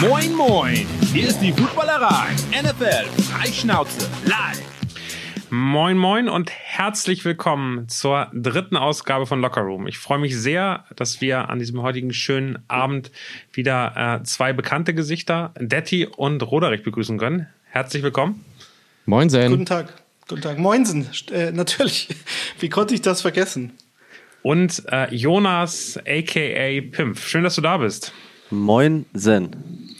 Moin, moin! Hier ist die Footballerei. NFL Freischnauze live. Moin, moin und herzlich willkommen zur dritten Ausgabe von Locker Room. Ich freue mich sehr, dass wir an diesem heutigen schönen Abend wieder äh, zwei bekannte Gesichter, Detti und Roderich, begrüßen können. Herzlich willkommen. Moinsen. Guten Tag. Guten Tag. Moinsen. Äh, natürlich. Wie konnte ich das vergessen? Und äh, Jonas, aka Pimpf. Schön, dass du da bist. Moinsen.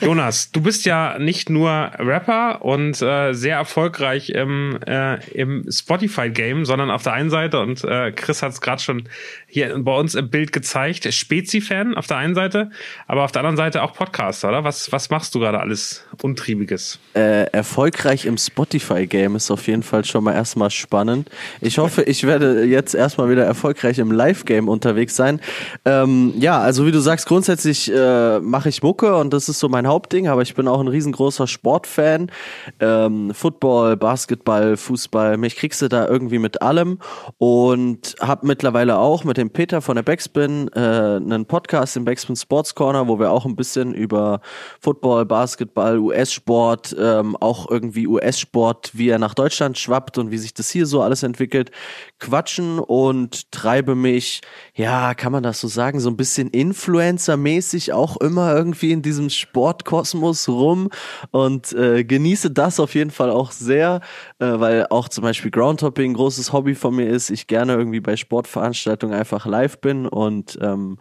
Jonas, du bist ja nicht nur Rapper und äh, sehr erfolgreich im, äh, im Spotify-Game, sondern auf der einen Seite, und äh, Chris hat es gerade schon hier bei uns im Bild gezeigt, Spezi-Fan auf der einen Seite, aber auf der anderen Seite auch Podcaster, oder? Was, was machst du gerade alles Untriebiges? Äh, erfolgreich im Spotify-Game ist auf jeden Fall schon mal erstmal spannend. Ich hoffe, ich werde jetzt erstmal wieder erfolgreich im Live-Game unterwegs sein. Ähm, ja, also wie du sagst, grundsätzlich äh, mache ich Mucke und das ist so mein Hauptding, aber ich bin auch ein riesengroßer Sportfan. Ähm, Football, Basketball, Fußball, mich kriegst du da irgendwie mit allem und habe mittlerweile auch mit dem Peter von der Backspin äh, einen Podcast im Backspin Sports Corner, wo wir auch ein bisschen über Football, Basketball, US-Sport, ähm, auch irgendwie US-Sport, wie er nach Deutschland schwappt und wie sich das hier so alles entwickelt, quatschen und treibe mich, ja, kann man das so sagen, so ein bisschen Influencer-mäßig auch immer irgendwie in diesem Sportkosmos rum und äh, genieße das auf jeden Fall auch sehr, äh, weil auch zum Beispiel Groundhopping ein großes Hobby von mir ist. Ich gerne irgendwie bei Sportveranstaltungen einfach live bin und ähm,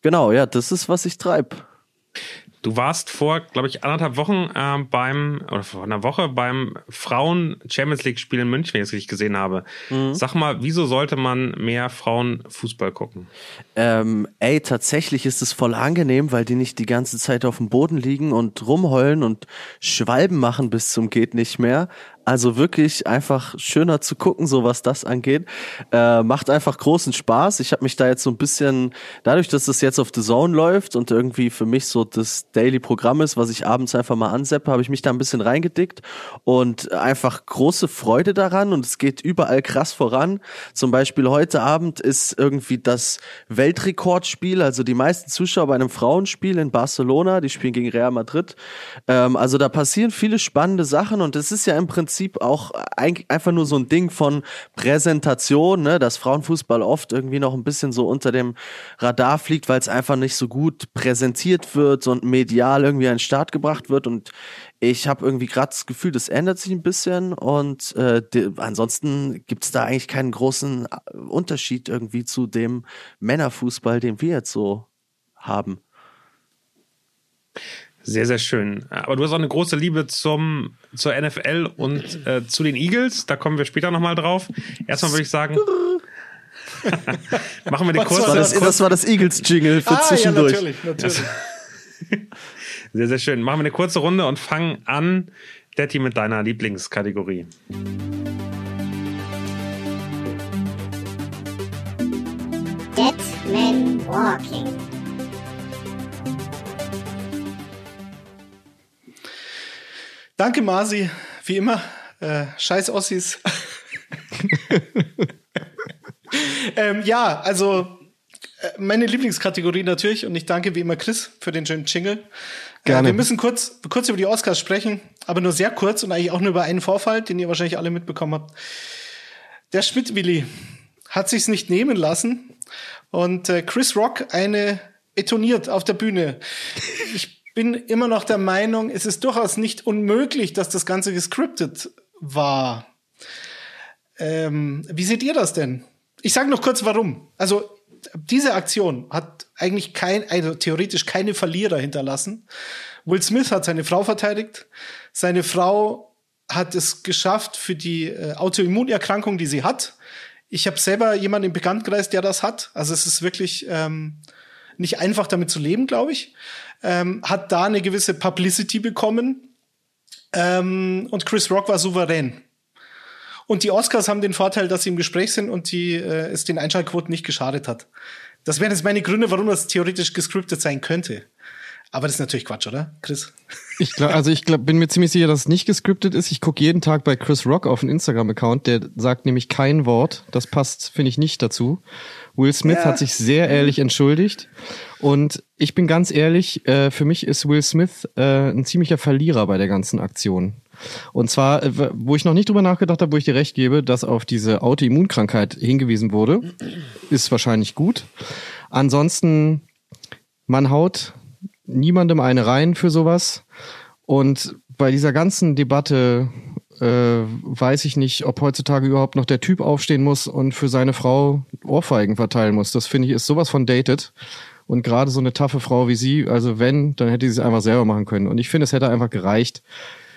genau, ja, das ist, was ich treibe. Du warst vor, glaube ich, anderthalb Wochen äh, beim, oder vor einer Woche beim Frauen Champions League Spiel in München, wenn ich es richtig gesehen habe. Mhm. Sag mal, wieso sollte man mehr Frauen Fußball gucken? Ähm, ey, tatsächlich ist es voll angenehm, weil die nicht die ganze Zeit auf dem Boden liegen und rumheulen und Schwalben machen bis zum geht nicht mehr. Also wirklich einfach schöner zu gucken, so was das angeht. Äh, macht einfach großen Spaß. Ich habe mich da jetzt so ein bisschen, dadurch, dass das jetzt auf The Zone läuft und irgendwie für mich so das Daily-Programm ist, was ich abends einfach mal anseppe, habe ich mich da ein bisschen reingedickt und einfach große Freude daran und es geht überall krass voran. Zum Beispiel heute Abend ist irgendwie das Weltrekordspiel, also die meisten Zuschauer bei einem Frauenspiel in Barcelona, die spielen gegen Real Madrid. Ähm, also da passieren viele spannende Sachen und es ist ja im Prinzip Prinzip auch einfach nur so ein Ding von Präsentation, ne, dass Frauenfußball oft irgendwie noch ein bisschen so unter dem Radar fliegt, weil es einfach nicht so gut präsentiert wird und medial irgendwie an den Start gebracht wird. Und ich habe irgendwie gerade das Gefühl, das ändert sich ein bisschen und äh, die, ansonsten gibt es da eigentlich keinen großen äh, Unterschied irgendwie zu dem Männerfußball, den wir jetzt so haben. Sehr, sehr schön. Aber du hast auch eine große Liebe zum, zur NFL und äh, zu den Eagles. Da kommen wir später nochmal drauf. Erstmal würde ich sagen. machen wir eine kurze. War das, das war das Eagles-Jingle für ah, zwischendurch. Ja, natürlich, natürlich. Sehr, sehr schön. Machen wir eine kurze Runde und fangen an, Detti, mit deiner Lieblingskategorie. Dead Man Walking. Danke, Masi. Wie immer. Äh, scheiß Ossis. ähm, ja, also äh, meine Lieblingskategorie natürlich und ich danke wie immer Chris für den schönen Jingle. Äh, Gerne. Wir müssen kurz, kurz über die Oscars sprechen, aber nur sehr kurz und eigentlich auch nur über einen Vorfall, den ihr wahrscheinlich alle mitbekommen habt. Der Schmidt-Willi hat sich's nicht nehmen lassen und äh, Chris Rock eine betoniert auf der Bühne. Ich bin immer noch der Meinung, es ist durchaus nicht unmöglich, dass das Ganze gescriptet war. Ähm, wie seht ihr das denn? Ich sage noch kurz warum. Also diese Aktion hat eigentlich kein, also theoretisch keine Verlierer hinterlassen. Will Smith hat seine Frau verteidigt. Seine Frau hat es geschafft für die äh, Autoimmunerkrankung, die sie hat. Ich habe selber jemanden im Bekanntenkreis, der das hat. Also es ist wirklich ähm, nicht einfach damit zu leben, glaube ich ähm, hat da eine gewisse Publicity bekommen. Ähm, und Chris Rock war souverän. Und die Oscars haben den Vorteil, dass sie im Gespräch sind und die, äh, es den Einschaltquoten nicht geschadet hat. Das wären jetzt meine Gründe, warum das theoretisch gescriptet sein könnte. Aber das ist natürlich Quatsch, oder, Chris? Ich glaub, also ich glaub, bin mir ziemlich sicher, dass es nicht gescriptet ist. Ich gucke jeden Tag bei Chris Rock auf den Instagram-Account, der sagt nämlich kein Wort. Das passt, finde ich, nicht dazu. Will Smith Ja. hat sich sehr ehrlich entschuldigt. Und ich bin ganz ehrlich, äh, für mich ist Will Smith äh, ein ziemlicher Verlierer bei der ganzen Aktion. Und zwar, äh, wo ich noch nicht drüber nachgedacht habe, wo ich dir recht gebe, dass auf diese Autoimmunkrankheit hingewiesen wurde, ist wahrscheinlich gut. Ansonsten, man haut niemandem eine rein für sowas. Und bei dieser ganzen Debatte äh, weiß ich nicht, ob heutzutage überhaupt noch der Typ aufstehen muss und für seine Frau Ohrfeigen verteilen muss. Das finde ich ist sowas von dated. Und gerade so eine taffe Frau wie sie, also wenn, dann hätte sie es einfach selber machen können. Und ich finde, es hätte einfach gereicht.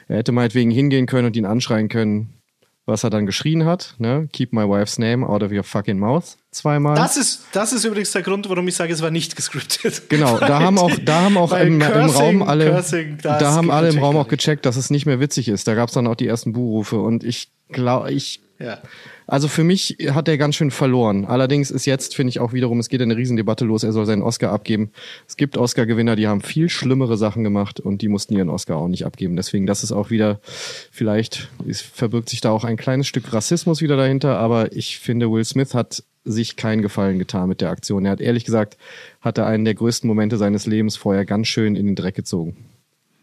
Er hätte meinetwegen hingehen können und ihn anschreien können, was er dann geschrien hat. Ne? Keep my wife's name out of your fucking mouth. Zweimal. Das ist, das ist übrigens der Grund, warum ich sage, es war nicht gescriptet. Genau, da haben auch, da haben auch im, im Cursing, Raum alle, Cursing, da haben alle im Raum auch gecheckt, dass es nicht mehr witzig ist. Da gab es dann auch die ersten Buhrufe und ich glaube, ich, Ja. Also für mich hat er ganz schön verloren. Allerdings ist jetzt, finde ich auch wiederum, es geht eine Riesendebatte los, er soll seinen Oscar abgeben. Es gibt Oscar-Gewinner, die haben viel schlimmere Sachen gemacht und die mussten ihren Oscar auch nicht abgeben. Deswegen, das ist auch wieder, vielleicht ist, verbirgt sich da auch ein kleines Stück Rassismus wieder dahinter, aber ich finde, Will Smith hat sich keinen Gefallen getan mit der Aktion. Er hat ehrlich gesagt, hat er einen der größten Momente seines Lebens vorher ganz schön in den Dreck gezogen.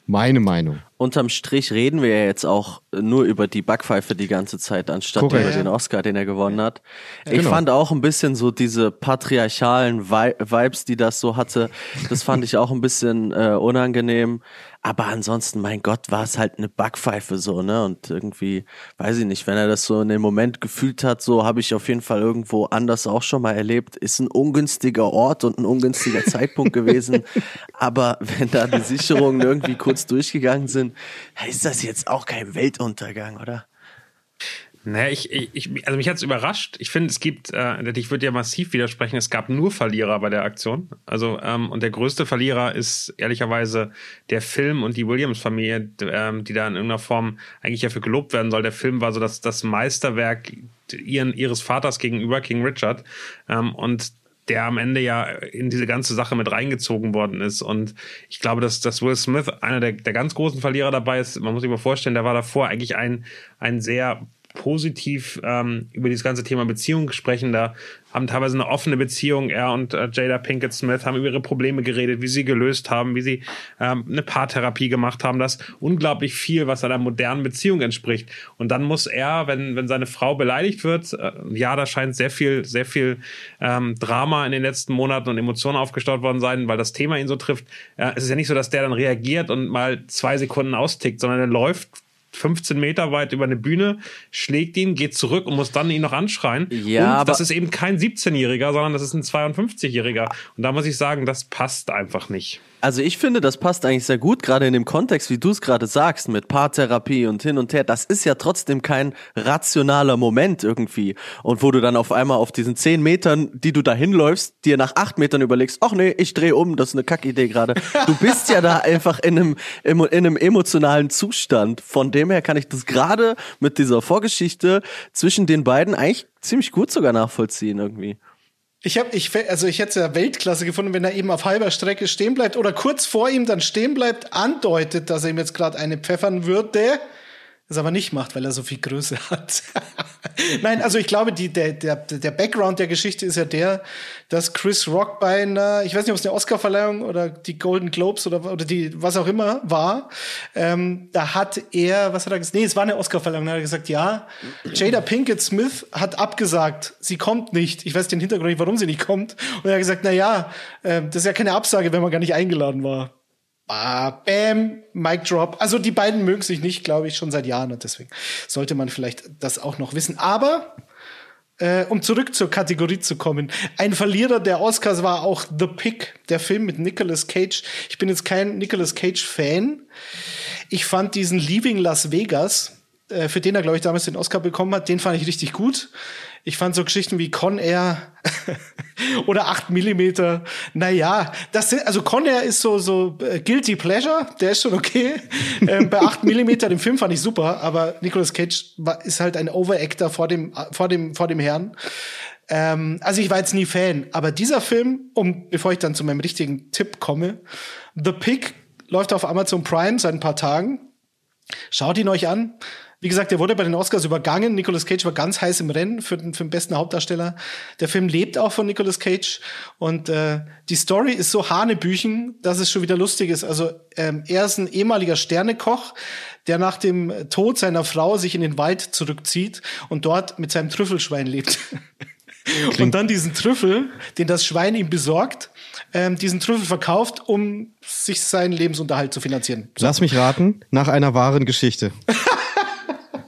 Meine Meinung. Unterm Strich reden wir ja jetzt auch nur über die Backpfeife die ganze Zeit, anstatt Korrekt. über den Oscar, den er gewonnen hat. Ich Genau. fand auch ein bisschen so diese patriarchalen Vi Vibes, die das so hatte, das fand ich auch ein bisschen äh, unangenehm. Aber ansonsten, mein Gott, war es halt eine Backpfeife so, ne? Und irgendwie, weiß ich nicht, wenn er das so in dem Moment gefühlt hat, so habe ich auf jeden Fall irgendwo anders auch schon mal erlebt. Ist ein ungünstiger Ort und ein ungünstiger Zeitpunkt gewesen. Aber wenn da die Sicherungen irgendwie kurz durchgegangen sind, ist das jetzt auch kein Weltuntergang, oder? Naja, ich, ich, also mich hat's überrascht. Ich finde, es gibt, äh, ich würde ja massiv widersprechen, es gab nur Verlierer bei der Aktion. Also, ähm, und der größte Verlierer ist ehrlicherweise der Film und die Williams-Familie, ähm, die da in irgendeiner Form eigentlich ja für gelobt werden soll. Der Film war so das, das Meisterwerk ihren, ihres Vaters gegenüber, King Richard. Ähm, und der am Ende ja in diese ganze Sache mit reingezogen worden ist. Und ich glaube, dass, dass Will Smith einer der, der ganz großen Verlierer dabei ist. Man muss sich mal vorstellen, der war davor eigentlich ein, ein sehr positiv ähm, über dieses ganze Thema Beziehung sprechender, haben teilweise eine offene Beziehung. Er und äh, Jada Pinkett Smith haben über ihre Probleme geredet, wie sie gelöst haben, wie sie ähm, eine Paartherapie gemacht haben. Das unglaublich viel, was einer modernen Beziehung entspricht. Und dann muss er, wenn, wenn seine Frau beleidigt wird, äh, ja, da scheint sehr viel, sehr viel ähm, Drama in den letzten Monaten und Emotionen aufgestaut worden sein, weil das Thema ihn so trifft. Äh, es ist ja nicht so, dass der dann reagiert und mal zwei Sekunden austickt, sondern er läuft 15 Meter weit über eine Bühne, schlägt ihn, geht zurück und muss dann ihn noch anschreien. Ja, und das ist eben kein 17-Jähriger, sondern das ist ein 52-Jähriger. Und da muss ich sagen, das passt einfach nicht. Also ich finde, das passt eigentlich sehr gut, gerade in dem Kontext, wie du es gerade sagst, mit Paartherapie und hin und her. Das ist ja trotzdem kein rationaler Moment irgendwie. Und wo du dann auf einmal auf diesen zehn Metern, die du da hinläufst, dir nach acht Metern überlegst, ach nee, ich drehe um, das ist eine Kackidee gerade. Du bist ja da einfach in einem, in einem emotionalen Zustand. Von dem her kann ich das gerade mit dieser Vorgeschichte zwischen den beiden eigentlich ziemlich gut sogar nachvollziehen irgendwie. Ich habe, ich, also ich hätte ja Weltklasse gefunden, wenn er eben auf halber Strecke stehen bleibt oder kurz vor ihm dann stehen bleibt, andeutet, dass er ihm jetzt gerade eine pfeffern würde, das aber nicht macht, weil er so viel Größe hat. Nein, also ich glaube, die, der, der, der Background der Geschichte ist ja der, dass Chris Rock bei einer, ich weiß nicht, ob es eine Oscarverleihung oder die Golden Globes oder, oder die, was auch immer war, ähm, da hat er, was hat er gesagt? Nee, es war eine Oscarverleihung, da hat er gesagt, ja, Jada Pinkett Smith hat abgesagt, sie kommt nicht. Ich weiß den Hintergrund nicht, warum sie nicht kommt. Und er hat gesagt, na ja, äh, das ist ja keine Absage, wenn man gar nicht eingeladen war. Ah, bam, Mic Drop. Also die beiden mögen sich nicht, glaube ich, schon seit Jahren und deswegen sollte man vielleicht das auch noch wissen. Aber äh, um zurück zur Kategorie zu kommen, ein Verlierer der Oscars war auch The Pick, der Film mit Nicolas Cage. Ich bin jetzt kein Nicolas Cage Fan. Ich fand diesen Leaving Las Vegas, äh, für den er glaube ich damals den Oscar bekommen hat, den fand ich richtig gut. Ich fand so Geschichten wie Con Air oder 8 Millimeter. Naja, das sind, also Con Air ist so, so äh, Guilty Pleasure, der ist schon okay. ähm, bei 8 Millimeter, den Film fand ich super, aber Nicolas Cage war, ist halt ein Overactor vor dem, vor dem, vor dem Herrn. Ähm, also ich war jetzt nie Fan, aber dieser Film, um bevor ich dann zu meinem richtigen Tipp komme, The Pig läuft auf Amazon Prime seit ein paar Tagen. Schaut ihn euch an. Wie gesagt, der wurde bei den Oscars übergangen. Nicolas Cage war ganz heiß im Rennen für den, für den besten Hauptdarsteller. Der Film lebt auch von Nicolas Cage und äh, die Story ist so hanebüchen, dass es schon wieder lustig ist. Also ähm, er ist ein ehemaliger Sternekoch, der nach dem Tod seiner Frau sich in den Wald zurückzieht und dort mit seinem Trüffelschwein lebt. und dann diesen Trüffel, den das Schwein ihm besorgt, ähm, diesen Trüffel verkauft, um sich seinen Lebensunterhalt zu finanzieren. Lass mich raten, nach einer wahren Geschichte.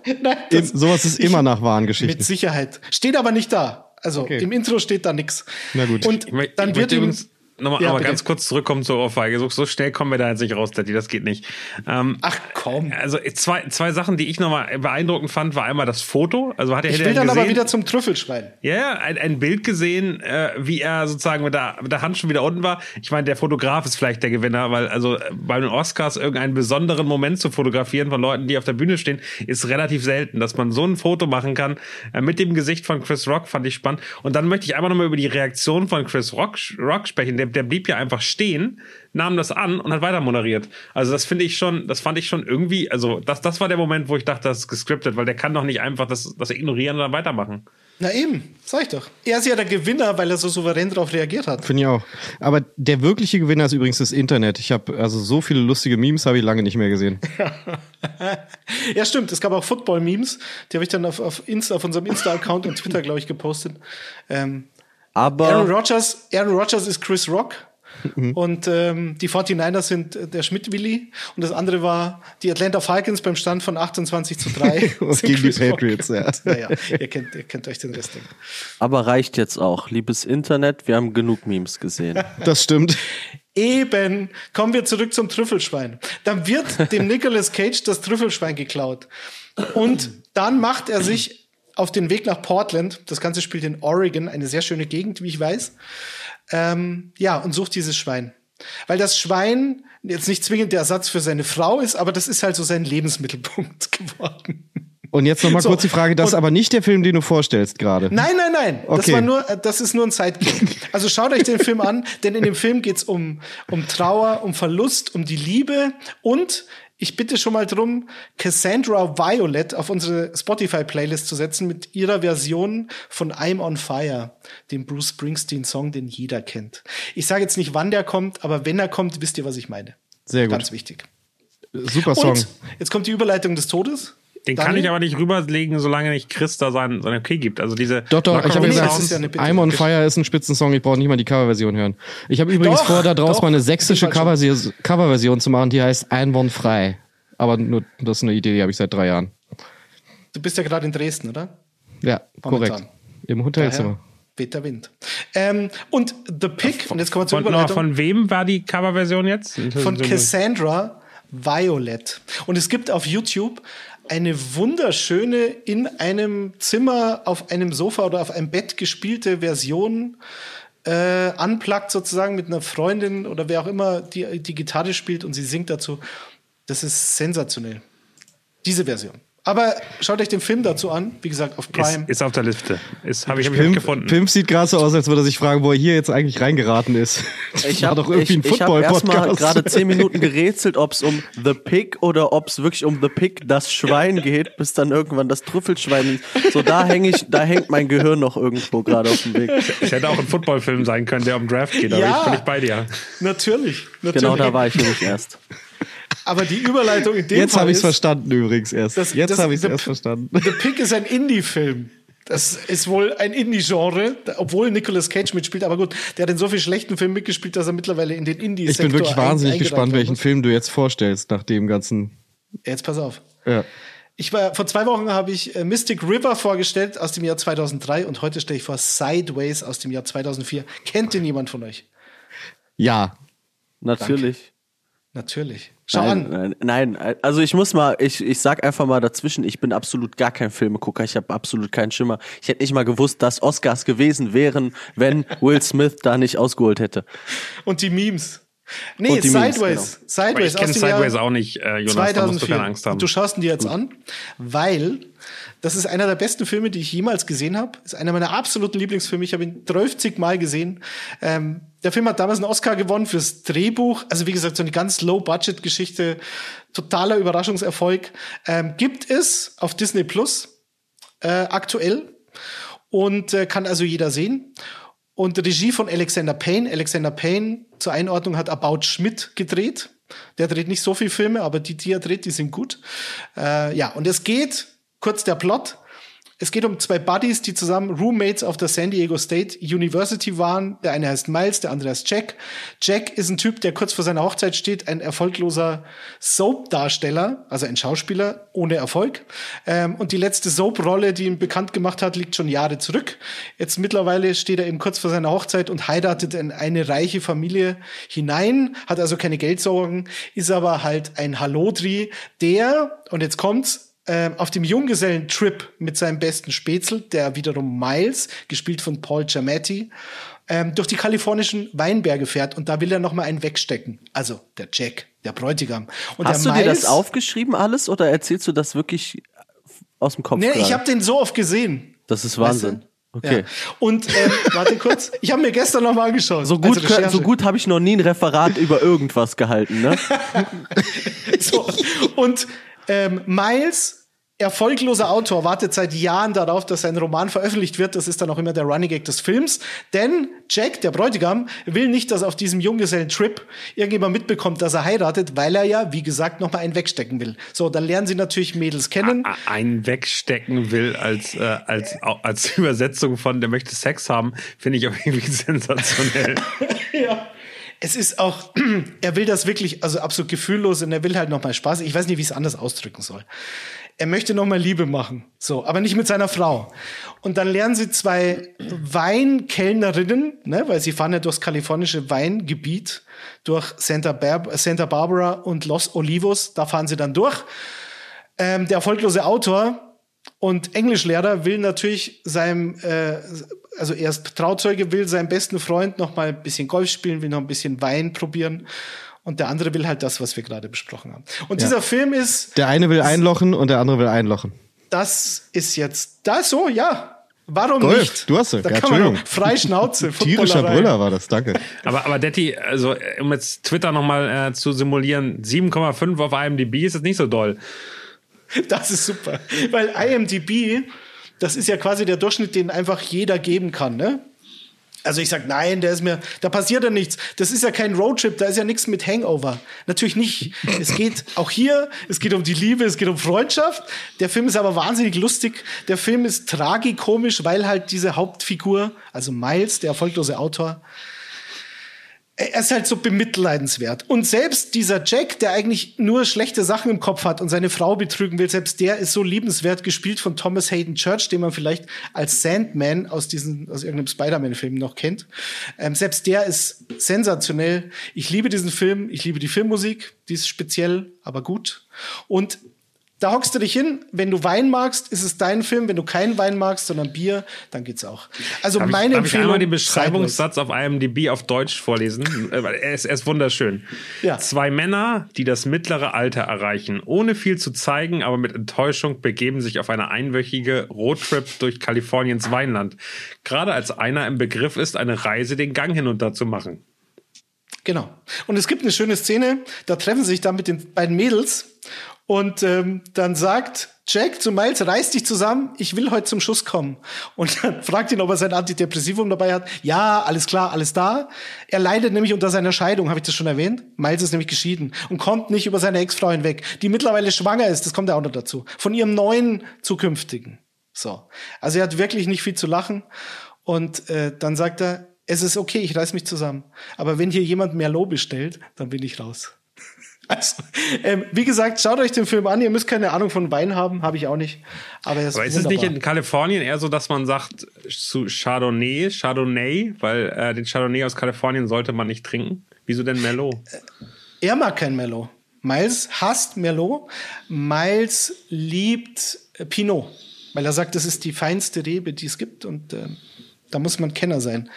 Nein, das, sowas ist immer nach wahren Geschichten. mit Sicherheit. Steht aber nicht da. Also Okay. im Intro steht da nix. Na gut. Und Ich dann ich wird möchte ihm übrigens nochmal Ja, bitte. ganz kurz zurückkommen zur Ohrfeige. So, so schnell kommen wir da jetzt nicht raus, Daddy, das geht nicht. Ähm, Ach komm. also zwei, zwei Sachen, die ich nochmal beeindruckend fand, war einmal das Foto. Also hat er Ich will er dann gesehen, aber wieder zum Trüffelschwein. Ja, ja, ein, ein Bild gesehen, äh, wie er sozusagen mit der, mit der Hand schon wieder unten war. Ich meine, der Fotograf ist vielleicht der Gewinner, weil also bei den Oscars irgendeinen besonderen Moment zu fotografieren von Leuten, die auf der Bühne stehen, ist relativ selten. Dass man so ein Foto machen kann äh, mit dem Gesicht von Chris Rock, fand ich spannend. Und dann möchte ich einfach nochmal über die Reaktion von Chris Rock, Rock sprechen. Der, der blieb ja einfach stehen, nahm das an und hat weiter moderiert. Also das finde ich schon, das fand ich schon irgendwie, also das, das war der Moment, wo ich dachte, das ist gescriptet, weil der kann doch nicht einfach das, das ignorieren und dann weitermachen. Na eben, sag ich doch. Er ist ja der Gewinner, weil er so souverän darauf reagiert hat. Finde ich auch. Aber der wirkliche Gewinner ist übrigens das Internet. Ich habe also so viele lustige Memes habe ich lange nicht mehr gesehen. Ja, stimmt. Es gab auch Football-Memes. Die habe ich dann auf, auf Insta, auf unserem Insta-Account und Twitter, glaube ich, gepostet. Ähm, Aber Aaron Rodgers, Aaron Rodgers ist Chris Rock. Mhm. Und ähm, die 49ers sind äh, der Schmidt-Willi. Und das andere war die Atlanta Falcons beim Stand von 28 zu 3. Was gegen die Chris Rock. Patriots, ja. Naja, ihr kennt, ihr kennt euch den Rest. denke ich. Aber reicht jetzt auch. Liebes Internet, wir haben genug Memes gesehen. Das stimmt. Eben, kommen wir zurück zum Trüffelschwein. Dann wird dem Nicolas Cage das Trüffelschwein geklaut. Und dann macht er sich auf den Weg nach Portland. Das Ganze spielt in Oregon, eine sehr schöne Gegend, wie ich weiß. Ähm, ja, und sucht dieses Schwein. Weil das Schwein jetzt nicht zwingend der Ersatz für seine Frau ist, aber das ist halt so sein Lebensmittelpunkt geworden. Und jetzt noch mal So, kurz die Frage, das ist aber nicht der Film, den du vorstellst gerade. Nein, nein, nein. Das Okay. war nur, äh, das ist nur ein Sidekick. Also schaut euch den Film an, denn in dem Film geht's um, um Trauer, um Verlust, um die Liebe und ich bitte schon mal drum, Cassandra Violet auf unsere Spotify-Playlist zu setzen mit ihrer Version von I'm on Fire, dem Bruce Springsteen-Song, den jeder kennt. Ich sage jetzt nicht, wann der kommt, aber wenn er kommt, wisst ihr, was ich meine. Sehr gut. Ganz wichtig. Super Song. Und jetzt kommt die Überleitung des Todes. Den kann Daniel? ich aber nicht rüberlegen, solange nicht Chris da sein, sein Okay gibt. Also diese Doch, doch, ich habe gesagt, ist ja. I'm on Fire ist ein Spitzensong, ich brauche nicht mal die Coverversion hören. Ich habe übrigens Doch, vor, da draus doch, mal eine sächsische schon. Coverversion zu machen, die heißt Einwandfrei. Aber nur, das ist eine Idee, die habe ich seit drei Jahren. Du bist ja gerade in Dresden, oder? Ja, Momentan. korrekt. Im Hotelzimmer. Weht der Wind. Ähm, und The Pig, und jetzt kommen wir zur von, Überleitung, von wem war die Coverversion jetzt? von Cassandra Violet. Und es gibt auf YouTube eine wunderschöne, in einem Zimmer, auf einem Sofa oder auf einem Bett gespielte Version, äh, unplugged sozusagen mit einer Freundin oder wer auch immer, die die Gitarre spielt und sie singt dazu. Das ist sensationell. Diese Version. Aber schaut euch den Film dazu an, wie gesagt, auf Ist, Prime. ist auf der Liste. Ist, habe ich, hab ich Pimp, gefunden. Pimp sieht gerade so aus, als würde er sich fragen, wo er hier jetzt eigentlich reingeraten ist. Ich War habe doch irgendwie ich, ein ich hab erstmal gerade zehn Minuten gerätselt, ob es um The Pig oder ob es wirklich um The Pig, das Schwein geht, bis dann irgendwann das Trüffelschwein. So da hänge ich, da hängt mein Gehirn noch irgendwo gerade auf dem Weg. Es hätte auch ein Footballfilm sein können, der um Draft geht, aber Ja. ich bin nicht bei dir. Natürlich, natürlich. Genau da war ich nämlich erst. Aber die Überleitung in dem Jetzt habe ich es verstanden übrigens erst. Das- jetzt habe ich es The- erst verstanden. The Pig ist ein Indie-Film. Das ist wohl ein Indie-Genre, obwohl Nicolas Cage mitspielt. Aber gut, der hat in so vielen schlechten Filmen mitgespielt, dass er mittlerweile in den indie Ich bin wirklich wahnsinnig gespannt, welchen Film du jetzt vorstellst nach dem ganzen. Jetzt pass auf. Ja. Ich war, vor zwei Wochen habe ich äh, Mystic River vorgestellt aus dem Jahr 2003 und heute stelle ich vor Sideways aus dem Jahr 2004. Kennt den jemand von euch? Ja. Natürlich. Natürlich. Schau nein, an. Nein, nein, also ich muss mal, ich, ich sag einfach mal dazwischen, ich bin absolut gar kein Filmegucker, ich habe absolut keinen Schimmer. Ich hätte nicht mal gewusst, dass Oscars gewesen wären, wenn Will Smith da nicht ausgeholt hätte. Und die Memes. Nee, die Memes, Sideways. genau. Sideways. ich kenne Jahr Sideways auch nicht, äh, Jonas, da musst du 2004. keine Angst haben. Du schaust ihn dir jetzt an, weil das ist einer der besten Filme, die ich jemals gesehen habe. Ist einer meiner absoluten Lieblingsfilme. Ich habe ihn 30 Mal gesehen. Ähm, der Film hat damals einen Oscar gewonnen fürs Drehbuch. Also wie gesagt, so eine ganz Low-Budget-Geschichte. Totaler Überraschungserfolg. Ähm, gibt es auf Disney Plus äh, aktuell und äh, kann also jeder sehen. Und Regie von Alexander Payne. Alexander Payne zur Einordnung hat About Schmidt gedreht. Der dreht nicht so viel Filme, aber die, die er dreht, die sind gut. Äh, ja, und es geht, kurz der Plot. Es geht um zwei Buddies, die zusammen Roommates auf der San Diego State University waren. Der eine heißt Miles, der andere heißt Jack. Jack ist ein Typ, der kurz vor seiner Hochzeit steht, ein erfolgloser Soap-Darsteller, also ein Schauspieler ohne Erfolg. Ähm, und die letzte Soap-Rolle, die ihn bekannt gemacht hat, liegt schon Jahre zurück. Jetzt mittlerweile steht er eben kurz vor seiner Hochzeit und heiratet in eine reiche Familie hinein, hat also keine Geldsorgen, ist aber halt ein Hallodri, der, und jetzt kommt's, auf dem Junggesellen-Trip mit seinem besten Spätzle, der wiederum Miles, gespielt von Paul Giamatti, ähm, durch die kalifornischen Weinberge fährt und da will er noch mal einen wegstecken. Also der Jack, der Bräutigam. Und Hast du dir das Miles- aufgeschrieben alles oder erzählst du das wirklich aus dem Kopf? Nee, ich gerade? habe den so oft gesehen. das ist Weißt du? Wahnsinn. Okay. Ja. Und ähm, warte kurz, ich habe mir gestern noch mal angeschaut. So gut, als Recherche. so gut habe ich noch nie ein Referat über irgendwas gehalten, ne? So. Und ähm, Miles, erfolgloser Autor, wartet seit Jahren darauf, dass sein Roman veröffentlicht wird. Das ist dann auch immer der Running Gag des Films. Denn Jack, der Bräutigam, will nicht, dass auf diesem Junggesellen-Trip irgendjemand mitbekommt, dass er heiratet, weil er ja, wie gesagt, noch mal einen wegstecken will. So, dann lernen sie natürlich Mädels kennen. Einen wegstecken will als, äh, als, als Übersetzung von der möchte Sex haben, finde ich auch irgendwie sensationell. Ja. Es ist auch, er will das wirklich, also absolut gefühllos und er will halt noch mal Spaß. Ich weiß nicht, wie ich es anders ausdrücken soll. Er möchte noch mal Liebe machen, so, aber nicht mit seiner Frau. Und dann lernen sie zwei Weinkellnerinnen, ne, weil sie fahren ja durchs kalifornische Weingebiet, durch Santa, Bar Santa Barbara und Los Olivos, da fahren sie dann durch. Ähm, der erfolglose Autor und Englischlehrer will natürlich seinem, äh, also er ist Trauzeuge, will seinem besten Freund noch mal ein bisschen Golf spielen, will noch ein bisschen Wein probieren. Und der andere will halt das, was wir gerade besprochen haben. Und dieser Film ist, Der eine will einlochen und der andere will einlochen. das ist jetzt, das so, ja. Warum Golf, nicht? du hast sie. Da Ja, kann man Entschuldigung. doch frei Schnauze. Tierischer. Brüller war das, danke. Aber, aber Detti, also um jetzt Twitter nochmal äh, zu simulieren, 7,5 auf IMDb ist jetzt nicht so doll. Das ist super. Weil IMDb, das ist ja quasi der Durchschnitt, den einfach jeder geben kann, ne? Also ich sag, nein, der ist mir, da passiert ja nichts. Das ist ja kein Roadtrip, da ist ja nichts mit Hangover. Natürlich nicht. Es geht auch hier, es geht um die Liebe, es geht um Freundschaft. Der Film ist aber wahnsinnig lustig. Der Film ist tragikomisch, weil halt diese Hauptfigur, also Miles, der erfolglose Autor, er ist halt so bemitleidenswert. Und selbst dieser Jack, der eigentlich nur schlechte Sachen im Kopf hat und seine Frau betrügen will, selbst der ist so liebenswert gespielt von Thomas Hayden Church, den man vielleicht als Sandman aus diesen, aus irgendeinem Spider-Man-Film noch kennt. Ähm, selbst der ist sensationell. Ich liebe diesen Film. Ich liebe die Filmmusik. Die ist speziell, aber gut. Und da hockst du dich hin. Wenn du Wein magst, ist es dein Film. Wenn du keinen Wein magst, sondern Bier, dann geht's auch. Also Darf ich, meine darf ich Empfehlung. einmal den. Beschreibungssatz auf IMDb auf Deutsch vorlesen? Äh, er, ist, er ist wunderschön. Ja. Zwei Männer, die das mittlere Alter erreichen, ohne viel zu zeigen, aber mit Enttäuschung begeben sich auf eine einwöchige Roadtrip durch Kaliforniens Weinland. Gerade als einer im Begriff ist, eine Reise den Gang hinunter zu machen. Genau. Und es gibt eine schöne Szene, da treffen sich dann mit den beiden Mädels und ähm, dann sagt Jack zu Miles, reiß dich zusammen, ich will heute zum Schuss kommen. Und dann fragt ihn, ob er sein Antidepressivum dabei hat. Ja, alles klar, alles da. Er leidet nämlich unter seiner Scheidung, habe ich das schon erwähnt? Miles ist nämlich geschieden und kommt nicht über seine Ex-Frau hinweg, die mittlerweile schwanger ist, das kommt ja auch noch dazu, von ihrem neuen zukünftigen. So. Also er hat wirklich nicht viel zu lachen. Und äh, dann sagt er, es ist okay, ich reiß mich zusammen. Aber wenn hier jemand Merlot bestellt, dann bin ich raus. Also, ähm, wie gesagt, schaut euch den Film an. Ihr müsst keine Ahnung von Wein haben, habe ich auch nicht. Aber, er ist Aber ist es nicht in Kalifornien eher so, dass man sagt zu Chardonnay, Chardonnay, weil äh, den Chardonnay aus Kalifornien sollte man nicht trinken? Wieso denn Merlot? Er mag kein Merlot. Miles hasst Merlot. Miles liebt äh, Pinot, weil er sagt, das ist die feinste Rebe, die es gibt und äh, da muss man Kenner sein.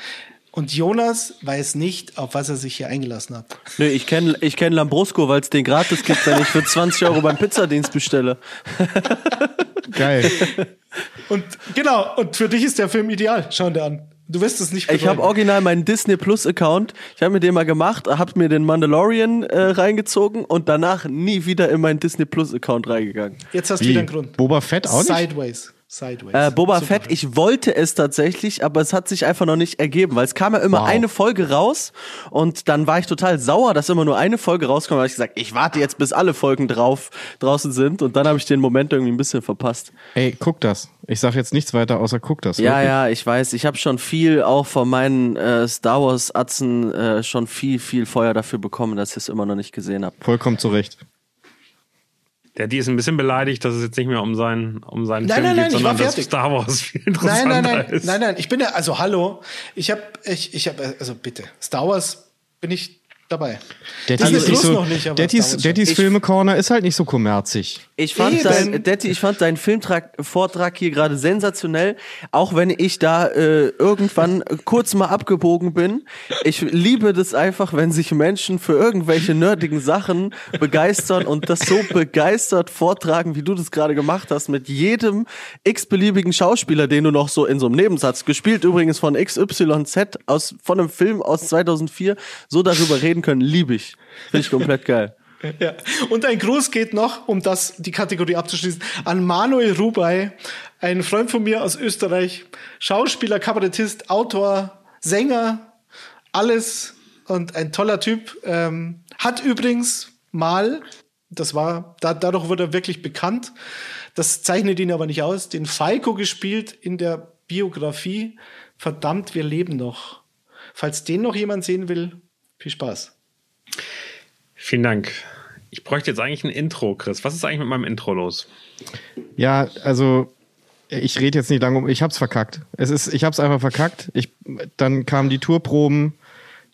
Und Jonas weiß nicht, auf was er sich hier eingelassen hat. Nö, ich kenne ich kenn Lambrusco, weil es den gratis gibt, wenn ich für 20 Euro beim Pizzadienst bestelle. Geil. Und genau, und für dich ist der Film ideal. Schau dir an. Du wirst es nicht Ich habe bereuen. original meinen Disney Plus Account. Ich habe mir den mal gemacht, habe mir den Mandalorian äh, reingezogen und danach nie wieder in meinen Disney Plus Account reingegangen. Jetzt hast du Wie? wieder einen Grund. Boba Fett auch nicht? Sideways. Sideways. Äh, Boba Super Fett, ich wollte es tatsächlich, aber es hat sich einfach noch nicht ergeben, weil es kam ja immer Wow. eine Folge raus und dann war ich total sauer, dass immer nur eine Folge rauskommt. Da habe ich gesagt, ich warte jetzt, bis alle Folgen drauf draußen sind und dann habe ich den Moment irgendwie ein bisschen verpasst. Ey, guck das. Ich sag jetzt nichts weiter, außer guck das. Ja, wirklich. ja, ich weiß. Ich habe schon viel auch von meinen äh, Star Wars Atzen äh, schon viel, viel Feuer dafür bekommen, dass ich es immer noch nicht gesehen habe. Vollkommen zurecht. Der die ist ein bisschen beleidigt, dass es jetzt nicht mehr um seinen, um seinen Nein, Film nein, geht, nein, sondern dass fertig. Star Wars viel Nein, interessanter nein, nein, ist. nein, nein. Ich bin ja, also hallo. Ich habe, ich, ich habe, also bitte. Star Wars bin ich dabei. Disney ist nicht Plus so, noch nicht, aber schon. Dettys Filme Corner ist halt nicht so kommerzig. Ich fand dein, Detti, ich fand deinen Filmvortrag hier gerade sensationell, auch wenn ich da äh, irgendwann kurz mal abgebogen bin. Ich liebe das einfach, wenn sich Menschen für irgendwelche nerdigen Sachen begeistern und das so begeistert vortragen, wie du das gerade gemacht hast, mit jedem x-beliebigen Schauspieler, den du noch so in so einem Nebensatz, gespielt übrigens von XYZ aus, von einem Film aus 2004, so darüber reden können, liebe ich. Finde ich komplett geil. Ja. Und ein Gruß geht noch, um das, die Kategorie abzuschließen, an Manuel Rubey, ein Freund von mir aus Österreich, Schauspieler, Kabarettist, Autor, Sänger, alles und ein toller Typ. Ähm, hat übrigens mal, das war, da, dadurch wurde er wirklich bekannt, das zeichnet ihn aber nicht aus, den Falco gespielt in der Biografie. Verdammt, wir leben noch. Falls den noch jemand sehen will, viel Spaß. Vielen Dank. Ich bräuchte jetzt eigentlich ein Intro, Chris. Was ist eigentlich mit meinem Intro los? Ja, also ich rede jetzt nicht lange um. Ich hab's verkackt. Es ist, ich hab's einfach verkackt. Ich, dann kamen die Tourproben,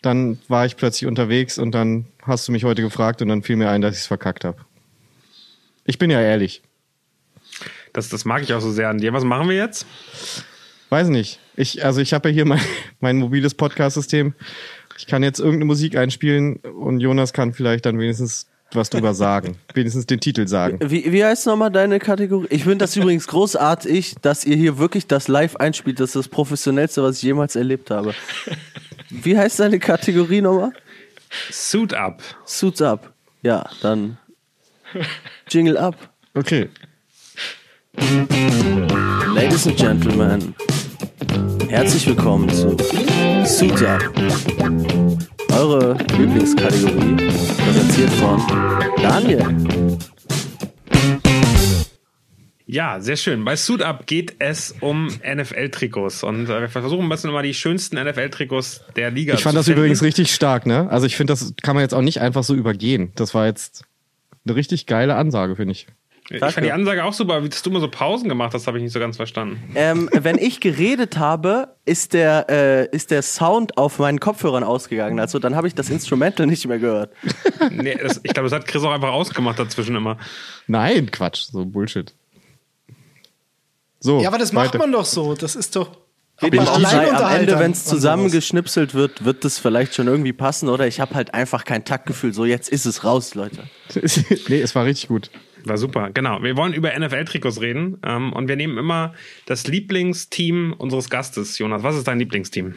dann war ich plötzlich unterwegs und dann hast du mich heute gefragt und dann fiel mir ein, dass ich's verkackt habe. Ich bin ja ehrlich. Das, das mag ich auch so sehr an dir. Was machen wir jetzt? Weiß nicht. Ich, also ich habe ja hier mein, mein mobiles Podcast-System. Ich kann jetzt irgendeine Musik einspielen und Jonas kann vielleicht dann wenigstens was drüber sagen. wenigstens den Titel sagen. Wie, wie heißt nochmal deine Kategorie? Ich finde das übrigens großartig, dass ihr hier wirklich das live einspielt. Das ist das professionellste, was ich jemals erlebt habe. Wie heißt deine Kategorie nochmal? Suit Up. Suits up. Ja, dann Jingle up. Okay. Ladies and Gentlemen, herzlich willkommen zu Suits Up. Eure Lieblingskategorie, präsentiert von Daniel. Ja, sehr schön. Bei Suit Up geht es um NFL-Trikots. Und äh, wir versuchen ein bisschen mal die schönsten NFL-Trikots der Liga Ich fand zu das finden. übrigens richtig stark, ne? Also ich finde, das kann man jetzt auch nicht einfach so übergehen. Das war jetzt eine richtig geile Ansage, finde ich. Ich fand die Ansage auch super. Wie dass du immer so Pausen gemacht hast, habe ich nicht so ganz verstanden. Ähm, wenn ich geredet habe, ist der, äh, ist der Sound auf meinen Kopfhörern ausgegangen. Also dann habe ich das Instrumental nicht mehr gehört. Nee, das, ich glaube, das hat Chris auch einfach ausgemacht dazwischen immer. Nein, Quatsch, so Bullshit. So, Ja, aber das macht weiter. man doch so. Das ist doch. Auch sei, am Ende, wenn es zusammengeschnipselt wird, wird das vielleicht schon irgendwie passen. Oder ich habe halt einfach kein Taktgefühl. So, jetzt ist es raus, Leute. nee, es war richtig gut. War super, genau. Wir wollen über NFL-Trikots reden ähm, und wir nehmen immer das Lieblingsteam unseres Gastes. Jonas, was ist dein Lieblingsteam?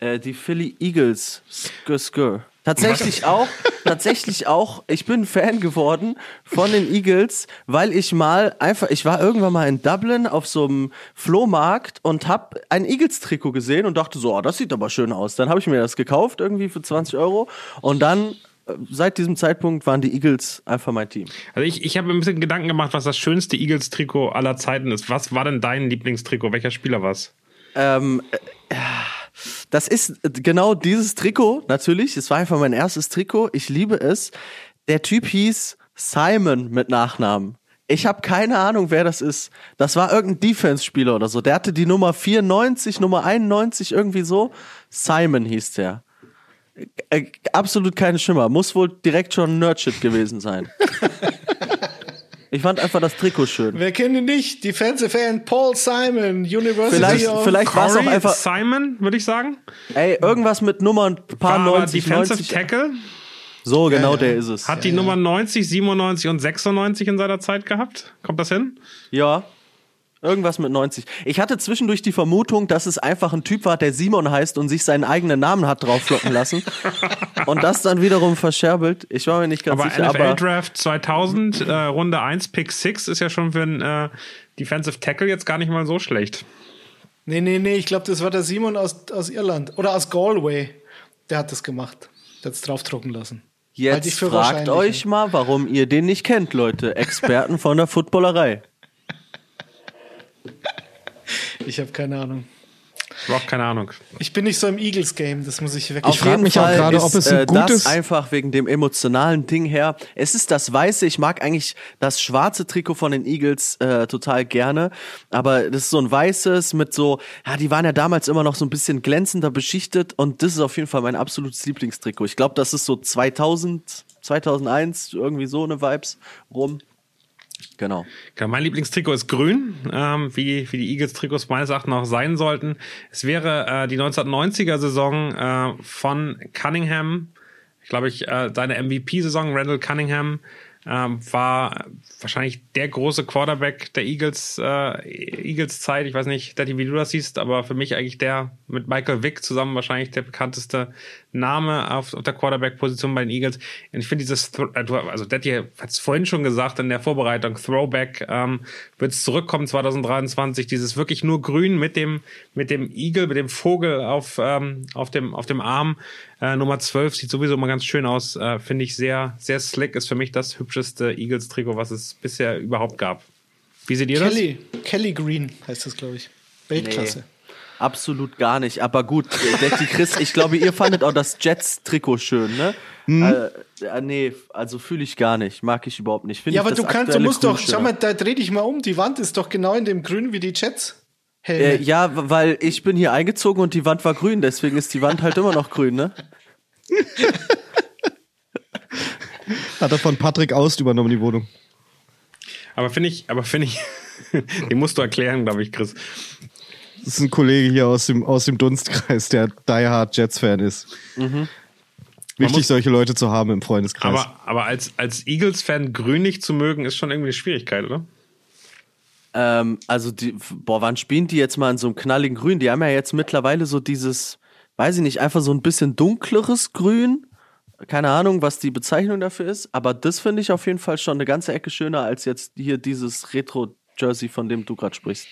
Äh, die Philly Eagles. Skr, skr. Tatsächlich auch, tatsächlich auch, ich bin Fan geworden von den Eagles, weil ich mal einfach, ich war irgendwann mal in Dublin auf so einem Flohmarkt und hab ein Eagles-Trikot gesehen und dachte so, oh, das sieht aber schön aus. Dann habe ich mir das gekauft, irgendwie für 20 Euro und dann, seit diesem Zeitpunkt waren die Eagles einfach mein Team. Also ich, ich habe mir ein bisschen Gedanken gemacht, was das schönste Eagles-Trikot aller Zeiten ist. Was war denn dein Lieblingstrikot? Welcher Spieler war's? Ähm, äh, das ist genau dieses Trikot, natürlich. Es war einfach mein erstes Trikot. Ich liebe es. Der Typ hieß Simon mit Nachnamen. Ich habe keine Ahnung, wer das ist. Das war irgendein Defense-Spieler oder so. Der hatte die Nummer 94, Nummer 91, irgendwie so. Simon hieß der. Äh, absolut keine Schimmer. Muss wohl direkt schon Nerdshit gewesen sein. Ich fand einfach das Trikot schön. Wer kennt ihn nicht? Defensive End Paul Simon, University Vielleicht, of... vielleicht war es auch Corey einfach, Simon, würde ich sagen. ey, irgendwas mit Nummern, paar War aber 90, Defensive 90. Tackle. So, genau ja. der ist es. Hat die Nummer 90, 97 und 96 in seiner Zeit gehabt. Kommt das hin? Ja. Irgendwas mit 90. Ich hatte zwischendurch die Vermutung, dass es einfach ein Typ war, der Simon heißt und sich seinen eigenen Namen hat drauflocken lassen. und das dann wiederum verscherbelt. Ich war mir nicht ganz Aber sicher, NFL aber Draft 2000, äh, Runde 1, Pick 6 ist ja schon für einen äh, Defensive Tackle jetzt gar nicht mal so schlecht. Nee, nee, nee, ich glaube, das war der Simon aus, aus Irland. Oder aus Galway. Der hat das gemacht. Der hat es draufdrucken lassen. Jetzt fragt euch mal, warum ihr den nicht kennt, Leute. Experten von der Footballerei. Ich habe keine Ahnung. Überhaupt keine Ahnung. Ich bin nicht so im Eagles-Game, das muss ich wirklich Auf frag jeden mich auch Fall gerade, ist, ob es ein äh, gutes- das einfach wegen dem emotionalen Ding her. Es ist das Weiße. Ich mag eigentlich das schwarze Trikot von den Eagles äh, total gerne, aber das ist so ein weißes mit so, ja, die waren ja damals immer noch so ein bisschen glänzender beschichtet und das ist auf jeden Fall mein absolutes Lieblingstrikot. Ich glaube, das ist so 2000, 2001 irgendwie so eine Vibes rum. Genau. Genau, mein Lieblingstrikot ist grün, ähm, wie, wie die Eagles-Trikots meines Erachtens auch sein sollten. Es wäre äh, die 1990er-Saison äh, von Cunningham, ich glaube ich, äh, seine MVP-Saison, Randall Cunningham, ähm, war wahrscheinlich der große Quarterback der Eagles, äh, Eagles Zeit. Ich weiß nicht, Daddy, wie du das siehst, aber für mich eigentlich der mit Michael Vick zusammen wahrscheinlich der bekannteste Name auf, auf der Quarterback-Position bei den Eagles. Und ich finde dieses, äh, also Daddy hat es vorhin schon gesagt in der Vorbereitung, Throwback, ähm, wird es zurückkommen 2023, dieses wirklich nur grün mit dem, mit dem Eagle, mit dem Vogel auf, ähm, auf dem, auf dem Arm. Äh, Nummer 12 sieht sowieso immer ganz schön aus, äh, finde ich sehr, sehr slick, ist für mich das hübscheste Eagles-Trikot, was es bisher überhaupt gab. Wie seht ihr das? Kelly, Kelly Green heißt das, glaube ich. Weltklasse. Nee. Absolut gar nicht. Aber gut, Detti Chris, ich glaube, ihr fandet auch das Jets-Trikot schön, ne? Äh, äh, nee, also fühle ich gar nicht. Mag ich überhaupt nicht. Find Ja, aber du kannst, du musst Grün doch, schau mal, da dreh dich mal um. Die Wand ist doch genau in dem Grün wie die Jets. Äh, Helme. ja, w- weil ich bin hier eingezogen und die Wand war grün, deswegen ist die Wand halt immer noch grün, ne? Hat er von Patrick Aust übernommen, die Wohnung. Aber finde ich, aber finde ich, den musst du erklären, glaube ich, Chris. Das ist ein Kollege hier aus dem, aus dem Dunstkreis, der Die Hard Jets-Fan ist. Man Wichtig, muss- solche Leute zu haben im Freundeskreis. Aber, aber als, als Eagles-Fan grün nicht zu mögen, ist schon irgendwie eine Schwierigkeit, oder? Ähm, also, die, boah, wann spielen die jetzt mal in so einem knalligen Grün? Die haben ja jetzt mittlerweile so dieses, weiß ich nicht, einfach so ein bisschen dunkleres Grün. Keine Ahnung, was die Bezeichnung dafür ist, aber das finde ich auf jeden Fall schon eine ganze Ecke schöner als jetzt hier dieses Retro-Jersey, von dem du gerade sprichst.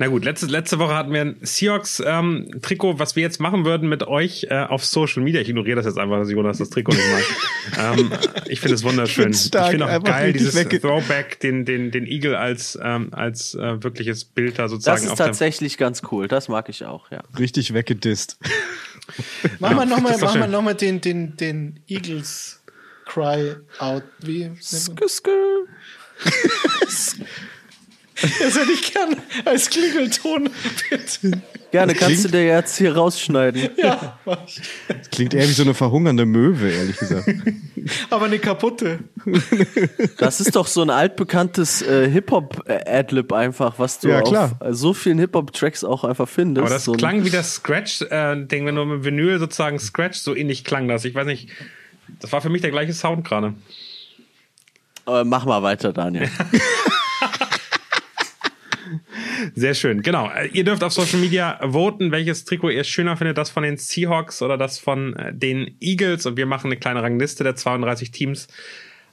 Na gut, letzte, letzte Woche hatten wir ein Seahawks-Trikot, was wir jetzt machen würden mit euch äh, auf Social Media. Ich ignoriere das jetzt einfach, dass Jonas das Trikot nicht mag. ähm, ich finde es wunderschön. Ich finde auch einfach geil, dieses Throwback, den, den, den Eagle als, ähm, als äh, wirkliches Bild da sozusagen Das ist tatsächlich ganz cool. Das mag ich auch, ja. Richtig weggedisst. Machen wir nochmal noch mal den, den, den Eagles Cry Out. Wie? Skü-skü. Das hätte ich gern als Klingelton. bitte. Gerne, kannst du dir jetzt hier rausschneiden. ja, ich. Klingt eher wie so eine verhungernde Möwe, ehrlich gesagt. aber eine kaputte. Das ist doch so ein altbekanntes äh, Hip-Hop-Adlib einfach, was du Ja, klar. auf äh, so vielen Hip-Hop-Tracks auch einfach findest. Aber das so klang wie das Scratch-Ding, wenn du mit Vinyl sozusagen Scratch, so ähnlich klang das. Ich weiß nicht, das war für mich der gleiche Sound gerade. Äh, mach mal weiter, Daniel. Sehr schön, genau. Äh, Ihr dürft auf Social Media voten, welches Trikot ihr schöner findet, das von den Seahawks oder das von äh, den Eagles. Und wir machen eine kleine Rangliste der 32 Teams.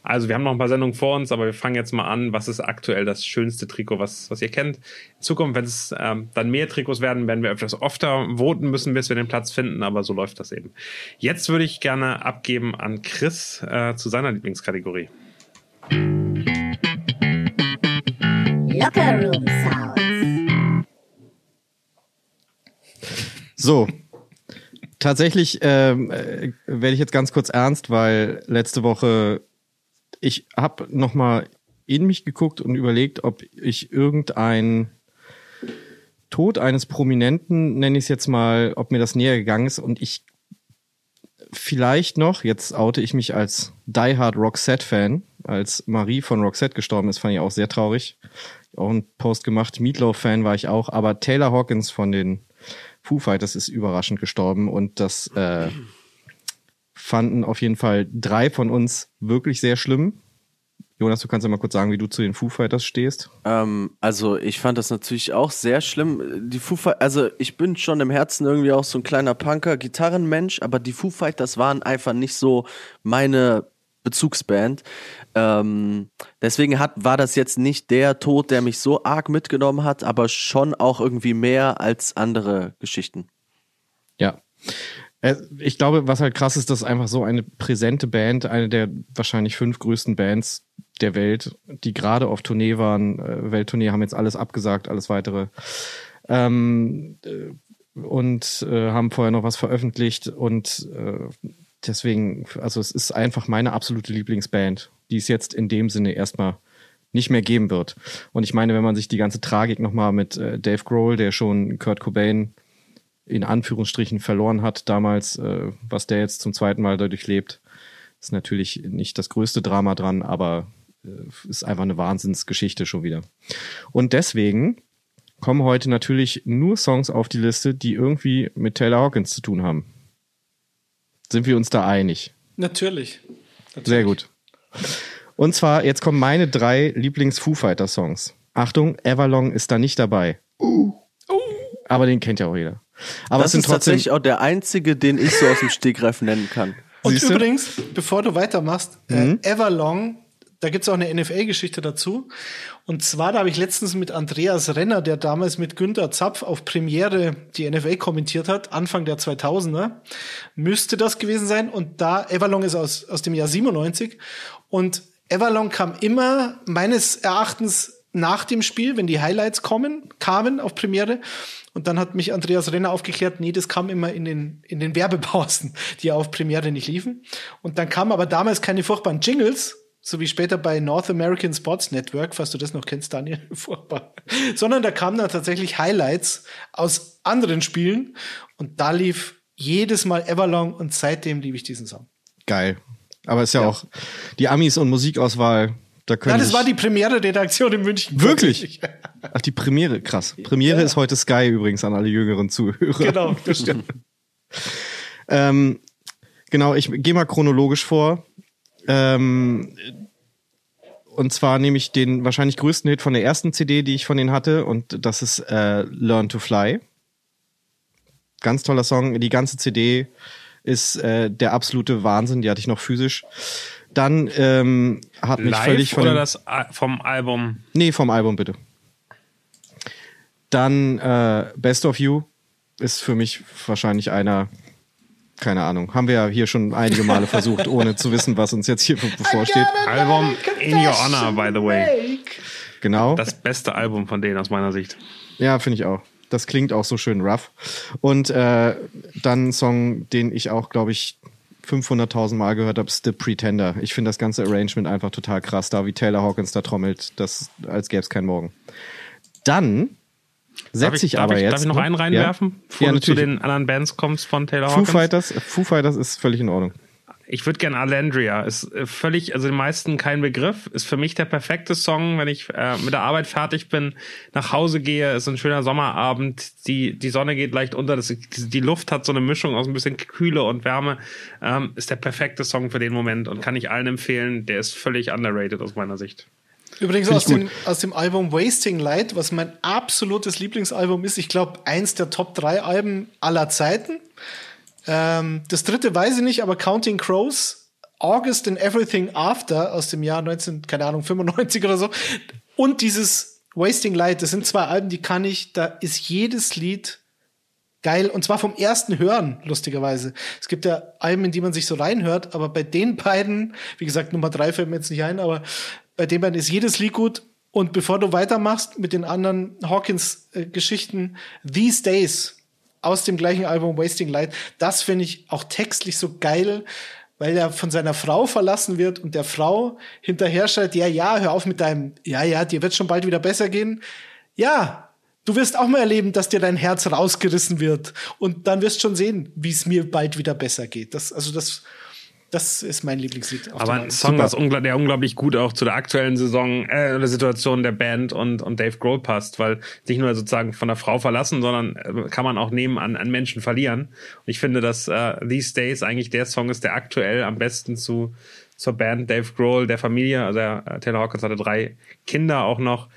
Also wir haben noch ein paar Sendungen vor uns, aber wir fangen jetzt mal an. Was ist aktuell das schönste Trikot, was, was ihr kennt? In Zukunft, wenn es ähm, dann mehr Trikots werden, werden wir öfters öfter voten müssen, bis wir den Platz finden. Aber so läuft das eben. Jetzt würde ich gerne abgeben an Chris äh, zu seiner Lieblingskategorie. Locker Room Sounds. So. Tatsächlich ähm, äh, werde ich jetzt ganz kurz ernst, weil letzte Woche ich habe noch mal in mich geguckt und überlegt, ob ich irgendein Tod eines Prominenten, nenne ich es jetzt mal, ob mir das näher gegangen ist und ich vielleicht noch, jetzt oute ich mich als Die Hard Roxette Fan, als Marie von Roxette gestorben ist, fand ich auch sehr traurig. Auch einen Post gemacht. Meatloaf-Fan war ich auch, aber Taylor Hawkins von den Foo Fighters ist überraschend gestorben und das äh, fanden auf jeden Fall drei von uns wirklich sehr schlimm. Jonas, du kannst ja mal kurz sagen, wie du zu den Foo Fighters stehst. Ähm, also ich fand das natürlich auch sehr schlimm. Die Foo Fighters, also ich bin schon im Herzen irgendwie auch so ein kleiner Punker, Gitarrenmensch, aber die Foo Fighters waren einfach nicht so meine Bezugsband. Ähm, deswegen hat, war das jetzt nicht der Tod, der mich so arg mitgenommen hat, aber schon auch irgendwie mehr als andere Geschichten. Ja. Äh, ich glaube, was halt krass ist, dass einfach so eine präsente Band, eine der wahrscheinlich fünf größten Bands der Welt, die gerade auf Tournee waren, äh, Welttournee, haben jetzt alles abgesagt, alles weitere. Ähm, äh, und äh, haben vorher noch was veröffentlicht und äh, deswegen, also es ist einfach meine absolute Lieblingsband, die es jetzt in dem Sinne erstmal nicht mehr geben wird. Und ich meine, wenn man sich die ganze Tragik nochmal mit äh, Dave Grohl, der schon Kurt Cobain in Anführungsstrichen verloren hat damals, äh, was der jetzt zum zweiten Mal dadurch lebt, ist natürlich nicht das größte Drama dran, aber äh, ist einfach eine Wahnsinnsgeschichte schon wieder. Und deswegen kommen heute natürlich nur Songs auf die Liste, die irgendwie mit Taylor Hawkins zu tun haben. Sind wir uns da einig? Natürlich. Natürlich. Sehr gut. Und zwar, jetzt kommen meine drei Lieblings-Foo Fighter-Songs. Achtung, Everlong ist da nicht dabei. Uh. Uh. Aber den kennt ja auch jeder. Aber das es sind ist trotzdem tatsächlich auch der einzige, den ich so aus dem Stegreif nennen kann. Und Siehst du? übrigens, bevor du weitermachst, Mhm. äh, Everlong, da gibt's auch eine NFL-Geschichte dazu. Und zwar, da habe ich letztens mit Andreas Renner, der damals mit Günter Zapf auf Premiere die NFL kommentiert hat, Anfang der 2000er, müsste das gewesen sein. Und da, Everlong ist aus, aus dem Jahr 97. Und Everlong kam immer meines Erachtens nach dem Spiel, wenn die Highlights kommen, kamen auf Premiere. Und dann hat mich Andreas Renner aufgeklärt, nee, das kam immer in den, in den Werbepausen, die auf Premiere nicht liefen. Und dann kamen aber damals keine furchtbaren Jingles, so wie später bei North American Sports Network, falls du das noch kennst, Daniel, furchtbar. Sondern da kamen dann tatsächlich Highlights aus anderen Spielen. Und da lief jedes Mal Everlong und seitdem liebe ich diesen Song. geil. Aber ist ja, auch die Amis und Musikauswahl, da können Ja, das war die Premiere-Redaktion in München. Wirklich? Ach, die Premiere, krass. Premiere Ja. ist heute Sky übrigens an alle jüngeren Zuhörer. genau, das stimmt. Ähm, genau, ich gehe mal chronologisch vor. Ähm, und zwar nehme ich den wahrscheinlich größten Hit von der ersten CD, die ich von denen hatte, und das ist äh, Learn to Fly. Ganz toller Song. Die ganze CD ist äh, der absolute Wahnsinn. Die hatte ich noch physisch. Dann ähm, hat mich völlig Live von oder das Al- vom Album? Nee, vom Album bitte. Dann äh, Best of You ist für mich wahrscheinlich einer, keine Ahnung, haben wir ja hier schon einige Male versucht, ohne zu wissen, was uns jetzt hier bevorsteht. Album In Your Honor, by the way. Genau. Das beste Album von denen aus meiner Sicht. Ja, finde ich auch. Das klingt auch so schön rough. Und äh, dann ein Song, den ich auch, glaube ich, 500.000 Mal gehört habe, ist The Pretender. Ich finde das ganze Arrangement einfach total krass, da wie Taylor Hawkins da trommelt, das als gäbe es keinen Morgen. Dann Setze ich, darf aber ich, jetzt. Darf ich noch ne? einen reinwerfen, bevor ja du zu den anderen Bands kommst von Taylor Foo Hawkins? Fighters, Foo Fighters ist völlig in Ordnung. Ich würde gerne Alendria. Ist äh, völlig, also den meisten kein Begriff. Ist für mich der perfekte Song, wenn ich äh, mit der Arbeit fertig bin, nach Hause gehe, ist ein schöner Sommerabend, die, die Sonne geht leicht unter, das, die Luft hat so eine Mischung aus ein bisschen Kühle und Wärme. Ähm, ist der perfekte Song für den Moment und kann ich allen empfehlen. Der ist völlig underrated aus meiner Sicht. Übrigens aus dem, aus dem Album Wasting Light, was mein absolutes Lieblingsalbum ist. Ich glaube, eins der Top 3 Alben aller Zeiten. Ähm, das dritte weiß ich nicht, aber Counting Crows, August and Everything After aus dem Jahr 19, keine Ahnung, 95 oder so. Und dieses Wasting Light, das sind zwei Alben, die kann ich, da ist jedes Lied geil. Und zwar vom ersten Hören, lustigerweise. Es gibt ja Alben, in die man sich so reinhört, aber bei den beiden, wie gesagt, Nummer drei fällt mir jetzt nicht ein, aber bei den beiden ist jedes Lied gut. Und bevor du weitermachst mit den anderen Hawkins-Geschichten, These Days aus dem gleichen Album Wasting Light, das finde ich auch textlich so geil, weil er von seiner Frau verlassen wird und der Frau hinterher schreit, ja, ja, hör auf mit deinem, ja, ja, dir wird schon bald wieder besser gehen. Ja, du wirst auch mal erleben, dass dir dein Herz rausgerissen wird und dann wirst schon sehen, wie es mir bald wieder besser geht. Das, also das Das ist mein Lieblingslied. Aber ein Song, ungl der unglaublich gut auch zu der aktuellen Saison äh, oder Situation der Band und, und Dave Grohl passt, weil nicht nur sozusagen von der Frau verlassen, sondern äh, kann man auch nehmen an, an Menschen verlieren. Und ich finde, dass äh, These Days eigentlich der Song ist, der aktuell am besten zu zur Band Dave Grohl, der Familie, also äh, Taylor Hawkins hatte drei Kinder auch noch,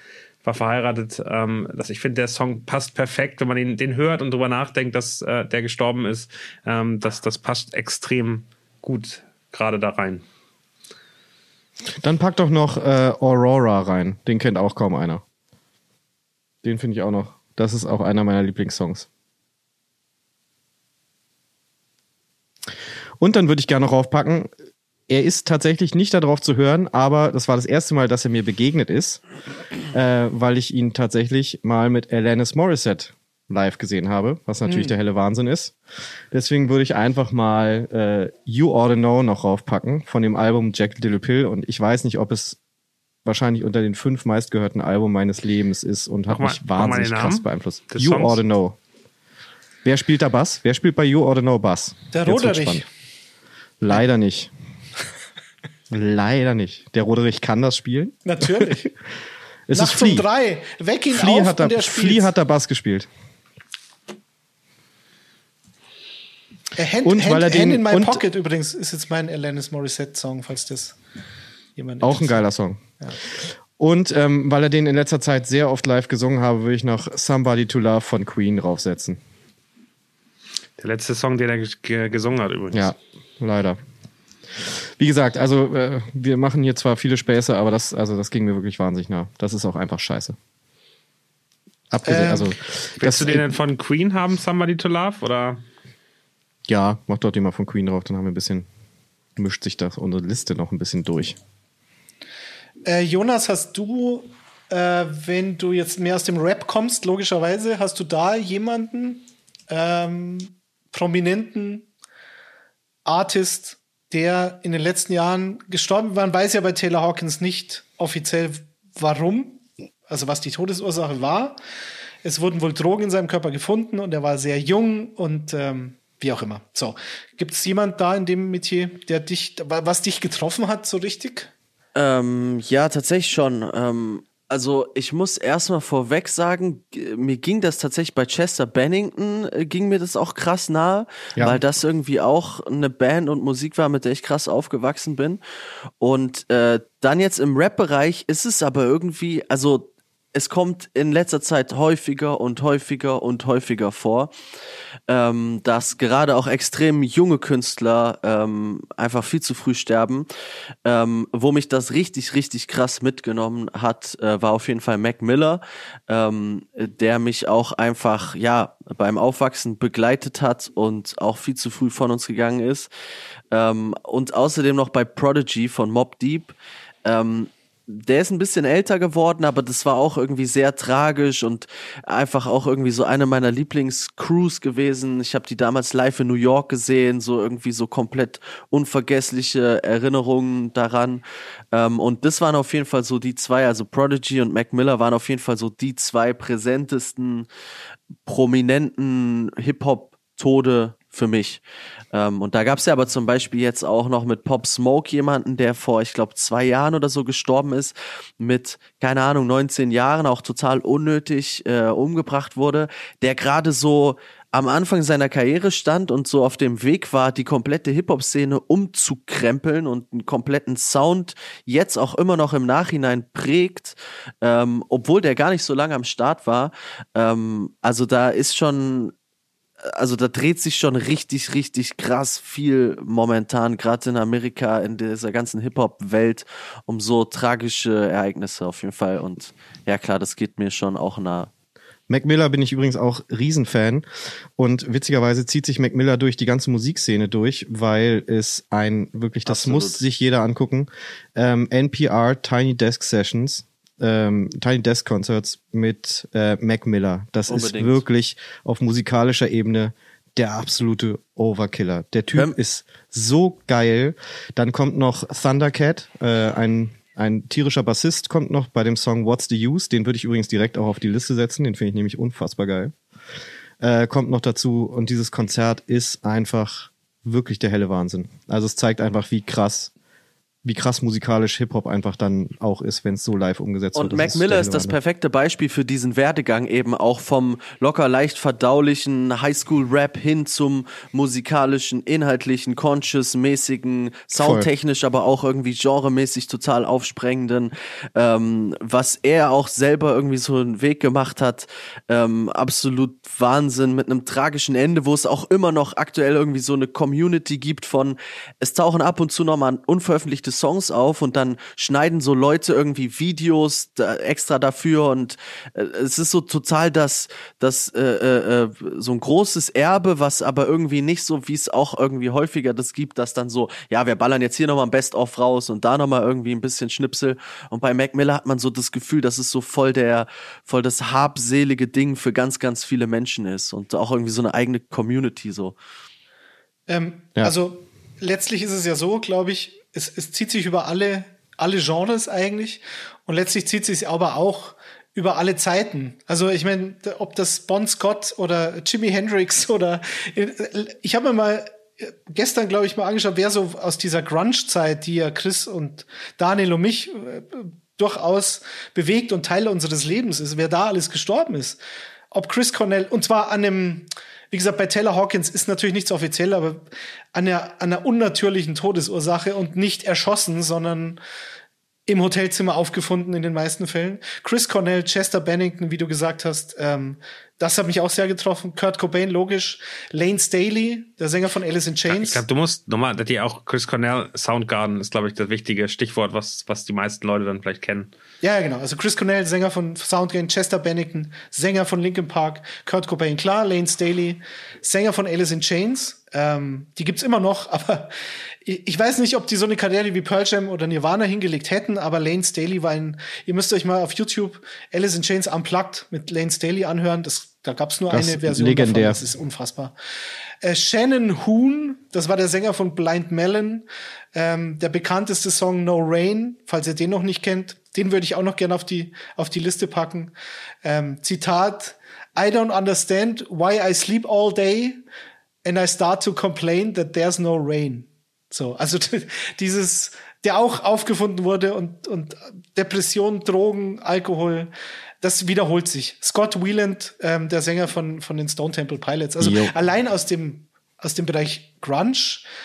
war verheiratet. Ähm, dass ich finde, der Song passt perfekt, wenn man den, den hört und drüber nachdenkt, dass äh, der gestorben ist. Ähm, das, das passt extrem gut gerade da rein. Dann pack doch noch äh, Aurora rein. Den kennt auch kaum einer. Den finde ich auch noch. Das ist auch einer meiner Lieblingssongs. Und dann würde ich gerne noch raufpacken. Er ist tatsächlich nicht darauf zu hören, aber das war das erste Mal, dass er mir begegnet ist, äh, weil ich ihn tatsächlich mal mit Alanis Morissette live gesehen habe, was natürlich mhm. der helle Wahnsinn ist. Deswegen würde ich einfach mal äh, You Ought to Know noch raufpacken von dem Album Jack Little Pill und ich weiß nicht, ob es wahrscheinlich unter den fünf meistgehörten Album meines Lebens ist und hat mich wahnsinnig krass beeinflusst. You Songs? Ought to Know. Wer spielt da Bass? Wer spielt bei You Ought to Know Bass? Der Roderich. Leider nicht. Leider nicht. Der Roderich kann das spielen. Natürlich. es Nachts ist Flea. um drei. Weck ihn Flea auf hat da, und er Flea hat da Bass gespielt. Hand, und Hand, weil er den, Hand in My Pocket übrigens ist jetzt mein Alanis Morissette-Song, falls das jemand Auch ein geiler Song. Ja. Und ähm, weil er den in letzter Zeit sehr oft live gesungen habe, würde ich noch Somebody to Love von Queen draufsetzen. Der letzte Song, den er gesungen hat übrigens. Ja, leider. Wie gesagt, also äh, wir machen hier zwar viele Späße, aber das, also das ging mir wirklich wahnsinnig nah. Das ist auch einfach scheiße. Abgesehen, ähm, also. Willst das, du den denn von Queen haben, Somebody to Love? Oder? Ja, mach dort mal von Queen drauf, dann haben wir ein bisschen, mischt sich das unsere Liste noch ein bisschen durch. Äh, Jonas, hast du, äh, wenn du jetzt mehr aus dem Rap kommst, logischerweise, hast du da jemanden, ähm, prominenten Artist, der in den letzten Jahren gestorben war? Man weiß ja bei Taylor Hawkins nicht offiziell, warum, also was die Todesursache war. Es wurden wohl Drogen in seinem Körper gefunden und er war sehr jung und ähm, wie auch immer. So, gibt es jemand da in dem Metier, der dich, was dich getroffen hat, so richtig? Ähm, ja, tatsächlich schon. Ähm, also ich muss erstmal vorweg sagen, mir ging das tatsächlich bei Chester Bennington, äh, ging mir das auch krass nahe, ja. weil das irgendwie auch eine Band und Musik war, mit der ich krass aufgewachsen bin. Und äh, dann jetzt im Rap-Bereich ist es aber irgendwie, also es kommt in letzter Zeit häufiger und häufiger und häufiger vor, ähm, dass gerade auch extrem junge Künstler ähm, einfach viel zu früh sterben. Ähm, wo mich das richtig, richtig krass mitgenommen hat, äh, war auf jeden Fall Mac Miller, ähm, der mich auch einfach, ja, beim Aufwachsen begleitet hat und auch viel zu früh von uns gegangen ist. Ähm, und außerdem noch bei Prodigy von Mob Deep. Ähm, der ist ein bisschen älter geworden, aber das war auch irgendwie sehr tragisch und einfach auch irgendwie so eine meiner Lieblingscrews gewesen. Ich habe die damals live in New York gesehen, so irgendwie so komplett unvergessliche Erinnerungen daran. Ähm, und das waren auf jeden Fall so die zwei, also Prodigy und Mac Miller waren auf jeden Fall so die zwei präsentesten, prominenten Hip-Hop-Tode für mich. Ähm, und da gab es ja aber zum Beispiel jetzt auch noch mit Pop Smoke jemanden, der vor, ich glaube, zwei Jahren oder so gestorben ist, mit, keine Ahnung, 19 Jahren, auch total unnötig äh, umgebracht wurde, der gerade so am Anfang seiner Karriere stand und so auf dem Weg war, die komplette Hip-Hop-Szene umzukrempeln und einen kompletten Sound jetzt auch immer noch im Nachhinein prägt, ähm, obwohl der gar nicht so lange am Start war. Ähm, also da ist schon also da dreht sich schon richtig, richtig krass viel momentan, gerade in Amerika, in dieser ganzen Hip-Hop-Welt, um so tragische Ereignisse auf jeden Fall. Und ja klar, das geht mir schon auch nah. Mac Miller bin ich übrigens auch Riesenfan und witzigerweise zieht sich Mac Miller durch die ganze Musikszene durch, weil es ein wirklich, das Absolut. muss sich jeder angucken. Ähm, NPR Tiny Desk Sessions ähm, Tiny Desk Concerts mit äh, Mac Miller. Das Unbedingt. ist wirklich auf musikalischer Ebene der absolute Overkiller. Der Typ ähm. ist so geil. Dann kommt noch Thundercat, äh, ein ein tierischer Bassist kommt noch bei dem Song What's the Use. Den würde ich übrigens direkt auch auf die Liste setzen. Den finde ich nämlich unfassbar geil. Äh, kommt noch dazu und dieses Konzert ist einfach wirklich der helle Wahnsinn. Also es zeigt einfach, wie krass wie krass musikalisch Hip-Hop einfach dann auch ist, wenn es so live umgesetzt und wird. Und Mac Miller ist das perfekte Beispiel für diesen Werdegang eben auch vom locker leicht verdaulichen Highschool-Rap hin zum musikalischen, inhaltlichen, conscious-mäßigen, soundtechnisch, aber auch irgendwie genremäßig total aufsprengenden, ähm, was er auch selber irgendwie so einen Weg gemacht hat, ähm, absolut Wahnsinn mit einem tragischen Ende, wo es auch immer noch aktuell irgendwie so eine Community gibt von, es tauchen ab und zu nochmal unveröffentlichte Songs auf und dann schneiden so Leute irgendwie Videos da, extra dafür und äh, es ist so total das, das äh, äh, äh, so ein großes Erbe, was aber irgendwie nicht so, wie es auch irgendwie häufiger das gibt, dass dann so, ja, wir ballern jetzt hier nochmal ein Best-of raus und da nochmal irgendwie ein bisschen Schnipsel und bei Mac Miller hat man so das Gefühl, dass es so voll der, voll das habselige Ding für ganz, ganz viele Menschen ist und auch irgendwie so eine eigene Community so. Ähm, ja. Also letztlich ist es ja so, glaube ich, es, es zieht sich über alle, alle Genres eigentlich und letztlich zieht sich aber auch über alle Zeiten. Also ich meine, ob das Bon Scott oder Jimi Hendrix oder ich habe mir mal gestern, glaube ich, mal angeschaut, wer so aus dieser Grunge-Zeit, die ja Chris und Daniel und mich äh, durchaus bewegt und Teil unseres Lebens ist, wer da alles gestorben ist. Ob Chris Cornell, und zwar an einem, wie gesagt, bei Taylor Hawkins ist natürlich nichts offiziell, aber an einer, einer unnatürlichen Todesursache und nicht erschossen, sondern im Hotelzimmer aufgefunden in den meisten Fällen. Chris Cornell, Chester Bennington, wie du gesagt hast, ähm, das hat mich auch sehr getroffen. Kurt Cobain, logisch. Lane Staley, der Sänger von Alice in Chains. Ich glaube, du musst nochmal, die auch Chris Cornell, Soundgarden ist, glaube ich, das wichtige Stichwort, was, was die meisten Leute dann vielleicht kennen. Ja, genau. Also Chris Cornell, Sänger von Soundgarden, Chester Bennington, Sänger von Linkin Park, Kurt Cobain, klar, Lane Staley, Sänger von Alice in Chains. Ähm, die gibt's immer noch, aber ich weiß nicht, ob die so eine Karriere wie Pearl Jam oder Nirvana hingelegt hätten, aber Lane Staley war ein, ihr müsst euch mal auf YouTube Alice in Chains Unplugged mit Lane Staley anhören. Das, da gab's nur das eine Version legendär. davon. Das ist unfassbar. Äh, Shannon Hoon, das war der Sänger von Blind Melon. Ähm, der bekannteste Song No Rain, falls ihr den noch nicht kennt, den würde ich auch noch gerne auf die, auf die Liste packen. Ähm, Zitat, I don't understand why I sleep all day and I start to complain that there's no rain. So, also dieses, der auch aufgefunden wurde und, und Depression, Drogen, Alkohol, das wiederholt sich. Scott Wieland, ähm, der Sänger von, von den Stone Temple Pilots. Also jo. allein aus dem, aus dem Bereich Grunge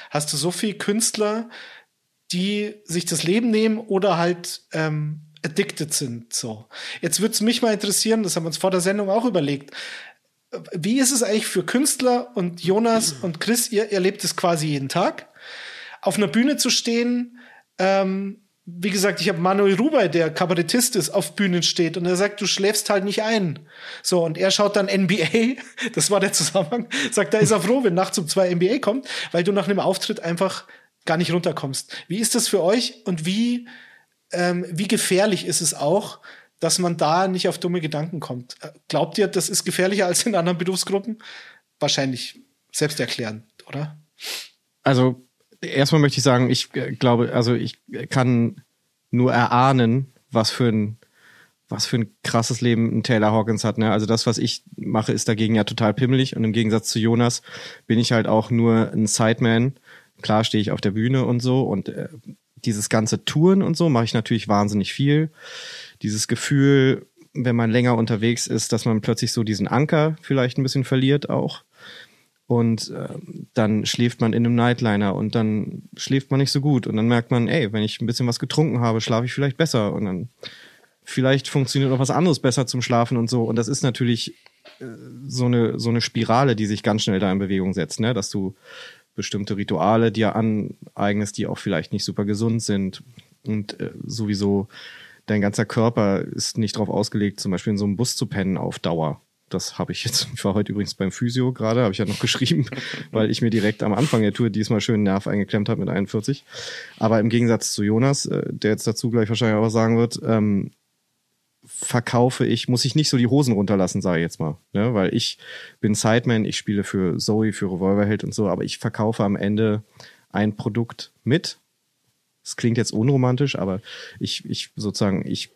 hast du so viele Künstler, die sich das Leben nehmen oder halt ähm, addicted sind. So. Jetzt würde es mich mal interessieren, das haben wir uns vor der Sendung auch überlegt. Wie ist es eigentlich für Künstler und Jonas und Chris, ihr erlebt es quasi jeden Tag? auf einer Bühne zu stehen, ähm, wie gesagt, ich habe Manuel Rubai, der Kabarettist ist, auf Bühnen steht und er sagt, du schläfst halt nicht ein. So, und er schaut dann NBA, das war der Zusammenhang, sagt, da ist er froh, wenn nachts um zwei NBA kommt, weil du nach einem Auftritt einfach gar nicht runterkommst. Wie ist das für euch und wie, ähm, wie gefährlich ist es auch, dass man da nicht auf dumme Gedanken kommt? Äh, glaubt ihr, das ist gefährlicher als in anderen Berufsgruppen? Wahrscheinlich selbsterklärend, oder? Also erstmal möchte ich sagen, ich äh, glaube, also ich kann nur erahnen, was für ein was für ein krasses Leben ein Taylor Hawkins hat. Ne? Also das, was ich mache, ist dagegen ja total pimmelig. Und im Gegensatz zu Jonas bin ich halt auch nur ein Sideman. Klar stehe ich auf der Bühne und so. Und äh, dieses ganze Touren und so mache ich natürlich wahnsinnig viel. Dieses Gefühl, wenn man länger unterwegs ist, dass man plötzlich so diesen Anker vielleicht ein bisschen verliert auch. Und äh, dann schläft man in einem Nightliner und dann schläft man nicht so gut. Und dann merkt man, ey, wenn ich ein bisschen was getrunken habe, schlafe ich vielleicht besser. Und dann vielleicht funktioniert noch was anderes besser zum Schlafen und so. Und das ist natürlich äh, so, eine, so eine Spirale, die sich ganz schnell da in Bewegung setzt, ne? dass du bestimmte Rituale dir aneignest, die auch vielleicht nicht super gesund sind. Und äh, sowieso dein ganzer Körper ist nicht darauf ausgelegt, zum Beispiel in so einem Bus zu pennen auf Dauer das habe ich jetzt, ich war heute übrigens beim Physio gerade, habe ich ja noch geschrieben, weil ich mir direkt am Anfang der Tour diesmal schön einen Nerv eingeklemmt habe mit 41. Aber im Gegensatz zu Jonas, äh, der jetzt dazu gleich wahrscheinlich auch was sagen wird, ähm, verkaufe ich, muss ich nicht so die Hosen runterlassen, sage ich jetzt mal. Ne? Weil ich bin Sideman, ich spiele für Zoe, für Revolverheld und so, aber ich verkaufe am Ende ein Produkt mit es klingt jetzt unromantisch, aber ich, ich sozusagen, ich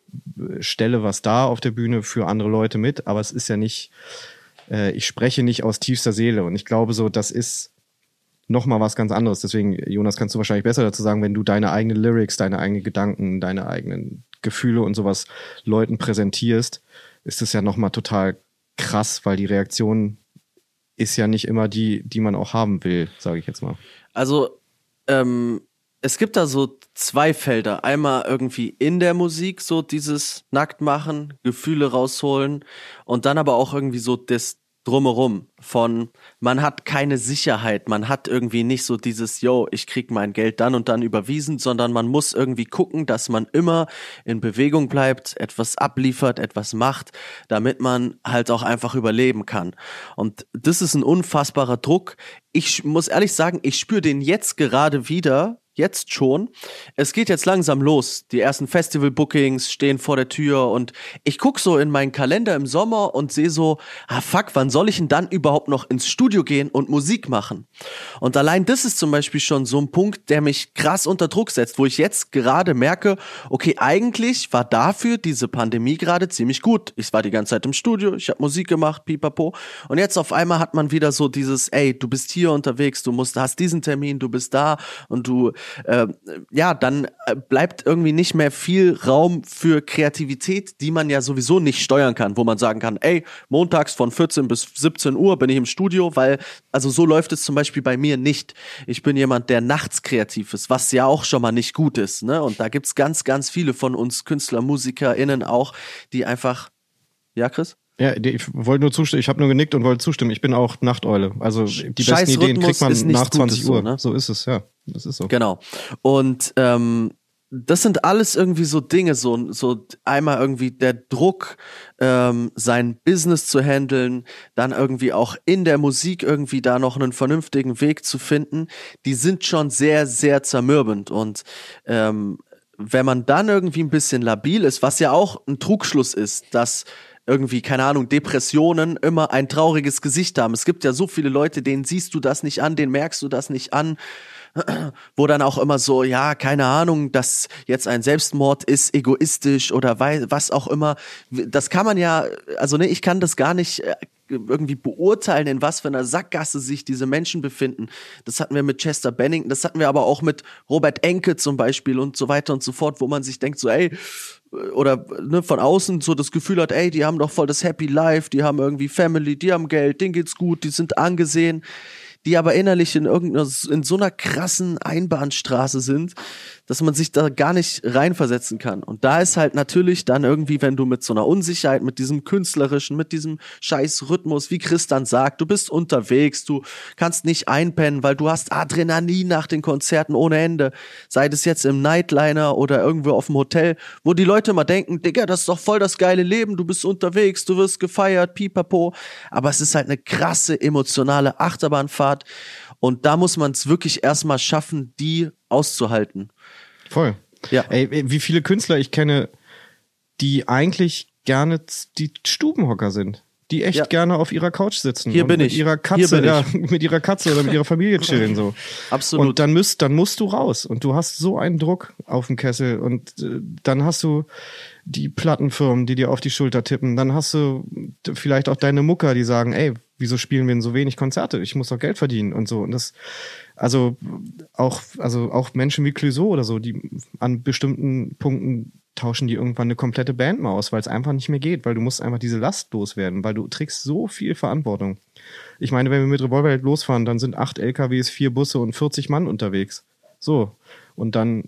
stelle was da auf der Bühne für andere Leute mit, aber es ist ja nicht, äh, ich spreche nicht aus tiefster Seele. Und ich glaube so, das ist nochmal was ganz anderes. Deswegen, Jonas, kannst du wahrscheinlich besser dazu sagen, wenn du deine eigenen Lyrics, deine eigenen Gedanken, deine eigenen Gefühle und sowas Leuten präsentierst, ist das ja nochmal total krass, weil die Reaktion ist ja nicht immer die, die man auch haben will, sage ich jetzt mal. Also, ähm, es gibt da so zwei Felder. Einmal irgendwie in der Musik so dieses Nackt machen, Gefühle rausholen und dann aber auch irgendwie so das drumherum von man hat keine Sicherheit, man hat irgendwie nicht so dieses yo, ich krieg mein Geld dann und dann überwiesen, sondern man muss irgendwie gucken, dass man immer in Bewegung bleibt, etwas abliefert, etwas macht, damit man halt auch einfach überleben kann. Und das ist ein unfassbarer Druck. Ich muss ehrlich sagen, ich spüre den jetzt gerade wieder, jetzt schon. Es geht jetzt langsam los. Die ersten Festival-Bookings stehen vor der Tür und ich guck so in meinen Kalender im Sommer und sehe so, ah fuck, wann soll ich denn dann überhaupt noch ins Studio gehen und Musik machen? Und allein das ist zum Beispiel schon so ein Punkt, der mich krass unter Druck setzt, wo ich jetzt gerade merke, okay, eigentlich war dafür diese Pandemie gerade ziemlich gut. Ich war die ganze Zeit im Studio, ich habe Musik gemacht, pipapo. Und jetzt auf einmal hat man wieder so dieses, ey, du bist hier unterwegs, du musst, hast diesen Termin, du bist da und du äh, ja, dann äh, bleibt irgendwie nicht mehr viel Raum für Kreativität, die man ja sowieso nicht steuern kann, wo man sagen kann, ey, montags von 14 bis 17 Uhr bin ich im Studio, weil, also so läuft es zum Beispiel bei mir nicht. Ich bin jemand, der nachts kreativ ist, was ja auch schon mal nicht gut ist, ne? Und da gibt's ganz, ganz viele von uns Künstler, MusikerInnen auch, die einfach, ja, Chris? Ja, ich wollte nur zustimmen, ich habe nur genickt und wollte zustimmen. Ich bin auch Nachteule. Also die besten Ideen kriegt man nach 20 Uhr. So, ne? so ist es, ja. Das ist so. Genau. Und ähm, das sind alles irgendwie so Dinge, so, so einmal irgendwie der Druck, ähm, sein Business zu handeln, dann irgendwie auch in der Musik irgendwie da noch einen vernünftigen Weg zu finden, die sind schon sehr, sehr zermürbend. Und ähm, wenn man dann irgendwie ein bisschen labil ist, was ja auch ein Trugschluss ist, dass irgendwie, keine Ahnung, Depressionen immer ein trauriges Gesicht haben. Es gibt ja so viele Leute, denen siehst du das nicht an, denen merkst du das nicht an wo dann auch immer so, ja, keine Ahnung, dass jetzt ein Selbstmord ist, egoistisch oder was auch immer. Das kann man ja, also ne, ich kann das gar nicht äh, irgendwie beurteilen, in was für einer Sackgasse sich diese Menschen befinden. Das hatten wir mit Chester Bennington, das hatten wir aber auch mit Robert Enke zum Beispiel und so weiter und so fort, wo man sich denkt so, ey, oder ne, von außen so das Gefühl hat, ey, die haben doch voll das Happy Life, die haben irgendwie Family, die haben Geld, denen geht's gut, die sind angesehen die aber innerlich in irgendeiner, in so einer krassen Einbahnstraße sind, dass man sich da gar nicht reinversetzen kann. Und da ist halt natürlich dann irgendwie, wenn du mit so einer Unsicherheit, mit diesem künstlerischen, mit diesem scheiß Rhythmus, wie Chris dann sagt, du bist unterwegs, du kannst nicht einpennen, weil du hast Adrenalin nach den Konzerten ohne Ende. Sei das jetzt im Nightliner oder irgendwo auf dem Hotel, wo die Leute immer denken, Digga, das ist doch voll das geile Leben, du bist unterwegs, du wirst gefeiert, pipapo. Aber es ist halt eine krasse emotionale Achterbahnfahrt. Und da muss man es wirklich erstmal schaffen, die auszuhalten. Voll. Ja. Ey, wie viele Künstler ich kenne, die eigentlich gerne die Stubenhocker sind. Die echt ja. gerne auf ihrer Couch sitzen. Hier bin mit ich. Ihrer Katze, ja, mit ihrer Katze oder mit ihrer Familie chillen so. Absolut. Und dann müsst, dann musst du raus und du hast so einen Druck auf dem Kessel und äh, dann hast du die Plattenfirmen, die dir auf die Schulter tippen. Dann hast du vielleicht auch deine Mucker, die sagen, ey, wieso spielen wir denn so wenig Konzerte? Ich muss doch Geld verdienen und so. Und das, also auch, also auch Menschen wie Clouseau oder so, die an bestimmten Punkten tauschen die irgendwann eine komplette Band mal aus, weil es einfach nicht mehr geht, weil du musst einfach diese Last loswerden, weil du trägst so viel Verantwortung. Ich meine, wenn wir mit Revolverheld losfahren, dann sind acht LKWs, vier Busse und 40 Mann unterwegs. So. Und dann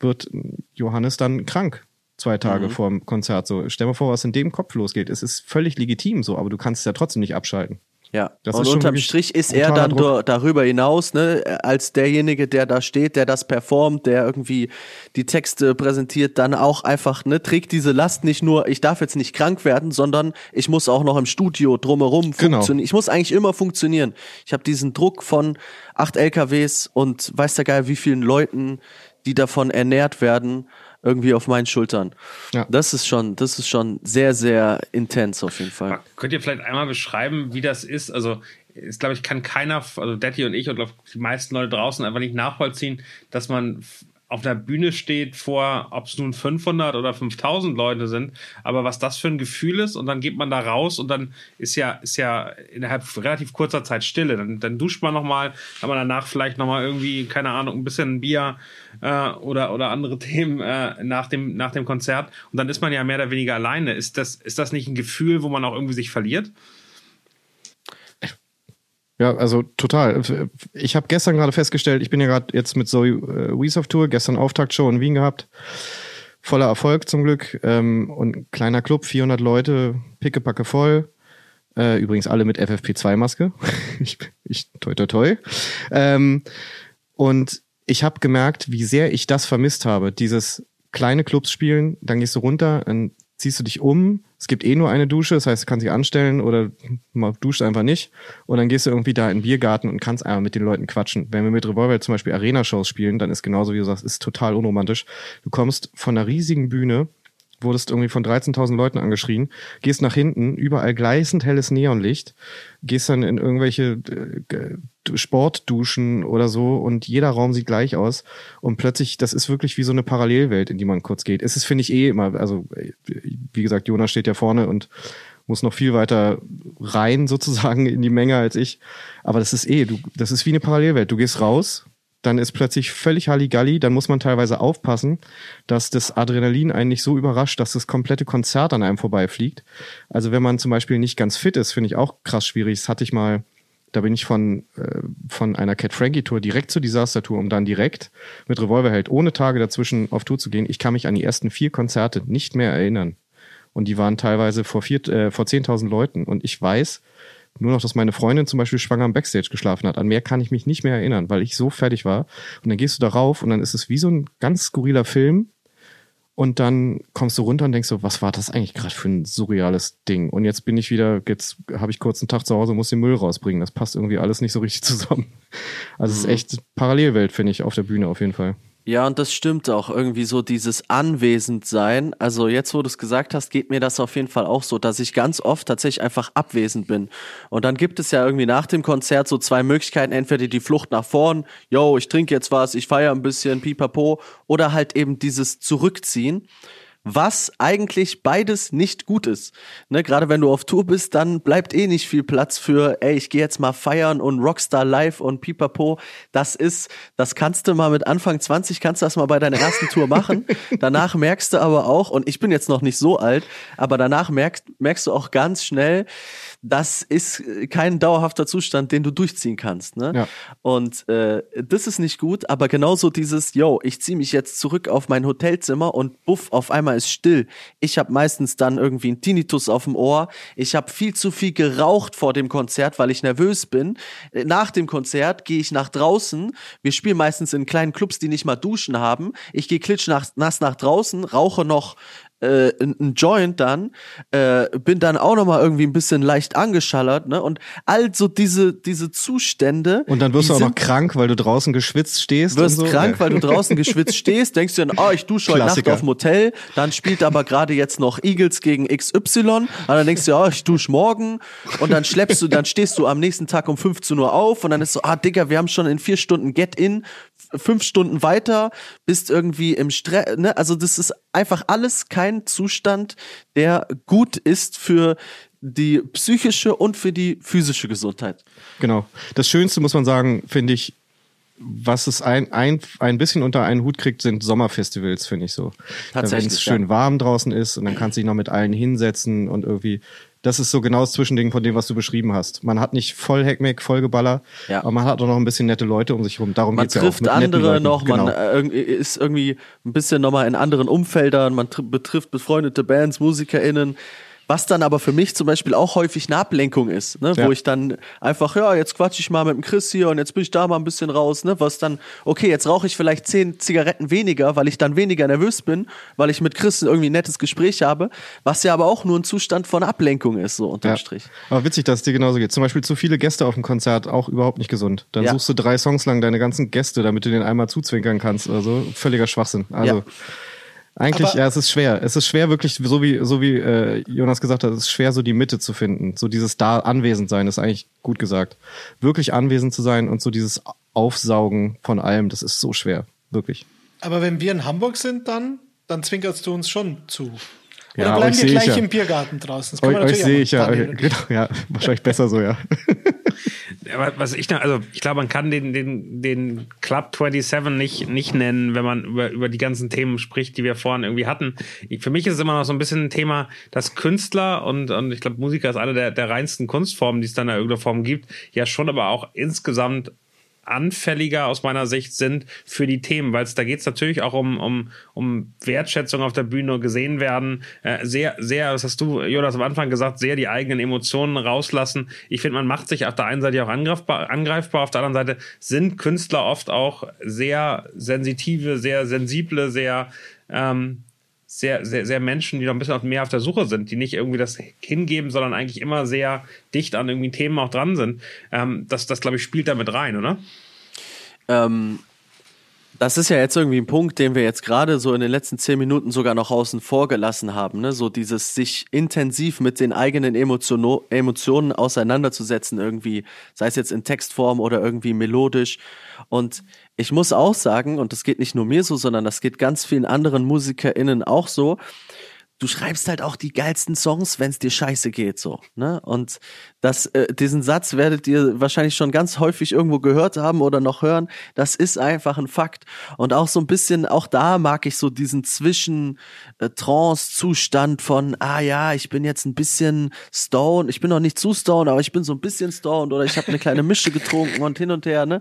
wird Johannes dann krank zwei Tage mhm. vor dem Konzert. So, stell dir mal vor, was in dem Kopf losgeht. Es ist völlig legitim so, aber du kannst es ja trotzdem nicht abschalten. Ja, das und unterm Strich ist er dann Druck. darüber hinaus, ne, als derjenige, der da steht, der das performt, der irgendwie die Texte präsentiert, dann auch einfach, ne, trägt diese Last nicht nur, ich darf jetzt nicht krank werden, sondern ich muss auch noch im Studio drumherum genau. funktionieren. Ich muss eigentlich immer funktionieren. Ich habe diesen Druck von acht LKWs und weiß der Geil, wie vielen Leuten, die davon ernährt werden irgendwie auf meinen Schultern. Ja. Das ist schon, das ist schon sehr, sehr intens auf jeden Fall. Könnt ihr vielleicht einmal beschreiben, wie das ist? Also, ist, glaube ich, kann keiner, also Daddy und ich und glaub, die meisten Leute draußen einfach nicht nachvollziehen, dass man auf der Bühne steht vor, ob es nun 500 oder 5000 Leute sind, aber was das für ein Gefühl ist und dann geht man da raus und dann ist ja, ist ja innerhalb relativ kurzer Zeit Stille. Dann, dann duscht man nochmal, kann man danach vielleicht nochmal irgendwie, keine Ahnung, ein bisschen Bier äh, oder, oder andere Themen äh, nach, dem, nach dem Konzert und dann ist man ja mehr oder weniger alleine. Ist das, ist das nicht ein Gefühl, wo man auch irgendwie sich verliert? Ja, also total. Ich habe gestern gerade festgestellt, ich bin ja gerade jetzt mit Zoe äh, Wies auf Tour, gestern Auftaktshow in Wien gehabt. Voller Erfolg zum Glück. Ähm, und kleiner Club, 400 Leute, pickepacke voll. Äh, übrigens alle mit FFP2-Maske. ich, ich, toi, toi, toi. Ähm, und ich habe gemerkt, wie sehr ich das vermisst habe. Dieses kleine Clubs spielen, dann gehst du runter, dann ziehst du dich um. Es gibt eh nur eine Dusche, das heißt, du kannst dich anstellen oder man duscht einfach nicht. Und dann gehst du irgendwie da in den Biergarten und kannst einfach mit den Leuten quatschen. Wenn wir mit Revolver zum Beispiel Arena-Shows spielen, dann ist genauso wie du sagst, ist total unromantisch. Du kommst von einer riesigen Bühne wurdest irgendwie von 13.000 Leuten angeschrien, gehst nach hinten, überall gleißend helles Neonlicht, gehst dann in irgendwelche äh, Sportduschen oder so und jeder Raum sieht gleich aus und plötzlich, das ist wirklich wie so eine Parallelwelt, in die man kurz geht. Es ist, finde ich, eh immer, also wie gesagt, Jonas steht ja vorne und muss noch viel weiter rein sozusagen in die Menge als ich. Aber das ist eh, du, das ist wie eine Parallelwelt. Du gehst raus, dann ist plötzlich völlig Halligalli, dann muss man teilweise aufpassen, dass das Adrenalin einen nicht so überrascht, dass das komplette Konzert an einem vorbeifliegt. Also wenn man zum Beispiel nicht ganz fit ist, finde ich auch krass schwierig. Das hatte ich mal, da bin ich von, äh, von einer Cat Frankie Tour direkt zur Disaster Tour, um dann direkt mit Revolverheld ohne Tage dazwischen auf Tour zu gehen. Ich kann mich an die ersten vier Konzerte nicht mehr erinnern. Und die waren teilweise vor, vier, äh, vor 10.000 Leuten. Und ich weiß, nur noch, dass meine Freundin zum Beispiel schwanger am Backstage geschlafen hat. An mehr kann ich mich nicht mehr erinnern, weil ich so fertig war. Und dann gehst du da rauf und dann ist es wie so ein ganz skurriler Film. Und dann kommst du runter und denkst so, was war das eigentlich gerade für ein surreales Ding? Und jetzt bin ich wieder, jetzt habe ich kurz einen Tag zu Hause und muss den Müll rausbringen. Das passt irgendwie alles nicht so richtig zusammen. Also es ist echt Parallelwelt, finde ich, auf der Bühne auf jeden Fall. Ja, und das stimmt auch. Irgendwie so dieses Anwesendsein. Also jetzt, wo du es gesagt hast, geht mir das auf jeden Fall auch so, dass ich ganz oft tatsächlich einfach abwesend bin. Und dann gibt es ja irgendwie nach dem Konzert so zwei Möglichkeiten. Entweder die Flucht nach vorn, yo, ich trinke jetzt was, ich feiere ein bisschen, pipapo. Oder halt eben dieses Zurückziehen was eigentlich beides nicht gut ist. Ne, Gerade wenn du auf Tour bist, dann bleibt eh nicht viel Platz für, ey, ich gehe jetzt mal feiern und Rockstar Live und Pipapo. Das ist, das kannst du mal mit Anfang 20, kannst du das mal bei deiner ersten Tour machen. danach merkst du aber auch, und ich bin jetzt noch nicht so alt, aber danach merkst, merkst du auch ganz schnell, das ist kein dauerhafter Zustand, den du durchziehen kannst. Ne? Ja. Und äh, das ist nicht gut, aber genauso dieses, yo, ich ziehe mich jetzt zurück auf mein Hotelzimmer und buff, auf einmal ist still. Ich habe meistens dann irgendwie einen Tinnitus auf dem Ohr. Ich habe viel zu viel geraucht vor dem Konzert, weil ich nervös bin. Nach dem Konzert gehe ich nach draußen. Wir spielen meistens in kleinen Clubs, die nicht mal Duschen haben. Ich gehe klitschnass nach draußen, rauche noch äh, ein Joint dann, äh, bin dann auch nochmal irgendwie ein bisschen leicht angeschallert, ne? Und all so diese, diese Zustände. Und dann wirst du auch noch krank, weil du draußen geschwitzt stehst. Wirst so. krank, weil du draußen geschwitzt stehst, denkst du dann, oh, ich dusche heute Nacht auf dem Hotel, dann spielt aber gerade jetzt noch Eagles gegen XY, und dann denkst du, oh, ich dusche morgen, und dann schleppst du, dann stehst du am nächsten Tag um 15 Uhr auf, und dann ist so, ah, Digga, wir haben schon in vier Stunden Get-In, fünf Stunden weiter, bist irgendwie im Stress, ne? Also das ist einfach alles kein Zustand, der gut ist für die psychische und für die physische Gesundheit. Genau. Das Schönste muss man sagen, finde ich, was es ein, ein, ein bisschen unter einen Hut kriegt, sind Sommerfestivals, finde ich so. Tatsächlich. Wenn es schön ja. warm draußen ist und dann kannst du dich noch mit allen hinsetzen und irgendwie das ist so genau das Zwischending von dem, was du beschrieben hast. Man hat nicht voll Heckmeck, voll Geballer, ja. aber man hat auch noch ein bisschen nette Leute um sich rum. Darum man geht's ja auch. Man trifft andere noch, genau. man äh, ist irgendwie ein bisschen nochmal in anderen Umfeldern, man betrifft befreundete Bands, MusikerInnen. Was dann aber für mich zum Beispiel auch häufig eine Ablenkung ist, ne? Ja. wo ich dann einfach, ja, jetzt quatsche ich mal mit dem Chris hier und jetzt bin ich da mal ein bisschen raus, ne? was dann, okay, jetzt rauche ich vielleicht zehn Zigaretten weniger, weil ich dann weniger nervös bin, weil ich mit Chris irgendwie ein nettes Gespräch habe, was ja aber auch nur ein Zustand von Ablenkung ist, so unterm ja. Strich. Aber witzig, dass es dir genauso geht. Zum Beispiel zu viele Gäste auf dem Konzert, auch überhaupt nicht gesund. Dann ja. suchst du drei Songs lang deine ganzen Gäste, damit du den einmal zuzwinkern kannst. Also völliger Schwachsinn. Also eigentlich, aber ja, es ist schwer. Es ist schwer, wirklich, so wie, so wie äh, Jonas gesagt hat, es ist schwer, so die Mitte zu finden. So dieses da anwesend sein ist eigentlich gut gesagt. Wirklich anwesend zu sein und so dieses Aufsaugen von allem, das ist so schwer. Wirklich. Aber wenn wir in Hamburg sind, dann, dann zwinkerst du uns schon zu. Ja, Oder euch bleiben wir gleich ja. im Biergarten draußen? Das Euch, euch sehe ich ja, genau, ja, wahrscheinlich besser so, ja. Was ich also ich glaube, man kann den, den, den Club 27 nicht, nicht nennen, wenn man über, über die ganzen Themen spricht, die wir vorhin irgendwie hatten. Ich, für mich ist es immer noch so ein bisschen ein Thema, dass Künstler und, und ich glaube, Musiker ist eine der, der reinsten Kunstformen, die es dann in irgendeiner Form gibt, ja schon aber auch insgesamt anfälliger aus meiner Sicht sind für die Themen, weil es da geht es natürlich auch um, um, um Wertschätzung auf der Bühne, gesehen werden, äh, sehr, sehr, das hast du, Jonas, am Anfang gesagt, sehr die eigenen Emotionen rauslassen. Ich finde, man macht sich auf der einen Seite auch angreifbar, angreifbar, auf der anderen Seite sind Künstler oft auch sehr sensitive, sehr sensible, sehr ähm, sehr, sehr, sehr Menschen, die noch ein bisschen mehr auf der Suche sind, die nicht irgendwie das hingeben, sondern eigentlich immer sehr dicht an irgendwie Themen auch dran sind. Ähm, das, das glaube ich, spielt da mit rein, oder? Ähm, das ist ja jetzt irgendwie ein Punkt, den wir jetzt gerade so in den letzten zehn Minuten sogar noch außen vor gelassen haben. Ne? So dieses sich intensiv mit den eigenen Emotion Emotionen auseinanderzusetzen, irgendwie, sei es jetzt in Textform oder irgendwie melodisch. Und ich muss auch sagen, und das geht nicht nur mir so, sondern das geht ganz vielen anderen MusikerInnen auch so, du schreibst halt auch die geilsten Songs, wenn es dir scheiße geht, so. Ne? Und das, äh, diesen Satz werdet ihr wahrscheinlich schon ganz häufig irgendwo gehört haben oder noch hören. Das ist einfach ein Fakt. Und auch so ein bisschen, auch da mag ich so diesen zwischen äh, Trance-Zustand von, ah ja, ich bin jetzt ein bisschen stoned, ich bin noch nicht zu stoned, aber ich bin so ein bisschen stoned oder ich habe eine kleine Mische getrunken und hin und her, ne?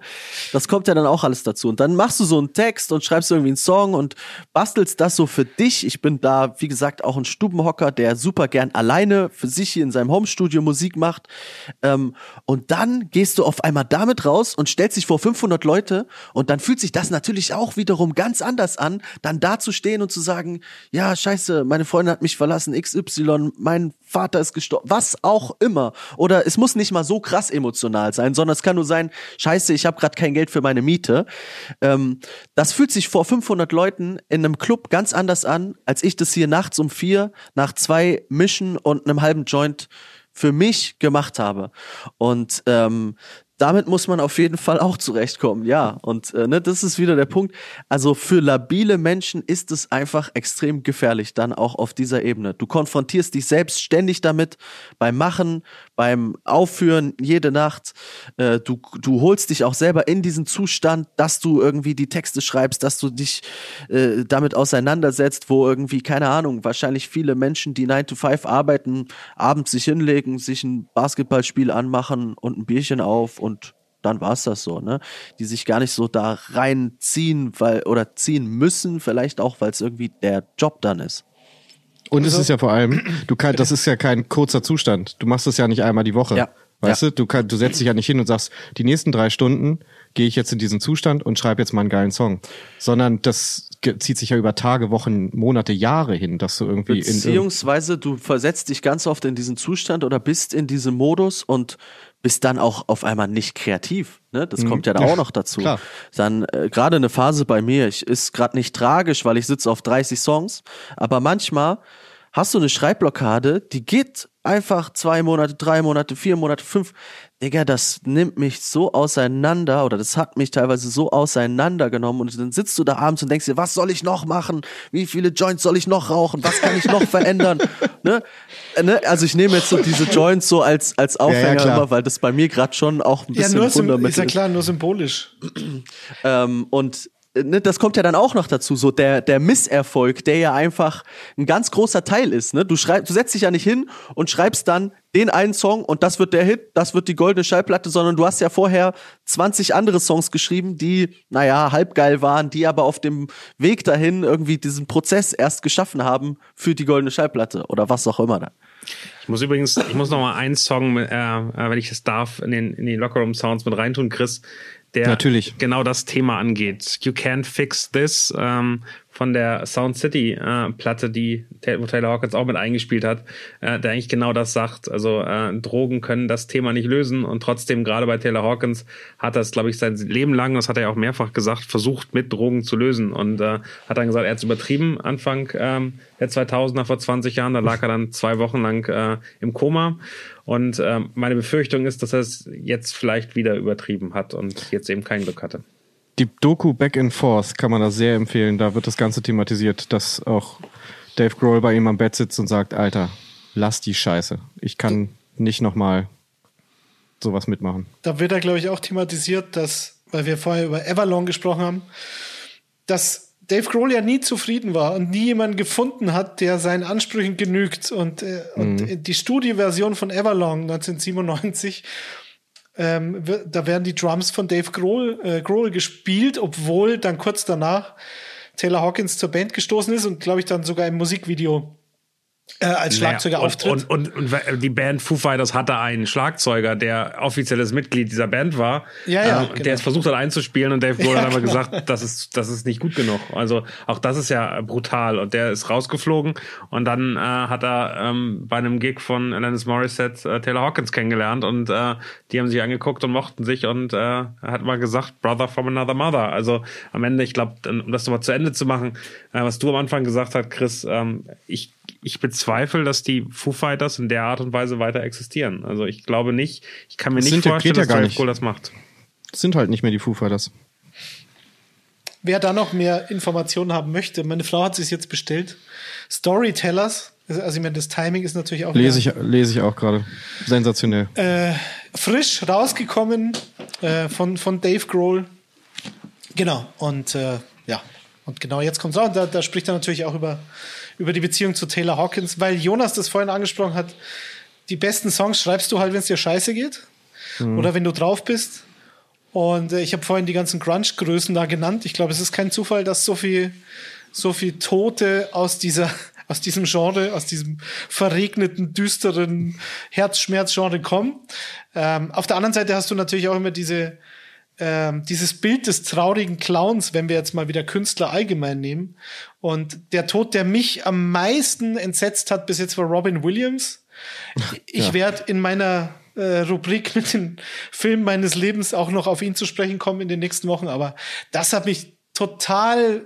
Das kommt ja dann auch alles dazu. Und dann machst du so einen Text und schreibst irgendwie einen Song und bastelst das so für dich. Ich bin da, wie gesagt, auch ein Stubenhocker, der super gern alleine für sich hier in seinem Homestudio Musik macht. Ähm, und dann gehst du auf einmal damit raus und stellst dich vor 500 Leute und dann fühlt sich das natürlich auch wiederum ganz anders an, dann da zu stehen und zu sagen, ja, scheiße, meine Freundin hat mich verlassen, XY, mein Vater ist gestorben, was auch immer. Oder es muss nicht mal so krass emotional sein, sondern es kann nur sein, scheiße, ich habe gerade kein Geld für meine Miete. Ähm, das fühlt sich vor 500 Leuten in einem Club ganz anders an, als ich das hier nachts um vier nach zwei Mischen und einem halben Joint für mich gemacht habe. Und ähm, damit muss man auf jeden Fall auch zurechtkommen, ja. Und äh, ne, das ist wieder der Punkt. Also für labile Menschen ist es einfach extrem gefährlich, dann auch auf dieser Ebene. Du konfrontierst dich selbst ständig damit, beim Machen, beim Aufführen, jede Nacht. Äh, du, du holst dich auch selber in diesen Zustand, dass du irgendwie die Texte schreibst, dass du dich äh, damit auseinandersetzt, wo irgendwie, keine Ahnung, wahrscheinlich viele Menschen, die 9 to 5 arbeiten, abends sich hinlegen, sich ein Basketballspiel anmachen und ein Bierchen auf und dann war's das so, ne? Die sich gar nicht so da reinziehen, weil, oder ziehen müssen, vielleicht auch, weil es irgendwie der Job dann ist. Und es ist ja vor allem, du kannst, das ist ja kein kurzer Zustand. Du machst das ja nicht einmal die Woche. Ja. Weißt Ja. du, du, kann, du setzt dich ja nicht hin und sagst, die nächsten drei Stunden gehe ich jetzt in diesen Zustand und schreibe jetzt mal einen geilen Song. Sondern das zieht sich ja über Tage, Wochen, Monate, Jahre hin, dass du irgendwie in irgend- Beziehungsweise du versetzt dich ganz oft in diesen Zustand oder bist in diesem Modus und bist dann auch auf einmal nicht kreativ. Ne? Das kommt ja da auch noch dazu. klar. Dann äh, gerade eine Phase bei mir, ich ist gerade nicht tragisch, weil ich sitze auf 30 Songs, aber manchmal hast du eine Schreibblockade, die geht einfach zwei Monate, drei Monate, vier Monate, fünf. Digga, das nimmt mich so auseinander oder das hat mich teilweise so auseinandergenommen und dann sitzt du da abends und denkst dir, was soll ich noch machen? Wie viele Joints soll ich noch rauchen? Was kann ich noch verändern? Ne? Äh, Ne? Also ich nehme jetzt so diese Joints so als, als Aufhänger klar. immer, weil das bei mir gerade schon auch ein Ja, bisschen nur sym- Fundament ist ja klar, nur symbolisch. ähm, und ne, das kommt ja dann auch noch dazu, so der, der Misserfolg, der ja einfach ein ganz großer Teil ist. Ne? Du, schreib, du setzt dich ja nicht hin und schreibst dann den einen Song und das wird der Hit, das wird die goldene Schallplatte, sondern du hast ja vorher 20 andere Songs geschrieben, die, naja, halbgeil waren, die aber auf dem Weg dahin irgendwie diesen Prozess erst geschaffen haben für die goldene Schallplatte oder was auch immer dann. Ich muss übrigens, ich muss noch mal einen Song, äh, äh, wenn ich es darf, in den in die Lockerroom Sounds mit reintun, Chris, der Natürlich. genau das Thema angeht. You can't fix this ähm, von der Sound City äh, Platte, die wo Taylor Hawkins auch mit eingespielt hat, äh, der eigentlich genau das sagt. Also äh, Drogen können das Thema nicht lösen und trotzdem gerade bei Taylor Hawkins hat das, glaube ich, sein Leben lang, das hat er ja auch mehrfach gesagt, versucht mit Drogen zu lösen und äh, hat dann gesagt, er hat es übertrieben Anfang ähm, der 2000er vor 20 Jahren, da lag er dann zwei Wochen lang äh, im Koma und ähm, meine Befürchtung ist, dass er es jetzt vielleicht wieder übertrieben hat und jetzt eben kein Glück hatte. Die Doku Back and Forth kann man da sehr empfehlen. Da wird das Ganze thematisiert, dass auch Dave Grohl bei ihm am Bett sitzt und sagt, Alter, lass die Scheiße. Ich kann nicht nochmal sowas mitmachen. Da wird er, glaube ich, auch thematisiert, dass, weil wir vorher über Everlong gesprochen haben, dass Dave Grohl ja nie zufrieden war und nie jemanden gefunden hat, der seinen Ansprüchen genügt. Und, äh, und Mhm. die Studioversion von Everlong 1997, ähm, da werden die Drums von Dave Grohl, äh, Grohl gespielt, obwohl dann kurz danach Taylor Hawkins zur Band gestoßen ist und, glaube ich, dann sogar im Musikvideo äh, als Schlagzeuger Naja, auftritt. Und, und, und, und die Band Foo Fighters hatte einen Schlagzeuger, der offizielles Mitglied dieser Band war, Ja, ja, ähm, genau. der es versucht hat einzuspielen und Dave Grohl Ja, hat aber genau. gesagt, das ist, das ist nicht gut genug. Also auch das ist ja brutal und der ist rausgeflogen und dann äh, hat er ähm, bei einem Gig von Alanis Morissette äh, Taylor Hawkins kennengelernt und äh, die haben sich angeguckt und mochten sich und äh, er hat mal gesagt, Brother from another mother. Also am Ende, ich glaube, um das nochmal zu Ende zu machen, äh, was du am Anfang gesagt hast, Chris, ähm, ich ich bezweifle, dass die Foo Fighters in der Art und Weise weiter existieren. Also ich glaube nicht, ich kann mir Das nicht vorstellen, ja dass Dave. Grohl das macht. Das sind halt nicht mehr die Foo Fighters. Wer da noch mehr Informationen haben möchte, meine Frau hat sich jetzt bestellt. Storytellers, also ich meine, das Timing ist natürlich auch Lese ich, lese ich auch gerade. Sensationell. äh, frisch rausgekommen äh, von, von Dave Grohl. Genau, und äh, ja, und genau jetzt kommt es raus. Da, da spricht er natürlich auch über, über die Beziehung zu Taylor Hawkins, weil Jonas das vorhin angesprochen hat. Die besten Songs schreibst du halt, wenn es dir scheiße geht oder wenn du drauf bist. Und äh, ich habe vorhin die ganzen Grunge-Größen da genannt. Ich glaube, es ist kein Zufall, dass so viel, so viel Tote aus dieser, aus diesem Genre, aus diesem verregneten, düsteren Herzschmerz-Genre kommen. Ähm, auf der anderen Seite hast du natürlich auch immer diese, ähm, dieses Bild des traurigen Clowns, wenn wir jetzt mal wieder Künstler allgemein nehmen. Und der Tod, der mich am meisten entsetzt hat bis jetzt, war Robin Williams. Ich Ja. werde in meiner äh, Rubrik mit den Filmen meines Lebens auch noch auf ihn zu sprechen kommen in den nächsten Wochen, aber das hat mich total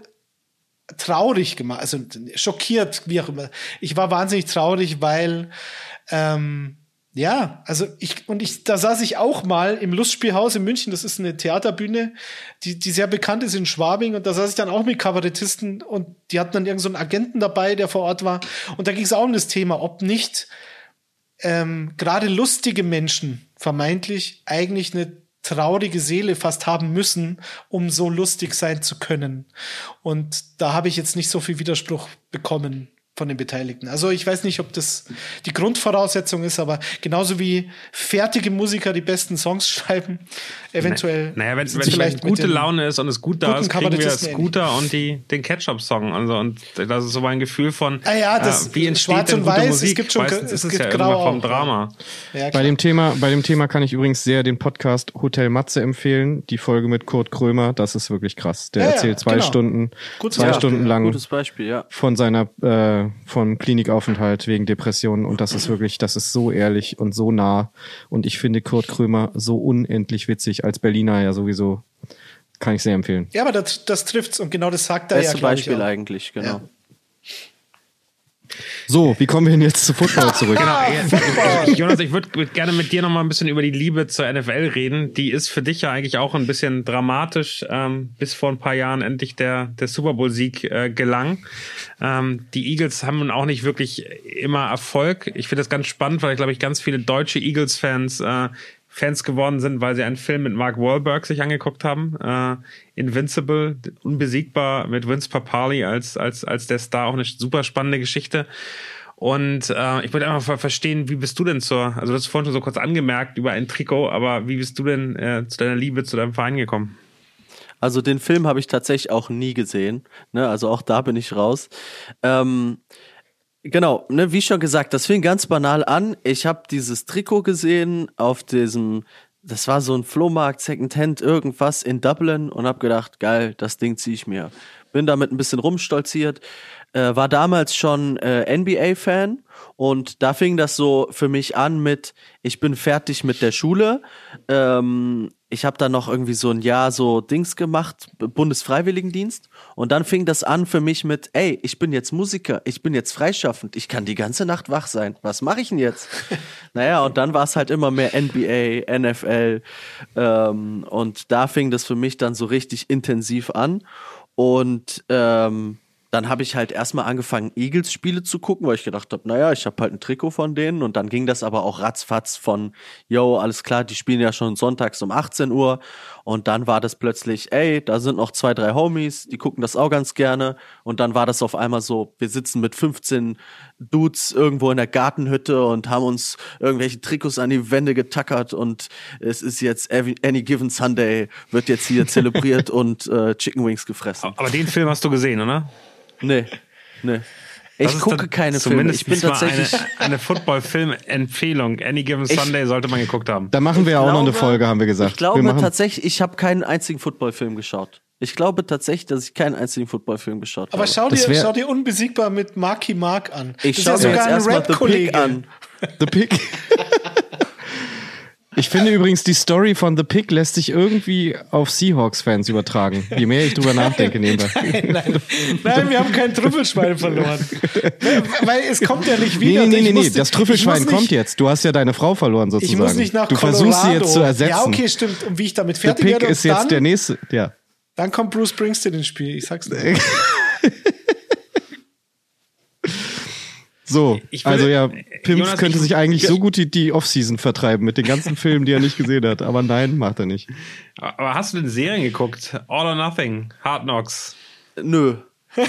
traurig gemacht, also schockiert, wie auch immer. Ich war wahnsinnig traurig, weil ähm, ja, also ich und ich, da saß ich auch mal im Lustspielhaus in München. Das ist eine Theaterbühne, die die sehr bekannt ist in Schwabing. Und da saß ich dann auch mit Kabarettisten und die hatten dann irgendeinen so Agenten dabei, der vor Ort war. Und da ging es auch um das Thema, ob nicht ähm, gerade lustige Menschen vermeintlich eigentlich eine traurige Seele fast haben müssen, um so lustig sein zu können. Und da habe ich jetzt nicht so viel Widerspruch bekommen von den Beteiligten. Also ich weiß nicht, ob das die Grundvoraussetzung ist, aber genauso wie fertige Musiker die besten Songs schreiben, eventuell. Naja, wenn, es vielleicht gute Laune ist und es gut da ist, kriegen wir Scooter und die, den Ketchup-Song. Also, und das ist so mein Gefühl von, Ah ja, das- äh, wie entsteht Schwarz und gute Weiß, es Musik? gibt schon- Meistens es ist es gibt ja Grau immer vom. Drama. Ja, Bei dem Thema, bei dem Thema kann ich übrigens sehr den Podcast Hotel Matze empfehlen. Die Folge mit Kurt Krömer, das ist wirklich krass. Der Ja, erzählt zwei genau. Stunden, Gutes zwei Stunden lang Gutes Beispiel, ja. von seiner äh, vom Klinikaufenthalt wegen Depressionen und das ist wirklich, das ist so ehrlich und so nah und ich finde Kurt Krömer so unendlich witzig als Berliner ja sowieso kann ich sehr empfehlen. ja, aber das, das trifft's und genau das sagt er Beste ja, glaub Beispiel ich auch. eigentlich, genau. Ja. So, wie kommen wir denn jetzt zu Football zurück? Genau, ich, Jonas, ich würde würd gerne mit dir noch mal ein bisschen über die Liebe zur NFL reden. Die ist für dich ja eigentlich auch ein bisschen dramatisch, ähm, bis vor ein paar Jahren endlich der, der Super Bowl-Sieg äh, gelang. Ähm, die Eagles haben nun auch nicht wirklich immer Erfolg. Ich finde das ganz spannend, weil ich glaube ich ganz viele deutsche Eagles-Fans äh, Fans geworden sind, weil sie einen Film mit Mark Wahlberg sich angeguckt haben. Äh, Invincible, unbesiegbar mit Vince Papali als, als, als der Star. Auch eine super spannende Geschichte. Und äh, ich wollte einfach ver- verstehen, wie bist du denn zur, also du hast vorhin schon so kurz angemerkt über ein Trikot, aber wie bist du denn äh, zu deiner Liebe zu deinem Verein gekommen? Also den Film habe ich tatsächlich auch nie gesehen. Ne? Also auch da bin ich raus. Ähm, genau, ne, wie schon gesagt, das fing ganz banal an. Ich habe dieses Trikot gesehen auf diesem, das war so ein Flohmarkt, Secondhand, irgendwas in Dublin und habe gedacht, geil, das Ding ziehe ich mir. Bin damit ein bisschen rumstolziert. Äh, war damals schon äh, NBA-Fan und da fing das so für mich an mit, ich bin fertig mit der Schule. Ähm, ich habe dann noch irgendwie so ein Jahr so Dings gemacht, Bundesfreiwilligendienst. Und dann fing das an für mich mit, ey, ich bin jetzt Musiker, ich bin jetzt freischaffend, ich kann die ganze Nacht wach sein. Was mache ich denn jetzt? naja, und dann war es halt immer mehr NBA, NFL. Ähm, und da fing das für mich dann so richtig intensiv an. Und ähm, dann habe ich halt erstmal angefangen, Eagles-Spiele zu gucken, weil ich gedacht habe, naja, ich habe halt ein Trikot von denen. Und dann ging das aber auch ratzfatz von, yo, alles klar, die spielen ja schon sonntags um 18 Uhr. Und dann war das plötzlich, ey, da sind noch zwei, drei Homies, die gucken das auch ganz gerne. Und dann war das auf einmal so, wir sitzen mit 15 Dudes irgendwo in der Gartenhütte und haben uns irgendwelche Trikots an die Wände getackert. Und es ist jetzt Any Given Sunday, wird jetzt hier zelebriert und äh, Chicken Wings gefressen. Aber den Film hast du gesehen, oder? Nee, nee. Ich gucke keine Filme. Ich bin tatsächlich eine, eine Football-Film-Empfehlung. Any Given Sunday sollte man geguckt haben. Da machen wir ja auch glaube, noch eine Folge, haben wir gesagt. Ich glaube tatsächlich, ich habe keinen einzigen Football-Film geschaut. Ich glaube tatsächlich, dass ich keinen einzigen Football-Film geschaut Aber habe. schau Das dir, wär- schau dir unbesiegbar mit Marky Mark an. ich das schaue ja jetzt sogar ein erstmal The Pig an. The Pig. Ich finde übrigens, die Story von The Pig lässt sich irgendwie auf Seahawks-Fans übertragen. Je mehr ich drüber nachdenke, nebenbei. Nein, nein, wir haben kein Trüffelschwein verloren. Weil- es kommt ja nicht wieder. nee, nee, Ich nee, nee. musste- das ich Trüffelschwein nicht- kommt jetzt. Du hast ja deine Frau verloren Ich sozusagen. muss nicht nach du Colorado. versuchst sie jetzt zu ersetzen. Ja, okay, stimmt. Und wie ich damit The fertig Pig werde, ist jetzt dann, der nächste, ja. dann kommt Bruce Springsteen ins Spiel. Ich sag's dir. So, Ich will- also ja, Pimp Jonas, könnte ich- sich eigentlich so gut die, die Offseason vertreiben mit den ganzen Filmen, die er nicht gesehen hat. Aber nein, macht er nicht. Aber hast du denn Serien geguckt? All or Nothing, Hard Knocks. Nö.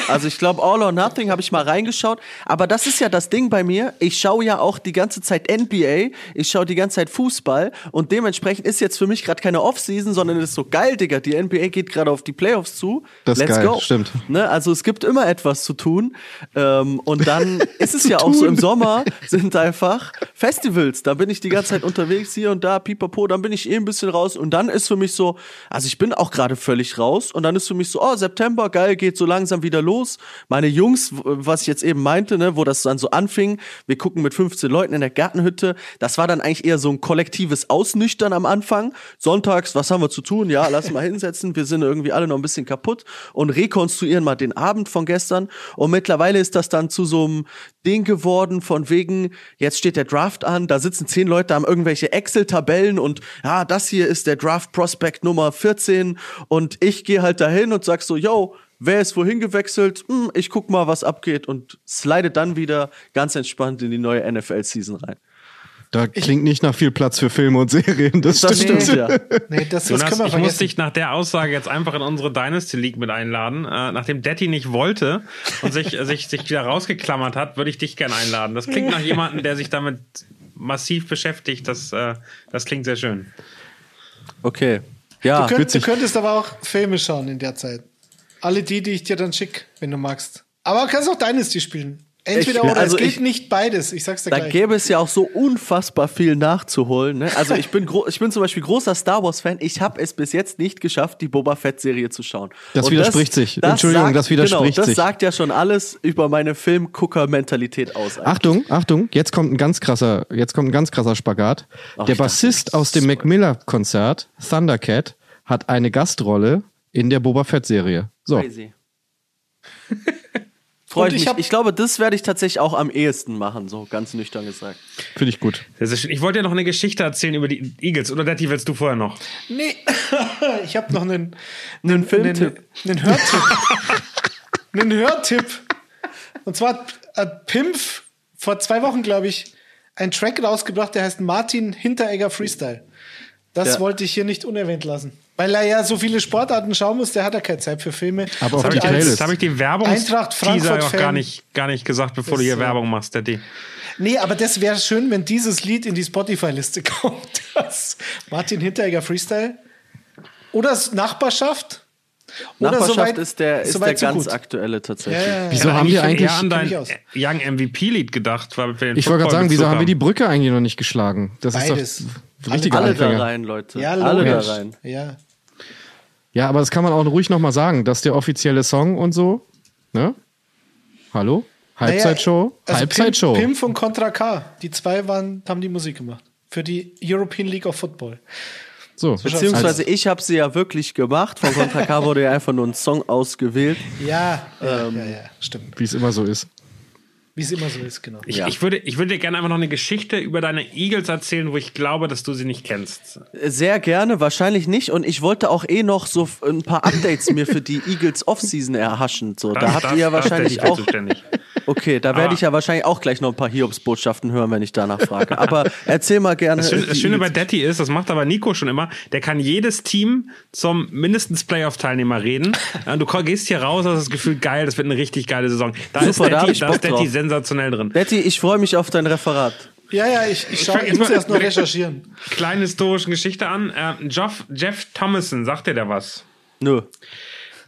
Also ich glaube, All or Nothing habe ich mal reingeschaut. Aber das ist ja das Ding bei mir. Ich schaue ja auch die ganze Zeit NBA. Ich schaue die ganze Zeit Fußball. Und dementsprechend ist jetzt für mich gerade keine Offseason, sondern es ist so geil, Digga. Die NBA geht gerade auf die Playoffs zu. Das ist Let's geil, go. stimmt. Ne? Also es gibt immer etwas zu tun. Ähm, und dann ist es ja auch so im Sommer sind einfach Festivals. Da bin ich die ganze Zeit unterwegs hier und da, pipapo. Dann bin ich eh ein bisschen raus. Und dann ist für mich so, also ich bin auch gerade völlig raus. Und dann ist für mich so, oh, September, geil, geht so langsam wieder los. Meine Jungs, was ich jetzt eben meinte, ne, wo das dann so anfing, wir gucken mit 15 Leuten in der Gartenhütte. Das war dann eigentlich eher so ein kollektives Ausnüchtern am Anfang. Sonntags, was haben wir zu tun? Ja, lass mal hinsetzen. Wir sind irgendwie alle noch ein bisschen kaputt und rekonstruieren mal den Abend von gestern. Und mittlerweile ist das dann zu so einem Ding geworden von wegen, jetzt steht der Draft an, da sitzen zehn Leute, haben irgendwelche Excel-Tabellen und ja, das hier ist der Draft Prospect Nummer 14 und ich gehe halt dahin und sag so, yo, wer ist wohin gewechselt? Hm, ich guck mal, was abgeht und slide dann wieder ganz entspannt in die neue NFL-Season rein. Da klingt nicht nach viel Platz für Filme und Serien. Das, Das stimmt. stimmt, ja. Nee, das, das Jonas, wir ich muss dich nach der Aussage jetzt einfach in unsere Dynasty League mit einladen. Äh, nachdem Detti nicht wollte und sich, sich, sich wieder rausgeklammert hat, würde ich dich gerne einladen. Das klingt nach jemandem, der sich damit massiv beschäftigt. Das, äh, das klingt sehr schön. Okay. Ja, du, könnt, du könntest aber auch Filme schauen in der Zeit. Alle die, die ich dir dann schick, wenn du magst. Aber du kannst auch Dynasty spielen. Entweder Ich- oder. also es geht ich- nicht beides. Ich sag's dir Da gleich. gäbe es ja auch so unfassbar viel nachzuholen. Ne? Also ich bin, ich bin zum Beispiel großer Star Wars-Fan. Ich habe es bis jetzt nicht geschafft, die Boba Fett-Serie zu schauen. Das Und widerspricht sich. Entschuldigung, das widerspricht genau, sich. Das sagt ja schon alles über meine Filmgucker-Mentalität aus. eigentlich. Achtung, Achtung, jetzt kommt ein ganz krasser, jetzt kommt ein ganz krasser Spagat. Ach, Der ich dachte, Bassist aus dem Mac Miller Konzert, Thundercat, hat eine Gastrolle in der Boba Fett Serie. So. Crazy. Freue ich ich mich. hab- Ich glaube, das werde ich tatsächlich auch am ehesten machen, so ganz nüchtern gesagt. Finde ich gut. Ich wollte dir noch eine Geschichte erzählen über die Eagles. Oder Detti, willst du vorher noch? Nee, ich habe noch einen, Einen Filmtipp. Einen, einen Hörtipp. einen Hörtipp. Und zwar hat Pimpf vor zwei Wochen, glaube ich, einen Track rausgebracht, der heißt Martin Hinteregger Freestyle. Das Ja. wollte ich hier nicht unerwähnt lassen. Weil er ja so viele Sportarten schauen muss, der hat ja keine Zeit für Filme. Aber auf Habe die Playlist. habe ich die Werbung Eintracht Frankfurt auch gar nicht, gar nicht gesagt, bevor Das, du hier äh, Werbung machst, Detti. Nee, aber das wäre schön, wenn dieses Lied in die Spotify-Liste kommt. Das Martin Hinteregger Freestyle. Oder Nachbarschaft. Oder Nachbarschaft soweit- ist der, ist soweit der so ganz gut. aktuelle tatsächlich. Ja, ja, ja. Wieso Ich haben wir eigentlich, eher an dein. Young MVP-Lied gedacht. Weil wir ich wollte gerade sagen, wieso haben wir haben. die Brücke eigentlich noch nicht geschlagen? Das Beides. ist doch richtiger Alle da Anfänger. rein, Leute. Ja, Alle da rein. Ja. Ja, aber das kann man auch ruhig nochmal sagen, dass der offizielle Song und so, ne? Hallo? Halbzeitshow? Also Halbzeitshow. Pim, Pimp und Contra K, die zwei waren, haben die Musik gemacht. Für die European League of Football. So, Beziehungsweise ich habe sie ja wirklich gemacht. Von Contra K wurde ja einfach nur ein Song ausgewählt. Ja, ja, ja, ja, stimmt. wie es immer so ist. Wie es immer so ist, genau. Ich, Ja. ich, würde, ich würde dir gerne einfach noch eine Geschichte über deine Eagles erzählen, wo ich glaube, dass du sie nicht kennst. Sehr gerne, wahrscheinlich nicht. Und ich wollte auch eh noch so ein paar Updates mir für die Eagles Offseason erhaschen. So, da Das- habt das- ihr ja wahrscheinlich auch. Zuständig. Okay, da werde ich ja wahrscheinlich auch gleich noch ein paar Hiobs-Botschaften hören, wenn ich danach frage. Aber erzähl mal gerne. Das Schöne, das Schöne bei. Detti ist, das macht aber Nico schon immer, der kann jedes Team zum mindestens Playoff-Teilnehmer reden. Äh, Du gehst hier raus, hast das Gefühl, geil, das wird eine richtig geile Saison. Da Super, ist Detti, da ist Detti drauf. sensational drin. Betty, ich freue mich auf dein Referat. Ja, ja, ich, ich, schau, fang ich jetzt muss erst noch recherchieren. Kleine historische Geschichte an. Äh, Jeff, Jeff Thomason, sagt dir der was? Nö.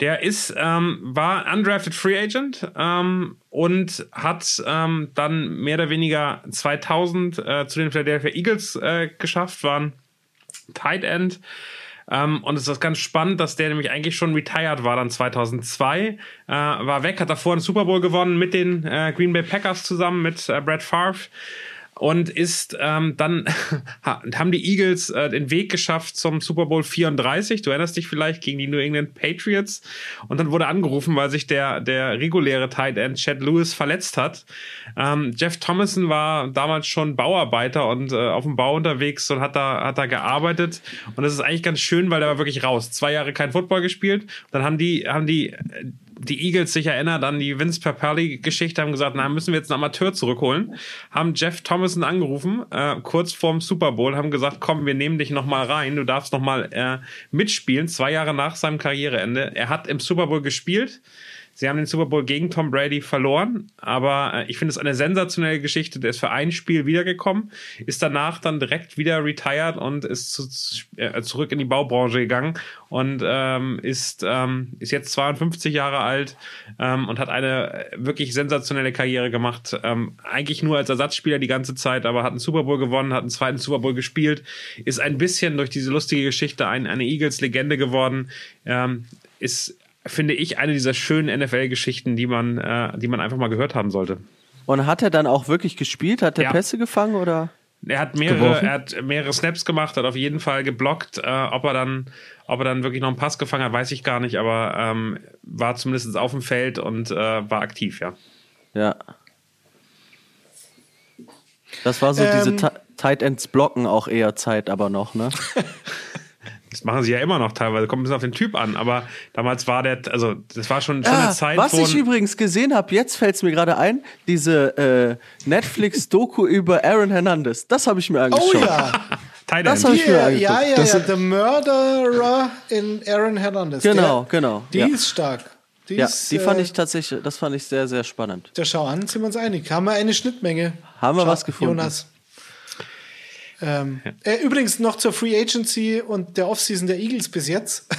Der ist, ähm, war undrafted Free Agent ähm, und hat ähm, dann mehr oder weniger 2000 äh, zu den Philadelphia Eagles äh, geschafft, waren Tight End. Ähm, und es ist ganz spannend, dass der nämlich eigentlich schon retired war dann 2002. Äh, war weg, hat davor einen Super Bowl gewonnen mit den äh, Green Bay Packers zusammen mit äh, Brad Favre und ist ähm, dann ha- haben die Eagles äh, den Weg geschafft zum Super Bowl 34. Du erinnerst dich vielleicht gegen die New England Patriots und dann wurde angerufen, weil sich der der reguläre Tight End Chad Lewis verletzt hat. Ähm, Jeff Thomason war damals schon Bauarbeiter und äh, auf dem Bau unterwegs und hat da hat da gearbeitet und das ist eigentlich ganz schön, weil der war wirklich raus. Zwei Jahre kein Football gespielt. Dann haben die haben die äh, die Eagles sich erinnert an die Vince Papali-Geschichte, haben gesagt, na, müssen wir jetzt einen Amateur zurückholen, haben Jeff Thomason angerufen, äh, kurz vorm Super Bowl, haben gesagt, komm, wir nehmen dich nochmal rein, du darfst nochmal äh, mitspielen, zwei Jahre nach seinem Karriereende. Er hat im Super Bowl gespielt, Sie haben den Super Bowl gegen Tom Brady verloren, aber äh, ich finde es eine sensationelle Geschichte. Der ist für ein Spiel wiedergekommen, ist danach dann direkt wieder retired und ist zu, äh, zurück in die Baubranche gegangen und ähm, ist, ähm, ist jetzt 52 Jahre alt ähm, und hat eine wirklich sensationelle Karriere gemacht. Ähm, eigentlich nur als Ersatzspieler die ganze Zeit, aber hat einen Super Bowl gewonnen, hat einen zweiten Super Bowl gespielt, ist ein bisschen durch diese lustige Geschichte ein, eine Eagles-Legende geworden, ähm, ist finde ich, eine dieser schönen NFL-Geschichten, die man, äh, die man einfach mal gehört haben sollte. Und hat er dann auch wirklich gespielt? Hat er Ja. Pässe gefangen oder? Er hat mehrere, Geworfen? er hat mehrere Snaps gemacht, hat auf jeden Fall geblockt. Äh, ob er dann, ob er dann wirklich noch einen Pass gefangen hat, weiß ich gar nicht, aber ähm, war zumindest auf dem Feld und äh, war aktiv, ja. Ja. Das war so diese Ähm. Ti- Tight Ends blocken auch eher Zeit, aber noch, ne? Das machen sie ja immer noch teilweise, kommt ein bisschen auf den Typ an, aber damals war der, also das war schon, schon eine Zeit, Ah, was ich übrigens gesehen habe, jetzt fällt es mir gerade ein, diese äh, Netflix-Doku über Aaron Hernandez. Das habe ich mir Oh angeschaut. ja, Tight das End. hab ich mir ja, angeguckt. ja, ja, Das ja. The Murderer in Aaron Hernandez. Genau, der, genau. Die ja. ist stark. Die, ja, ist, die fand äh, ich tatsächlich, das fand ich sehr, sehr spannend. Der Schau an, sind wir uns einig. Haben wir eine Schnittmenge. Haben wir Schau, was gefunden. Jonas. Ähm, äh, übrigens noch zur Free Agency und der Offseason der Eagles bis jetzt.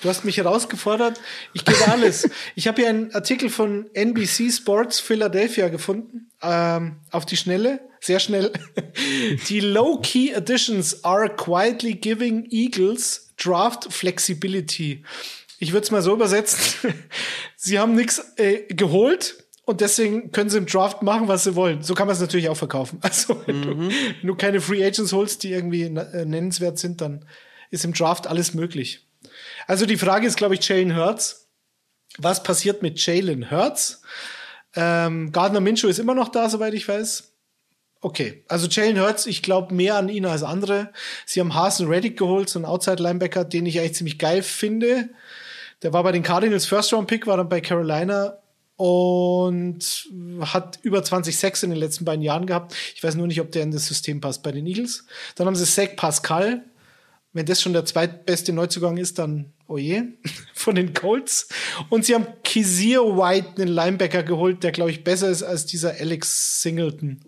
Du hast mich herausgefordert. Ich gebe alles. ich habe hier einen Artikel von NBC Sports Philadelphia gefunden. Ähm, auf die Schnelle. Sehr schnell. die Low-Key Additions are quietly giving Eagles Draft Flexibility. Ich würde es mal so übersetzen. sie haben nichts äh, geholt, und deswegen können sie im Draft machen, was sie wollen. So kann man es natürlich auch verkaufen. Also, wenn, du, wenn du keine Free Agents holst, die irgendwie äh, nennenswert sind, dann ist im Draft alles möglich. Also die Frage ist, glaube ich, Jalen Hurts. Was passiert mit Jalen Hurts? Ähm, Gardner Minshew ist immer noch da, soweit ich weiß. Okay, also Jalen Hurts, ich glaube mehr an ihn als andere. Sie haben Hasen Reddick geholt, so einen Outside-Linebacker, den ich eigentlich ziemlich geil finde. Der war bei den Cardinals First-Round-Pick, war dann bei Carolina und hat über 20 Sacks in den letzten beiden Jahren gehabt. Ich weiß nur nicht, ob der in das System passt bei den Eagles. Dann haben sie Zach Pascal. Wenn das schon der zweitbeste Neuzugang ist, dann oje, von den Colts. Und sie haben Kizir White, einen Linebacker, geholt, der, glaube ich, besser ist als dieser Alex Singleton,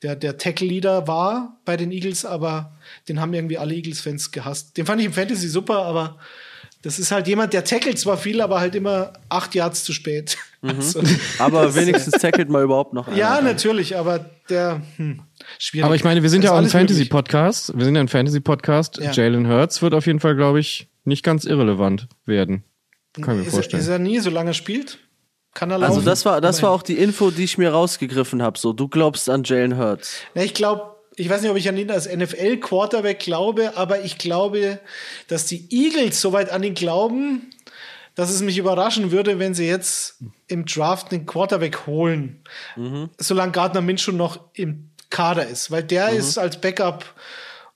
der der Tackle-Leader war bei den Eagles, aber den haben irgendwie alle Eagles-Fans gehasst. Den fand ich im Fantasy super, aber das ist halt jemand, der tackelt zwar viel, aber halt immer acht Yards zu spät. Also, Aber wenigstens tackelt mal überhaupt noch. ja, einer. natürlich, aber der, hm, schwierig. Aber ich meine, wir sind Das ja auch ein. Fantasy-Podcast. Wir sind ja ein Fantasy-Podcast. Ja. Jalen Hurts wird auf jeden Fall, glaube ich, nicht ganz irrelevant werden. Kann ich mir Ist, er- vorstellen. ist er nie, solange er spielt? Kann er laufen? Also das war, das war auch die Info, die ich mir rausgegriffen habe. So, du glaubst an Jalen Hurts. Na, ich glaube, ich weiß nicht, ob ich an ihn als NFL-Quarterback glaube, aber ich glaube, dass die Eagles soweit an ihn glauben, dass es mich überraschen würde, wenn sie jetzt im Draft einen Quarterback holen, mhm. solange Gardner Minshew noch im Kader ist, weil der mhm. ist als Backup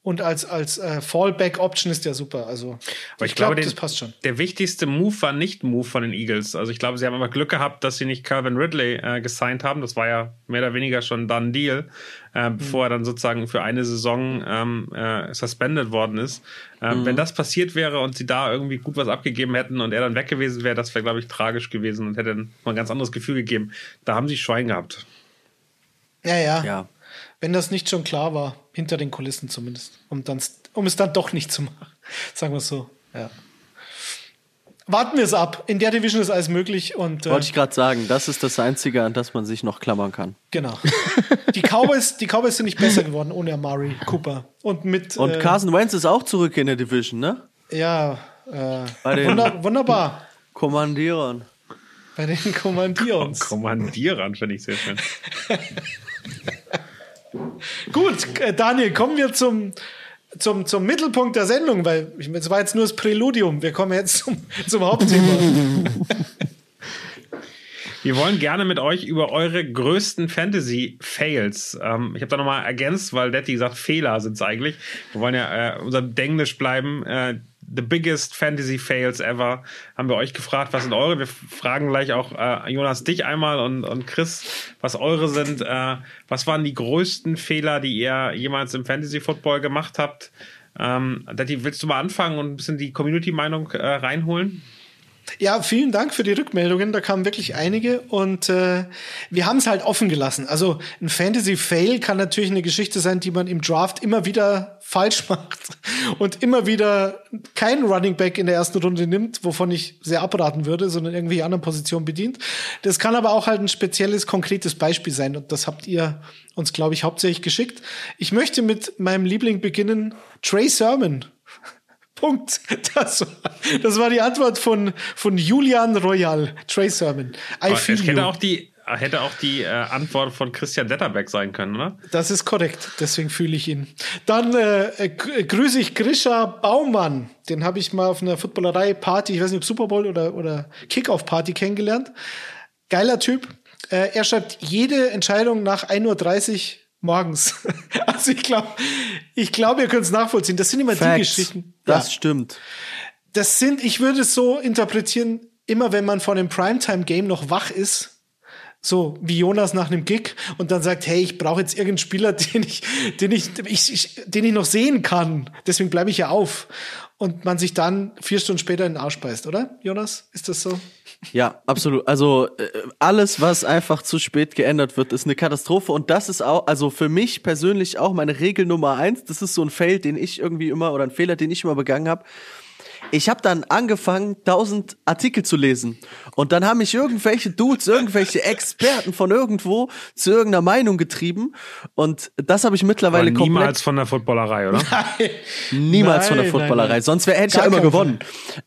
und als, als äh, Fallback-Option ist der super. Also, Aber ich, ich glaube, glaub, das passt schon. Der wichtigste Move war nicht Move von den Eagles. Also, ich glaube, sie haben aber Glück gehabt, dass sie nicht Calvin Ridley äh, gesigned haben. Das war ja mehr oder weniger schon dann Deal, äh, mhm. bevor er dann sozusagen für eine Saison ähm, äh, suspended worden ist. Ähm, mhm. Wenn das passiert wäre und sie da irgendwie gut was abgegeben hätten und er dann weg gewesen wäre, das wäre, glaube ich, tragisch gewesen und hätte dann mal ein ganz anderes Gefühl gegeben. Da haben sie Schwein gehabt. Ja, ja. Ja wenn das nicht schon klar war, hinter den Kulissen zumindest, um, dann, um es dann doch nicht zu machen. Sagen wir es so. Ja. Warten wir es ab. In der Division ist alles möglich. Und, äh, Wollte ich gerade sagen, das ist das Einzige, an das man sich noch klammern kann. Genau. Die Cowboys, die Cowboys sind nicht besser geworden ohne Amari Cooper. Und mit. Und äh, Carson Wentz ist auch zurück in der Division, ne? Ja. Äh, wunder, wunderbar. Kommandierern. Bei den Kommandierern. Kommandierern finde ich sehr schön. Gut, äh, Daniel, kommen wir zum, zum, zum Mittelpunkt der Sendung, weil es war jetzt nur das Präludium. Wir kommen jetzt zum, zum Hauptthema. Wir wollen gerne mit euch über eure größten Fantasy-Fails. Ähm, ich habe da nochmal ergänzt, weil Detti sagt, Fehler sind es eigentlich. Wir wollen ja äh, unser Denglisch bleiben. Äh, the biggest Fantasy Fails ever. Haben wir euch gefragt, was sind eure? Wir fragen gleich auch äh, Jonas dich einmal und, und Chris, was eure sind. Äh, was waren die größten Fehler, die ihr jemals im Fantasy Football gemacht habt? Ähm, Detti, willst du mal anfangen und ein bisschen die Community-Meinung äh, reinholen? Ja, vielen Dank für die Rückmeldungen. Da kamen wirklich einige und äh, wir haben es halt offen gelassen. Also ein Fantasy-Fail kann natürlich eine Geschichte sein, die man im Draft immer wieder falsch macht und immer wieder keinen Running Back in der ersten Runde nimmt, wovon ich sehr abraten würde, sondern irgendwie anderen Positionen bedient. Das kann aber auch halt ein spezielles, konkretes Beispiel sein und das habt ihr uns, glaube ich, hauptsächlich geschickt. Ich möchte mit meinem Liebling beginnen, Trey Sermon Punkt. Das war, das war die Antwort von, von Julian Royal, Trey Sermon. I feel hätte auch die hätte auch die äh, Antwort von Christian Detterbeck sein können, oder? Das ist korrekt, deswegen fühle ich ihn. Dann äh, äh grüße ich Grisha Baumann. Den habe ich mal auf einer Footballerei-Party, ich weiß nicht, ob Super Bowl oder, oder Kickoff-Party kennengelernt. Geiler Typ. Äh, er schreibt jede Entscheidung nach 1.30 Uhr morgens. Also ich glaube, ich glaube, ihr könnt es nachvollziehen. Das sind immer Facts. die Geschichten. Das ja. stimmt. Das sind, ich würde es so interpretieren, immer wenn man vor einem Primetime-Game noch wach ist, so wie Jonas nach einem Gig und dann sagt, hey, ich brauche jetzt irgendeinen Spieler, den ich, den ich, ich, den ich noch sehen kann. Deswegen bleibe ich ja auf. Und man sich dann vier Stunden später in den Arsch beißt, oder, Jonas? Ist das so? Ja, absolut. Also äh, alles, was einfach zu spät geändert wird, ist eine Katastrophe. Und das ist auch, also für mich persönlich auch meine Regel Nummer eins. Das ist so ein Fail, den ich irgendwie immer oder ein Fehler, den ich immer begangen habe. Ich habe dann angefangen, tausend Artikel zu lesen. Und dann haben mich irgendwelche Dudes, irgendwelche Experten von irgendwo zu irgendeiner Meinung getrieben. Und das habe ich mittlerweile Aber niemals von der Footballerei, oder? Nein. Niemals nein, von der Footballerei. Nein, nein. Sonst wäre hätte ich ja immer gewonnen.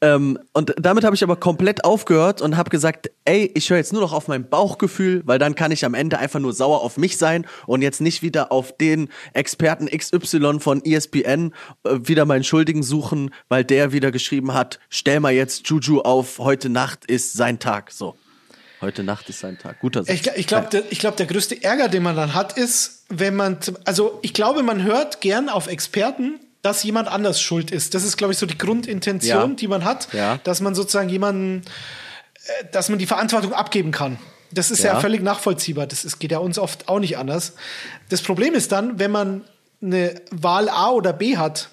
Ähm, und damit habe ich aber komplett aufgehört und habe gesagt, ey, ich höre jetzt nur noch auf mein Bauchgefühl, weil dann kann ich am Ende einfach nur sauer auf mich sein und jetzt nicht wieder auf den Experten XY von ESPN äh, wieder meinen Schuldigen suchen, weil der wieder geschrieben hat, stell mal jetzt Juju auf, heute Nacht ist sein Tag. So. Heute Nacht ist sein Tag. Guter Satz. Ich, ich glaube, der, ich glaub, der größte Ärger, den man dann hat, ist, wenn man, also ich glaube, man hört gern auf Experten, dass jemand anders schuld ist. Das ist, glaube ich, so die Grundintention, ja. die man hat, ja. dass man sozusagen jemanden, äh, dass man die Verantwortung abgeben kann. Das ist ja, ja völlig nachvollziehbar. Das ist, geht ja uns oft auch nicht anders. Das Problem ist dann, wenn man eine Wahl A oder B hat,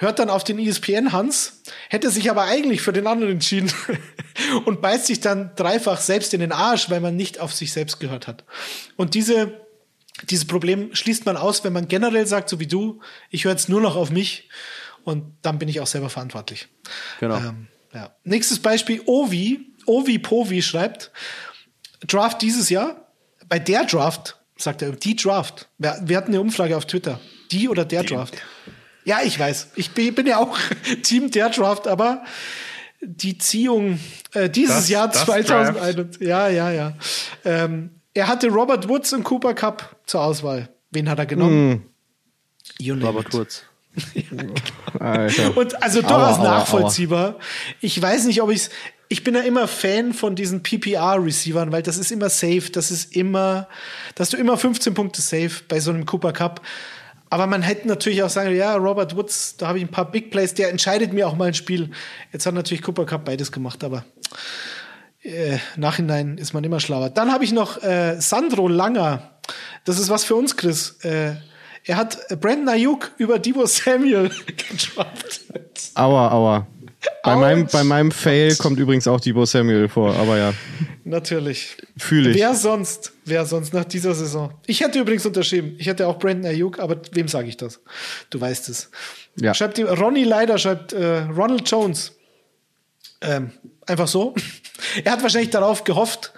hört dann auf den ESPN Hans, hätte sich aber eigentlich für den anderen entschieden und beißt sich dann dreifach selbst in den Arsch, weil man nicht auf sich selbst gehört hat. Und diese, dieses Problem schließt man aus, wenn man generell sagt, so wie du, ich höre jetzt nur noch auf mich und dann bin ich auch selber verantwortlich. Genau. Ähm, ja. Nächstes Beispiel, Ovi, Ovi Povi schreibt, Draft dieses Jahr, bei der Draft, sagt er, die Draft. Wir, wir hatten eine Umfrage auf Twitter. Die oder der Draft? Ja, ich weiß. Ich bin ja auch Team der Draft, aber die Ziehung äh, dieses das, Jahr 2021. Ja, ja, ja. Ähm, er hatte Robert Woods und Cooper Cup zur Auswahl. Wen hat er genommen? Name Robert. Woods. Alter. Und also durchaus aua, nachvollziehbar. Ich weiß nicht, ob ich's. Ich bin ja immer Fan von diesen PPR-Receivern, weil das ist immer safe. Das ist immer, dass du immer 15 Punkte safe bei so einem Cooper Cup. Aber man hätte natürlich auch sagen, ja, Robert Woods, da habe ich ein paar Big Plays, der entscheidet mir auch mal ein Spiel. Jetzt hat natürlich Cooper Cup beides gemacht, aber äh, Nachhinein ist man immer schlauer. Dann habe ich noch äh, Sandro Langer. Das ist was für uns, Chris. Äh, er hat Brandon Ayuk über Debo Samuel gedroppt. Aua, aua. Bei meinem, bei meinem Fail kommt übrigens auch Debo Samuel vor, aber ja, Natürlich. fühle ich. Wer sonst? Wer sonst nach dieser Saison? Ich hätte übrigens unterschrieben. Ich hätte auch Brandon Ayuk, aber wem sage ich das? Du weißt es. Ja. Schreibt ihm, Ronnie Leider schreibt äh, Ronald Jones. Ähm, einfach so. er hat wahrscheinlich darauf gehofft,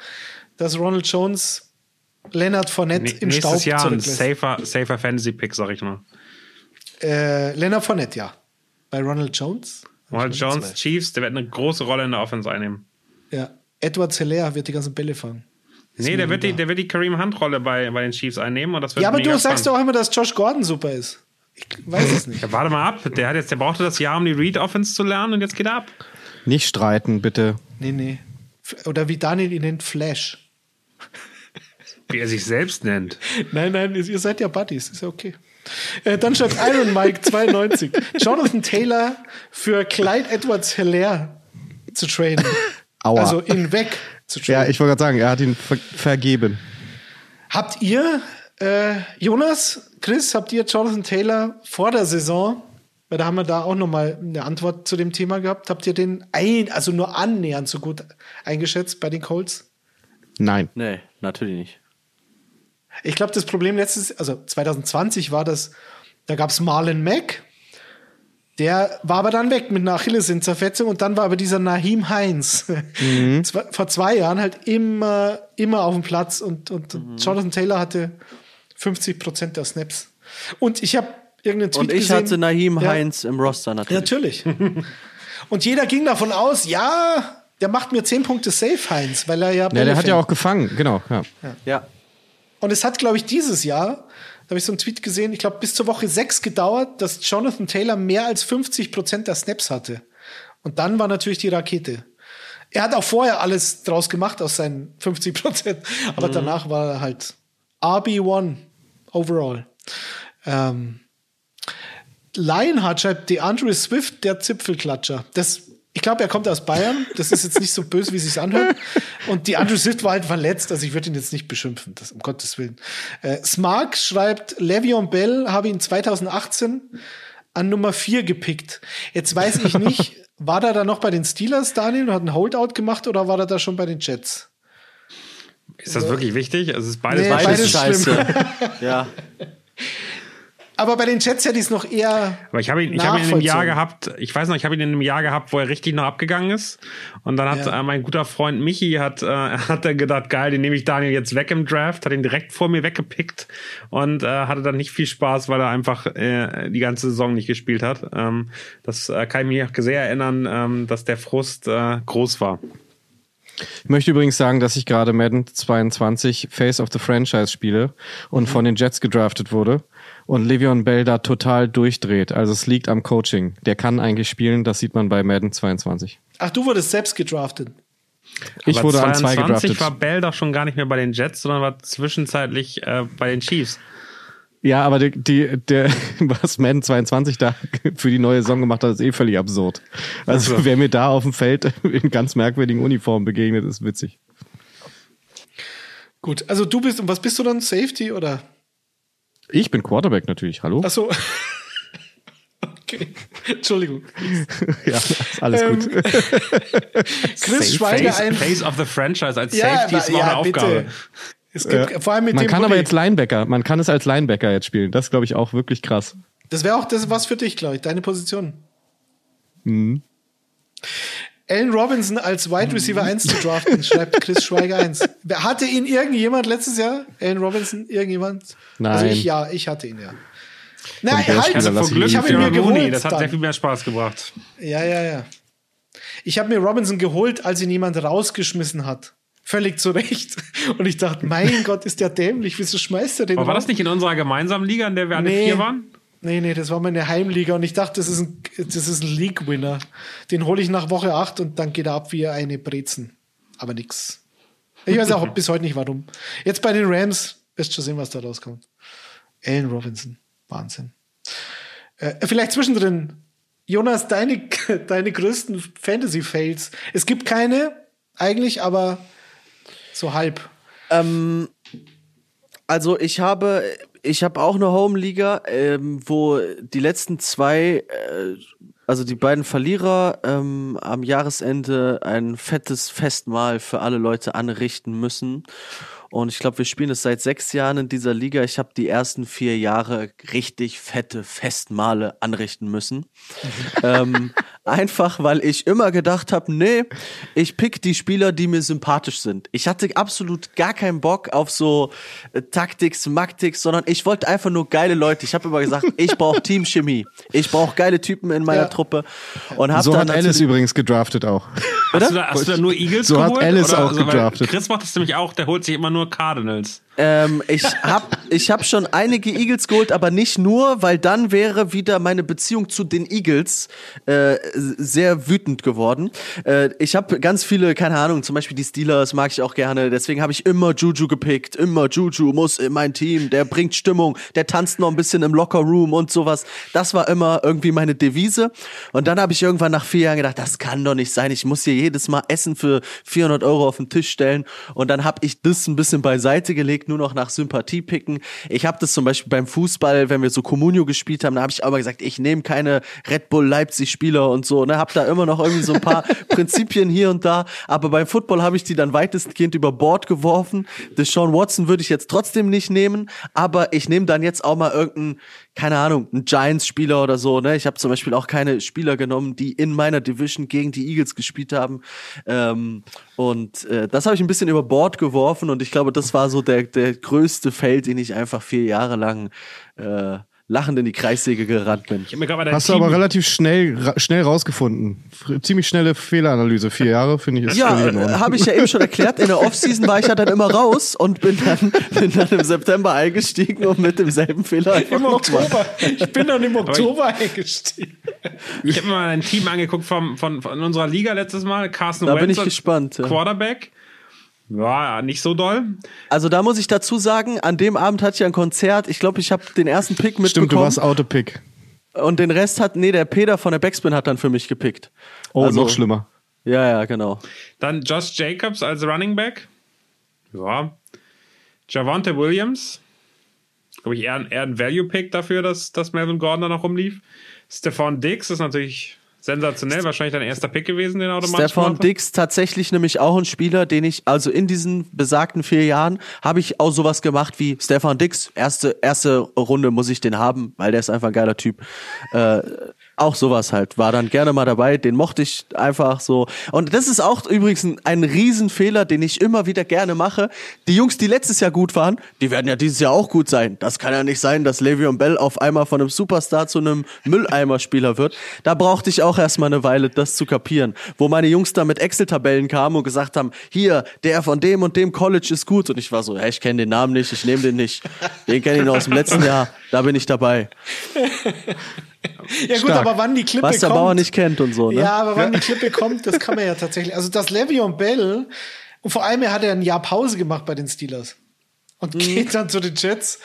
dass Ronald Jones Leonard Fournette Nee, im Staub nächstes Jahr ein safer, safer Fantasy-Pick, sag ich mal. Äh, Leonard Fournette, ja. Bei Ronald Jones? Ich hab Jones. Chiefs, der wird eine große Rolle in der Offense einnehmen. Ja. Edward Zeller wird die ganzen Bälle fangen. Nee, der wird, die, der wird die Kareem Hunt-Rolle bei, bei den Chiefs einnehmen und das wird Ja, aber du sagst spannend. doch immer, dass Josh Gordon super ist. Ich weiß es nicht. Ja, warte mal ab. Der, hat jetzt, der brauchte das Jahr, um die Read-Offense zu lernen und jetzt geht er ab. Nicht streiten, bitte. Nee, nee. Oder wie Daniel ihn nennt, Flash. Wie er sich selbst nennt. Nein, nein, ihr seid ja Buddies, ist ja okay. Äh, dann schreibt Iron Mike 92. Jonathan Taylor für Clyde Edwards Hilaire zu traden. Aua. Also ihn weg zu traden. Ja, ich wollte gerade sagen, er hat ihn ver vergeben. Habt ihr, äh, Jonas, Chris, habt ihr Jonathan Taylor vor der Saison, weil da haben wir da auch nochmal eine Antwort zu dem Thema gehabt, habt ihr den ein, also nur annähernd so gut eingeschätzt bei den Colts? Nein. Nee, natürlich nicht. Ich glaube, das Problem letztes, also 2020 war das, da gab es Marlon Mack, der war aber dann weg mit einer Achillessehnenzerfetzung und dann war aber dieser Nahim Heinz Zwei- vor zwei Jahren halt immer, immer auf dem Platz und, und Jonathan Taylor hatte 50 Prozent der Snaps. Und ich habe irgendeinen Tweet Und ich gesehen. hatte Nahim Ja. Heinz im Roster natürlich. Natürlich. und jeder ging davon aus, ja, der macht mir 10 Punkte safe, Heinz, weil er ja. Ja, der hat ja auch gefangen, genau. Ja. Ja. Und es hat, glaube ich, dieses Jahr, da habe ich so einen Tweet gesehen, ich glaube, bis zur Woche 6 gedauert, dass Jonathan Taylor mehr als 50 Prozent der Snaps hatte. Und dann war natürlich die Rakete. Er hat auch vorher alles draus gemacht aus seinen 50 Prozent, aber danach war er halt RB1 overall. Ähm, Lionheart schreibt, DeAndre Swift, der Zipfelklatscher. Das, ich glaube, er kommt aus Bayern. Das ist jetzt nicht so böse, wie es sich anhört. Und DeAndre Swift war halt verletzt, also ich würde ihn jetzt nicht beschimpfen, das, um Gottes Willen. Äh, Smark schreibt, Le'Veon Bell habe ihn 2018 an Nummer 4 gepickt. Jetzt weiß ich nicht, war er da noch bei den Steelers, Daniel, und hat einen Holdout gemacht oder war er da schon bei den Jets? Ist das wirklich wichtig? Es ist beides, Nee, beides. beides Scheiße. ja. Aber bei den Jets hätte ich es noch eher. Aber ich habe ihn, ich habe ihn in einem Jahr gehabt, ich weiß noch, ich habe ihn in einem Jahr gehabt, wo er richtig noch abgegangen ist. Und dann hat Ja. äh, mein guter Freund Michi hat, äh, hat dann gedacht, geil, den nehme ich Daniel jetzt weg im Draft, hat ihn direkt vor mir weggepickt und äh, hatte dann nicht viel Spaß, weil er einfach äh, die ganze Saison nicht gespielt hat. Ähm, das äh, kann ich mich auch sehr erinnern, ähm, dass der Frust äh, groß war. Ich möchte übrigens sagen, dass ich gerade Madden 22 Face of the Franchise spiele und von den Jets gedraftet wurde und Le'Veon Bell da total durchdreht. Also es liegt am Coaching. Der kann eigentlich spielen, das sieht man bei Madden 22. Ach, du wurdest selbst gedraftet. Ich Aber wurde an zwei 22 gedraftet. war Bell doch schon gar nicht mehr bei den Jets, sondern war zwischenzeitlich äh, bei den Chiefs. Ja, aber die, die, der, was Madden 22 da für die neue Saison gemacht hat, ist eh völlig absurd. Also Ach so. wer mir da auf dem Feld in ganz merkwürdigen Uniformen begegnet, ist witzig. Gut, also du bist, und was bist du dann? Safety oder? Ich bin Quarterback natürlich, hallo? Ach so. okay. Entschuldigung. Ja, ist alles Ähm, gut. Chris Schweiger Face, ein. Face of the Franchise als Ja, Safety ist aber- immer ja, eine Aufgabe. bitte. Es gibt vor allem mit Man dem kann aber Bulli. jetzt Linebacker, man kann es als Linebacker jetzt spielen. Das ist, glaube ich, auch wirklich krass. Das wäre auch das was für dich, glaube ich, deine Position. Mhm. Allen Robinson als Wide Receiver 1 zu draften, schreibt Chris Schweiger 1. Wer- Hatte ihn irgendjemand letztes Jahr? Allen Robinson, irgendjemand? Also Nein. ich ja, ich hatte ihn ja. Nein, halt! Also vor ich Glück Ich habe für ihn mir geholt. das hat dann. sehr viel mehr Spaß gebracht. Ja, ja, ja. Ich habe mir Robinson geholt, als ihn jemand rausgeschmissen hat. Völlig zu Recht. Und ich dachte, mein Gott, ist der dämlich. Wieso schmeißt er den Aber war raus? das nicht in unserer gemeinsamen Liga, in der wir alle Nee. vier waren? Nee, nee, das war meine Heimliga und ich dachte, das ist ein, das ist ein League-Winner. Den hole ich nach Woche 8 und dann geht er ab wie eine Brezen. Aber nix. Ich weiß auch bis heute nicht warum. Jetzt bei den Rams, wirst schon sehen, was da rauskommt. Allen Robinson. Wahnsinn. Äh, vielleicht zwischendrin. Jonas, deine, deine größten Fantasy-Fails. Es gibt keine, eigentlich, aber so halb. Ähm, also ich habe, ich habe auch eine Home-Liga, ähm, wo die letzten zwei, äh, also die beiden Verlierer ähm, am Jahresende ein fettes Festmahl für alle Leute anrichten müssen. Und ich glaube, wir spielen es seit sechs Jahren in dieser Liga. Ich habe die ersten vier Jahre richtig fette Festmale anrichten müssen. ähm, einfach, weil ich immer gedacht habe, nee, ich pick die Spieler, die mir sympathisch sind. Ich hatte absolut gar keinen Bock auf so äh, Taktiks, Maktiks, sondern ich wollte einfach nur geile Leute. Ich habe immer gesagt, ich brauche Teamchemie. Ich brauche geile Typen in meiner Ja. Truppe. Und hab So dann hat Alice übrigens gedraftet auch. Hast du, da, hast du da nur Eagles So hat geholt? Alice Oder- auch weil gedraftet. Chris macht das nämlich auch, der holt sich immer nur Cardinals. Ähm, ich hab, ich hab schon einige Eagles geholt, aber nicht nur, weil dann wäre wieder meine Beziehung zu den Eagles äh, sehr wütend geworden. Äh, ich habe ganz viele, keine Ahnung, zum Beispiel die Steelers mag ich auch gerne. Deswegen habe ich immer Juju gepickt. Immer Juju muss in mein Team. Der bringt Stimmung. Der tanzt noch ein bisschen im Locker Room und sowas. Das war immer irgendwie meine Devise. Und dann habe ich irgendwann nach vier Jahren gedacht, das kann doch nicht sein. Ich muss hier jedes Mal Essen für 400 Euro auf den Tisch stellen. Und dann habe ich das ein bisschen beiseite gelegt, nur noch nach Sympathie picken. Ich habe das zum Beispiel beim Fußball, wenn wir so Communio gespielt haben, da habe ich aber gesagt, ich nehme keine Red Bull Leipzig Spieler und so. Ne, habe da immer noch irgendwie so ein paar Prinzipien hier und da. Aber beim Football habe ich die dann weitestgehend über Bord geworfen. Deshaun Watson würde ich jetzt trotzdem nicht nehmen, aber ich nehme dann jetzt auch mal irgendeinen, keine Ahnung, einen Giants-Spieler oder so. Ne, ich habe zum Beispiel auch keine Spieler genommen, die in meiner Division gegen die Eagles gespielt haben. Ähm, und äh, das habe ich ein bisschen über Bord geworfen und ich glaube, das war so der, der größte Feld, den ich einfach vier Jahre lang äh, lachend in die Kreissäge gerannt bin. Hast du Team, aber relativ schnell, ra schnell rausgefunden. Ziemlich schnelle Fehleranalyse. Vier Jahre, finde ich, ist Ja, äh, habe ich ja eben schon erklärt. In der Offseason war ich ja dann immer raus und bin dann, bin dann im September eingestiegen und mit demselben Fehler Im. Oktober. Ich bin dann im Oktober eingestiegen. ich habe mir mal ein Team angeguckt vom, von, von unserer Liga letztes Mal. Carsten Da Wentz bin ich gespannt. Ja. Quarterback. Ja, nicht so doll. Also da muss ich dazu sagen, an dem Abend hatte ich ein Konzert. Ich glaube, ich habe den ersten Pick Stimmt, du mitbekommen. warst Autopick. und den Rest hat, nee, der Peter von der Backspin hat dann für mich gepickt. Oh, Also- noch schlimmer. Ja, ja, genau. Dann Josh Jacobs als Running Back. Ja. Javante Williams. Glaube ich eher, ein- eher ein Value-Pick dafür, dass, dass Melvin Gordon da noch rumlief. Stefan Diggs ist natürlich sensationell. Wahrscheinlich dein erster Pick gewesen, den automatisch Stefan. Dix tatsächlich nämlich auch ein Spieler, den ich, also in diesen besagten vier Jahren, habe ich auch sowas gemacht wie Stefan Dix. Erste, erste Runde muss ich den haben, weil der ist einfach ein geiler Typ. Äh, auch sowas halt. War dann gerne mal dabei. Den mochte ich einfach so. Und das ist auch übrigens ein, ein Riesenfehler, den ich immer wieder gerne mache. Die Jungs, die letztes Jahr gut waren, die werden ja dieses Jahr auch gut sein. Das kann ja nicht sein, dass Le'Veon Bell auf einmal von einem Superstar zu einem Mülleimer-Spieler wird. Da brauchte ich auch erstmal eine Weile, das zu kapieren. Wo meine Jungs da mit Excel-Tabellen kamen und gesagt haben, hier, der von dem und dem College ist gut. Und ich war so, ja, ich kenne den Namen nicht, ich nehme den nicht. Den kenne ich noch aus dem letzten Jahr. Da bin ich dabei. Ja gut, Stark. aber wann die Klippe Was der kommt. Bauer nicht kennt und so, ne? Ja, aber wann die Klippe kommt, das kann man ja tatsächlich. Also das Le'Veon Bell und vor allem er hat ja ein Jahr Pause gemacht bei den Steelers und Mhm. geht dann zu den Jets.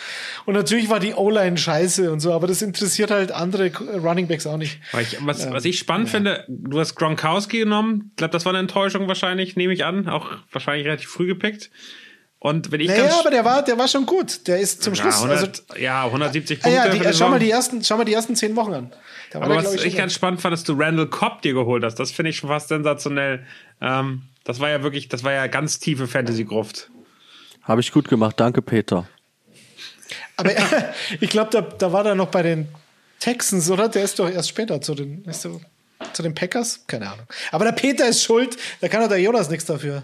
Und natürlich war die O-Line scheiße und so, aber das interessiert halt andere Running Backs auch nicht. Weil ich, was, was ich spannend finde, du hast Gronkowski genommen. Ich glaube, das war eine Enttäuschung wahrscheinlich, nehme ich an. Auch wahrscheinlich relativ früh gepickt. Und wenn ich Naja, aber der war, der war schon gut. Der ist zum ja, Schluss. 100, Also, ja, 170 ah, Punkte. ja, für die, schau, mal die ersten, schau mal die ersten zehn Wochen an. Da war Aber der, was ich schon ganz spannend fand, dass du Randall Cobb dir geholt hast. Das finde ich schon fast sensationell. Ähm, das war ja wirklich, das war ja ganz tiefe Fantasy-Gruft. Habe ich gut gemacht. Danke, Peter. Aber ich glaube, da, da war er noch bei den Texans, oder? Der ist doch erst später zu den, ist du, zu den Packers? Keine Ahnung. Aber der Peter ist schuld, da kann doch der Jonas nichts dafür.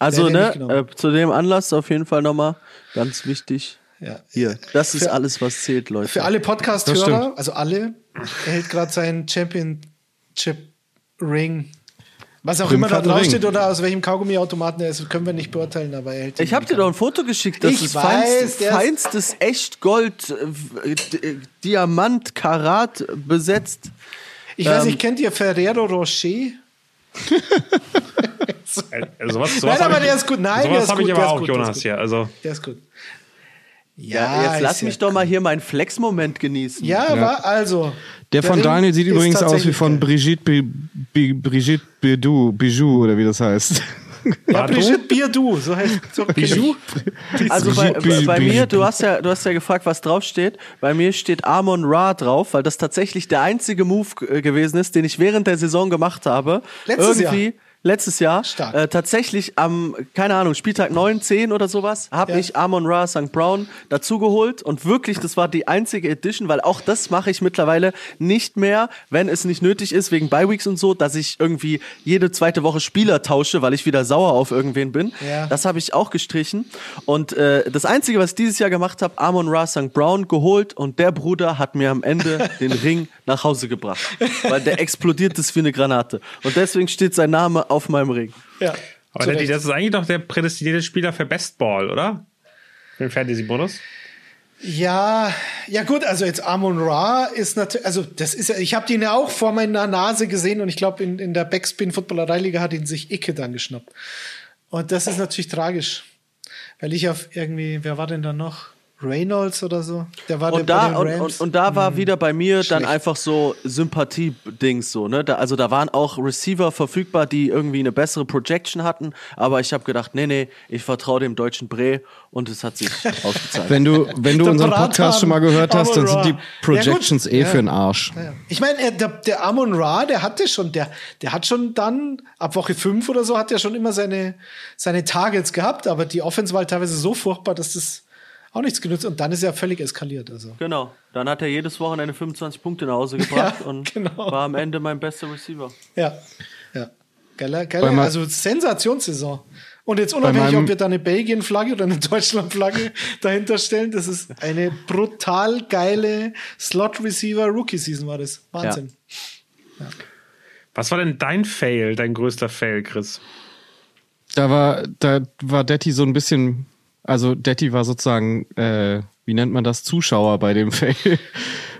Also, ne, äh, zu dem Anlass auf jeden Fall nochmal ganz wichtig. Ja. Hier, das ist Für- alles, was zählt, Leute. Für alle Podcast-Hörer, also alle, er hält gerade seinen Championship Ring Was auch Prim immer da draufsteht oder aus welchem Kaugummiautomaten er ist, können wir nicht beurteilen, aber er hält Ich habe dir doch ein Foto geschickt. Das Ich ist weiß, ist- feinstes Echtgold, äh, äh, Diamant, Karat besetzt. Ich weiß Ähm, nicht, kennt ihr Ferrero Rocher? Äh, sowas, sowas Nein, aber ich, der ist gut. Nein, der sowas ist habe ich gut, aber der ist auch, gut, der Jonas, hier. Also, Der ist gut. Ja, jetzt lass ist ja mich doch mal hier meinen Flex-Moment genießen. Ja, war also. Der von Ring Daniel sieht übrigens aus wie von. Brigitte, Bi, Bi, Brigitte Bijou, Bijou oder wie das heißt. Ja, Brigitte Bierdou, so heißt so Bijou. Also bei, bei, mir, du hast ja, du hast ja gefragt, was draufsteht. Bei mir steht Amon Ra drauf, weil das tatsächlich der einzige Move äh, gewesen ist, den ich während der Saison gemacht habe. Letztes Irgendwie, Jahr? Letztes Jahr. Äh, tatsächlich am, keine Ahnung, Spieltag 9, 10 oder sowas, habe Ja. ich Amon Ra St. Brown dazugeholt. Und wirklich, das war die einzige Edition, weil auch das mache ich mittlerweile nicht mehr, wenn es nicht nötig ist, wegen Bi-Weeks und so, dass ich irgendwie jede zweite Woche Spieler tausche, weil ich wieder sauer auf irgendwen bin. Ja. Das habe ich auch gestrichen. Und äh, das Einzige, was ich dieses Jahr gemacht habe, Amon Ra St. Brown geholt und der Bruder hat mir am Ende den Ring nach Hause gebracht. Weil der explodiert ist wie eine Granate. Und deswegen steht sein Name auf meinem Ring. Ja, aber Daddy, das ist eigentlich doch der prädestinierte Spieler für Best Ball, oder? Für den Fantasy-Bonus. Ja, ja gut, also jetzt Amon Ra ist natürlich, also das ist ja, ich habe den ja auch vor meiner Nase gesehen und ich glaube in, in der Backspin Footballerei-Liga hat ihn sich Icke dann geschnappt. Und das ist natürlich tragisch, weil ich auf irgendwie, wer war denn da noch? Reynolds oder so? Der war Und der bei da, den und, Rams. und, und da war wieder bei mir dann Schlecht. einfach so Sympathie-Dings so, ne? Da, also da waren auch Receiver verfügbar, die irgendwie eine bessere Projection hatten, aber ich habe gedacht, nee, nee, ich vertraue dem deutschen Bre und es hat sich ausgezahlt. Wenn du, wenn du unseren Podcast schon mal haben. gehört hast, dann sind die. Projections Ja, eh Ja. für den Arsch. Ja. Ich meine, er- der, der Amon Ra, der hatte schon, der, der hat schon dann, ab Woche 5 oder so, hat er schon immer seine, seine Targets gehabt, aber die Offense war halt teilweise so furchtbar, dass das auch nichts genutzt und dann ist er völlig eskaliert. Also. Genau. Dann hat er jedes Wochenende 25 Punkte nach Hause gebracht Ja, und genau. war am Ende mein bester Receiver. Ja. Ja. Geiler, geiler, also Sensationssaison. Und jetzt unabhängig, ob wir da eine Belgien-Flagge oder eine Deutschland-Flagge dahinter stellen, das ist eine brutal geile Slot-Receiver-Rookie-Season war das. Wahnsinn. Was war denn dein Fail, dein größter Fail, Chris? Da war, da war Detti so ein bisschen, also Detti war sozusagen, äh, wie nennt man das, Zuschauer bei dem Fail.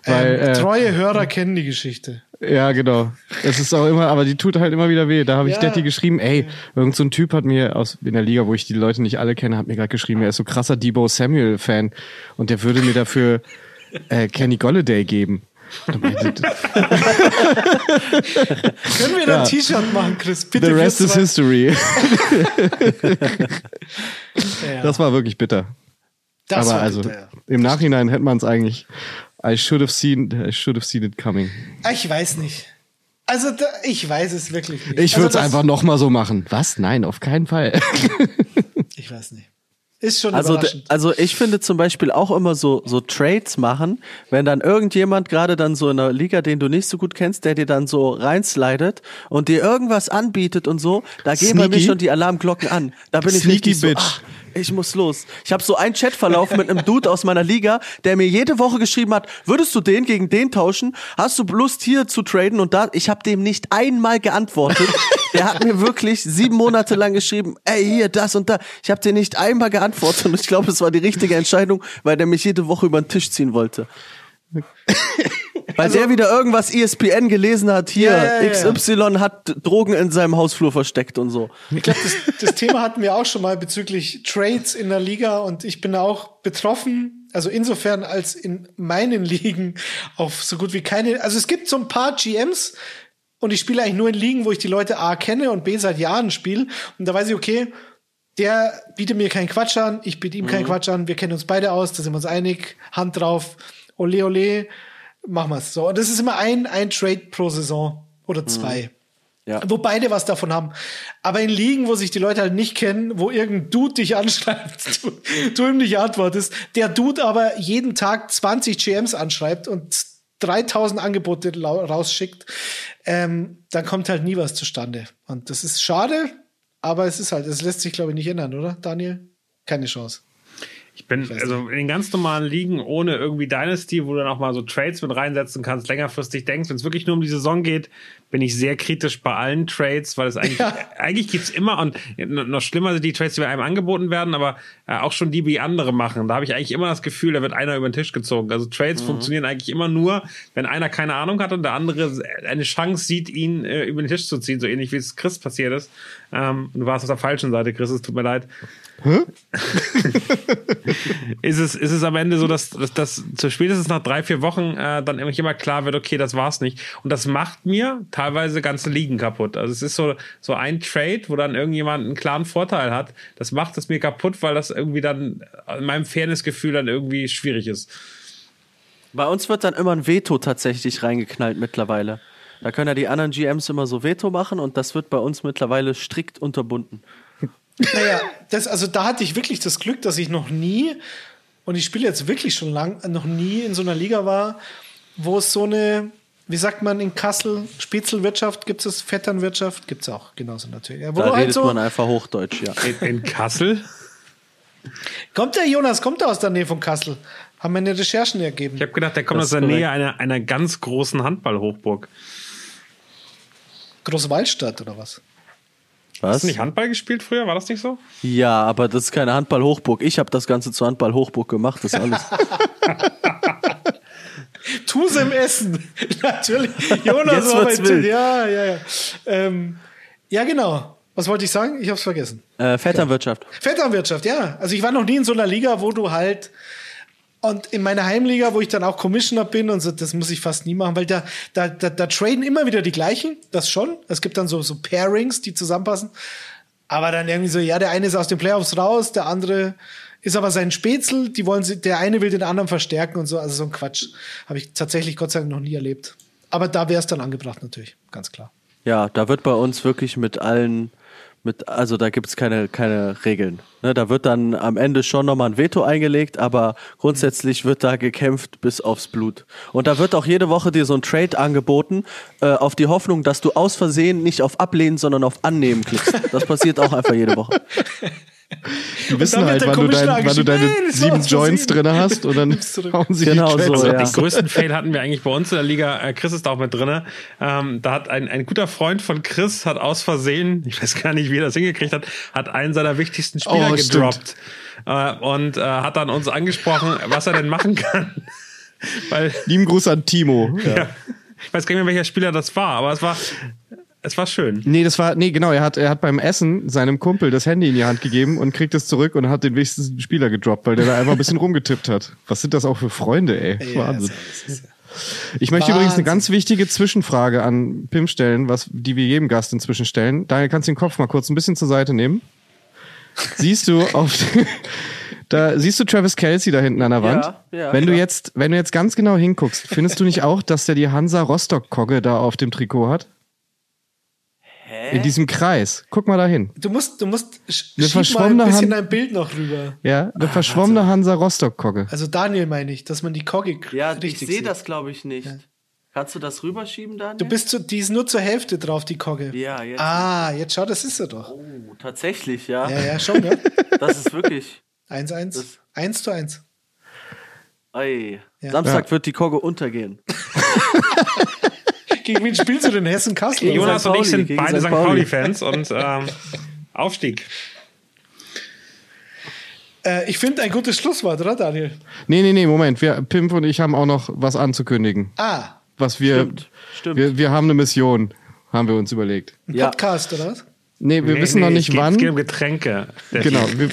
Weil, ähm, äh, treue Hörer kennen die Geschichte. Ja, genau. Es ist auch immer, aber die tut halt immer wieder weh. Da habe ich Ja. Detti geschrieben, ey, irgend so ein Typ hat mir aus in der Liga, wo ich die Leute nicht alle kenne, hat mir gerade geschrieben, er ist so krasser Debo Samuel Fan und der würde mir dafür äh, Kenny Golladay geben. Können wir da ein T-Shirt machen, Chris? Bitte. The rest is history. Ja. Das war wirklich bitter. Das aber war also bitter, ja. im Nachhinein hätte man es eigentlich. I should have seen, I should have seen it coming. Ich weiß nicht. Also, da, ich weiß es wirklich nicht. Ich also, würde es das- einfach noch mal so machen. Was? Nein, auf keinen Fall. Ich weiß nicht. Ist schon Also, also ich finde zum Beispiel auch immer so, so Trades machen, wenn dann irgendjemand gerade dann so in einer Liga, den du nicht so gut kennst, der dir dann so reinslidet und dir irgendwas anbietet und so, da gehen bei mir schon die Alarmglocken an. Da bin ich Sneaky richtig so, bitch. ach, ich muss los. Ich habe so einen Chatverlauf mit einem Dude aus meiner Liga, der mir jede Woche geschrieben hat, würdest du den gegen den tauschen? Hast du Lust hier zu traden? Und da, ich habe dem nicht einmal geantwortet. Der hat mir wirklich sieben Monate lang geschrieben, ey, hier, das und da. Ich habe dir nicht einmal geantwortet und ich glaube, es war die richtige Entscheidung, weil der mich jede Woche über den Tisch ziehen wollte. Weil der wieder irgendwas ESPN gelesen hat, hier, Ja, ja, ja. XY hat Drogen in seinem Hausflur versteckt und so. Ich glaube, das, das Thema hatten wir auch schon mal bezüglich Trades in der Liga und ich bin auch betroffen. Also insofern als in meinen Ligen auf so gut wie keine. Also es gibt so ein paar GMs und ich spiele eigentlich nur in Ligen, wo ich die Leute A kenne und B seit Jahren spiele. Und da weiß ich, okay, der bietet mir keinen Quatsch an, ich biete ihm keinen Quatsch an, wir kennen uns beide aus, da sind wir uns einig, Hand drauf, ole ole, machen wir's. So, und das ist immer ein, ein Trade pro Saison oder zwei. Ja. Wo beide was davon haben. Aber in Ligen, wo sich die Leute halt nicht kennen, wo irgendein Dude dich anschreibt, du, du ihm nicht antwortest, der Dude aber jeden Tag 20 GMs anschreibt und 3000 Angebote rausschickt, ähm, dann kommt halt nie was zustande. Und das ist schade, aber es ist halt, es lässt sich, glaube ich, nicht ändern, oder, Daniel? Keine Chance. Ich bin also in den ganz normalen Ligen ohne irgendwie Dynasty, wo du dann auch mal so Trades mit reinsetzen kannst, längerfristig denkst, wenn es wirklich nur um die Saison geht, bin ich sehr kritisch bei allen Trades, weil es eigentlich, ja. eigentlich gibt's immer und noch schlimmer sind die Trades, die bei einem angeboten werden, aber äh, auch schon die, wie andere machen. Da habe ich eigentlich immer das Gefühl, da wird einer über den Tisch gezogen. Also Trades mhm. funktionieren eigentlich immer nur, wenn einer keine Ahnung hat und der andere eine Chance sieht, ihn äh, über den Tisch zu ziehen, so ähnlich wie es Chris passiert ist. Ähm, du warst auf der falschen Seite, Chris, es tut mir leid. Hä? ist, es, ist es am Ende so, dass, dass, dass zu spätestens nach drei, vier Wochen äh, dann irgendwie immer klar wird, okay, das war's nicht. Und das macht mir teilweise ganze Ligen kaputt. Also es ist so, so ein Trade, wo dann irgendjemand einen klaren Vorteil hat. Das macht es mir kaputt, weil das irgendwie dann in meinem Fairnessgefühl dann irgendwie schwierig ist. Bei uns wird dann immer ein Veto tatsächlich reingeknallt mittlerweile. Da können ja die anderen GMs immer so Veto machen und das wird bei uns mittlerweile strikt unterbunden. Naja, das, also da hatte ich wirklich das Glück, dass ich noch nie, und ich spiele jetzt wirklich schon lang, noch nie in so einer Liga war, wo es so eine, wie sagt man in Kassel, Spitzelwirtschaft, gibt es Vetternwirtschaft, gibt es auch genauso natürlich. Ja, da redet halt so, man einfach Hochdeutsch, ja. In, in Kassel? Kommt der Jonas, kommt er aus der Nähe von Kassel? Haben meine Recherchen ergeben. Ich habe gedacht, der kommt das aus der Nähe einer, einer ganz großen Handballhochburg. Große Waldstadt oder was? Was? Hast du nicht Handball gespielt früher? War das nicht so? Ja, aber das ist keine Handball-Hochburg. Ich habe das Ganze zur Handball-Hochburg gemacht, das ist alles. Tu's im Essen. Natürlich. Jonas war bei wild. Ja, ja, ja. Ähm, ja, genau. Was wollte ich sagen? Ich hab's vergessen. Äh, Vetternwirtschaft. Vetternwirtschaft, ja. Also ich war noch nie in so einer Liga, wo du halt und in meiner Heimliga, wo ich dann auch Commissioner bin und so, das muss ich fast nie machen, weil da, da, da, da traden immer wieder die gleichen, das schon. Es gibt dann so, so Pairings, die zusammenpassen. Aber dann irgendwie so, ja, der eine ist aus den Playoffs raus, der andere ist aber sein Spätzl, die wollen sie, der eine will den anderen verstärken und so, also so ein Quatsch. Habe ich tatsächlich Gott sei Dank noch nie erlebt. Aber da wäre es dann angebracht natürlich, ganz klar. Ja, da wird bei uns wirklich mit allen mit, also da gibt's keine, keine Regeln. Ne, da wird dann am Ende schon nochmal ein Veto eingelegt, aber grundsätzlich wird da gekämpft bis aufs Blut. Und da wird auch jede Woche dir so ein Trade angeboten, äh, auf die Hoffnung, dass du aus Versehen nicht auf Ablehnen, sondern auf Annehmen klickst. Das passiert auch einfach jede Woche. Die wissen halt, wann du, dein, wann du deine nee, sieben Joints drin hast und dann hauen sie genau die so, ja. Den größten Fail hatten wir eigentlich bei uns in der Liga. Äh, Chris ist auch mit drin. Ähm, da hat ein, ein guter Freund von Chris hat aus Versehen, ich weiß gar nicht, wie er das hingekriegt hat, hat einen seiner wichtigsten Spieler oh, gedroppt. Äh, und äh, hat dann uns angesprochen, was er denn machen kann. Weil, Lieben Gruß an Timo. Ja. ja. Ich weiß gar nicht mehr, welcher Spieler das war, aber es war es war schön. Nee, das war, nee, genau, er hat, er hat beim Essen seinem Kumpel das Handy in die Hand gegeben und kriegt es zurück und hat den wichtigsten Spieler gedroppt, weil der da einfach ein bisschen rumgetippt hat. Was sind das auch für Freunde, ey? Ja, Wahnsinn. Ich möchte Wahnsinn. übrigens eine ganz wichtige Zwischenfrage an Pim stellen, was, die wir jedem Gast inzwischen stellen. Daniel, kannst du den Kopf mal kurz ein bisschen zur Seite nehmen? Siehst du auf, da siehst du Travis Kelsey da hinten an der Wand. Ja, ja, wenn du jetzt, wenn du jetzt ganz genau hinguckst, findest du nicht auch, dass der die Hansa Rostock Kogge da auf dem Trikot hat? Hä? In diesem Kreis. Guck mal dahin. Du musst, du musst eine verschwommene mal ein bisschen Han dein Bild noch rüber. Ja, eine ah, verschwommene also. Hansa Rostock Kogge. Also Daniel meine ich, dass man die Kogge Ja, ich sehe das glaube ich nicht. Ja. Kannst du das rüberschieben, Daniel? Du bist zu, die ist nur zur Hälfte drauf, die Kogge. Ja, jetzt. Ah, jetzt schau, das ist sie doch. Oh, tatsächlich, ja. Ja, ja, schon, ja. Das ist wirklich. 1-1. 1 zu 1. Ey. Ja. Samstag ja. wird die Kogge untergehen. Gegen wen spielst du denn Hessen Kassel? Jonas und ich sind beide St. Pauli-Fans und ähm, Aufstieg. Äh, ich finde ein gutes Schlusswort, oder Daniel? Nee, nee, nee, Moment. Wir, Pimp und ich haben auch noch was anzukündigen. Ah. Was wir, stimmt, stimmt. Wir, wir haben eine Mission, haben wir uns überlegt. Ein Podcast, oder was? Nee, wir nee, wissen nee, noch nicht es geht, wann. Es geht um Getränke. Genau. Wir,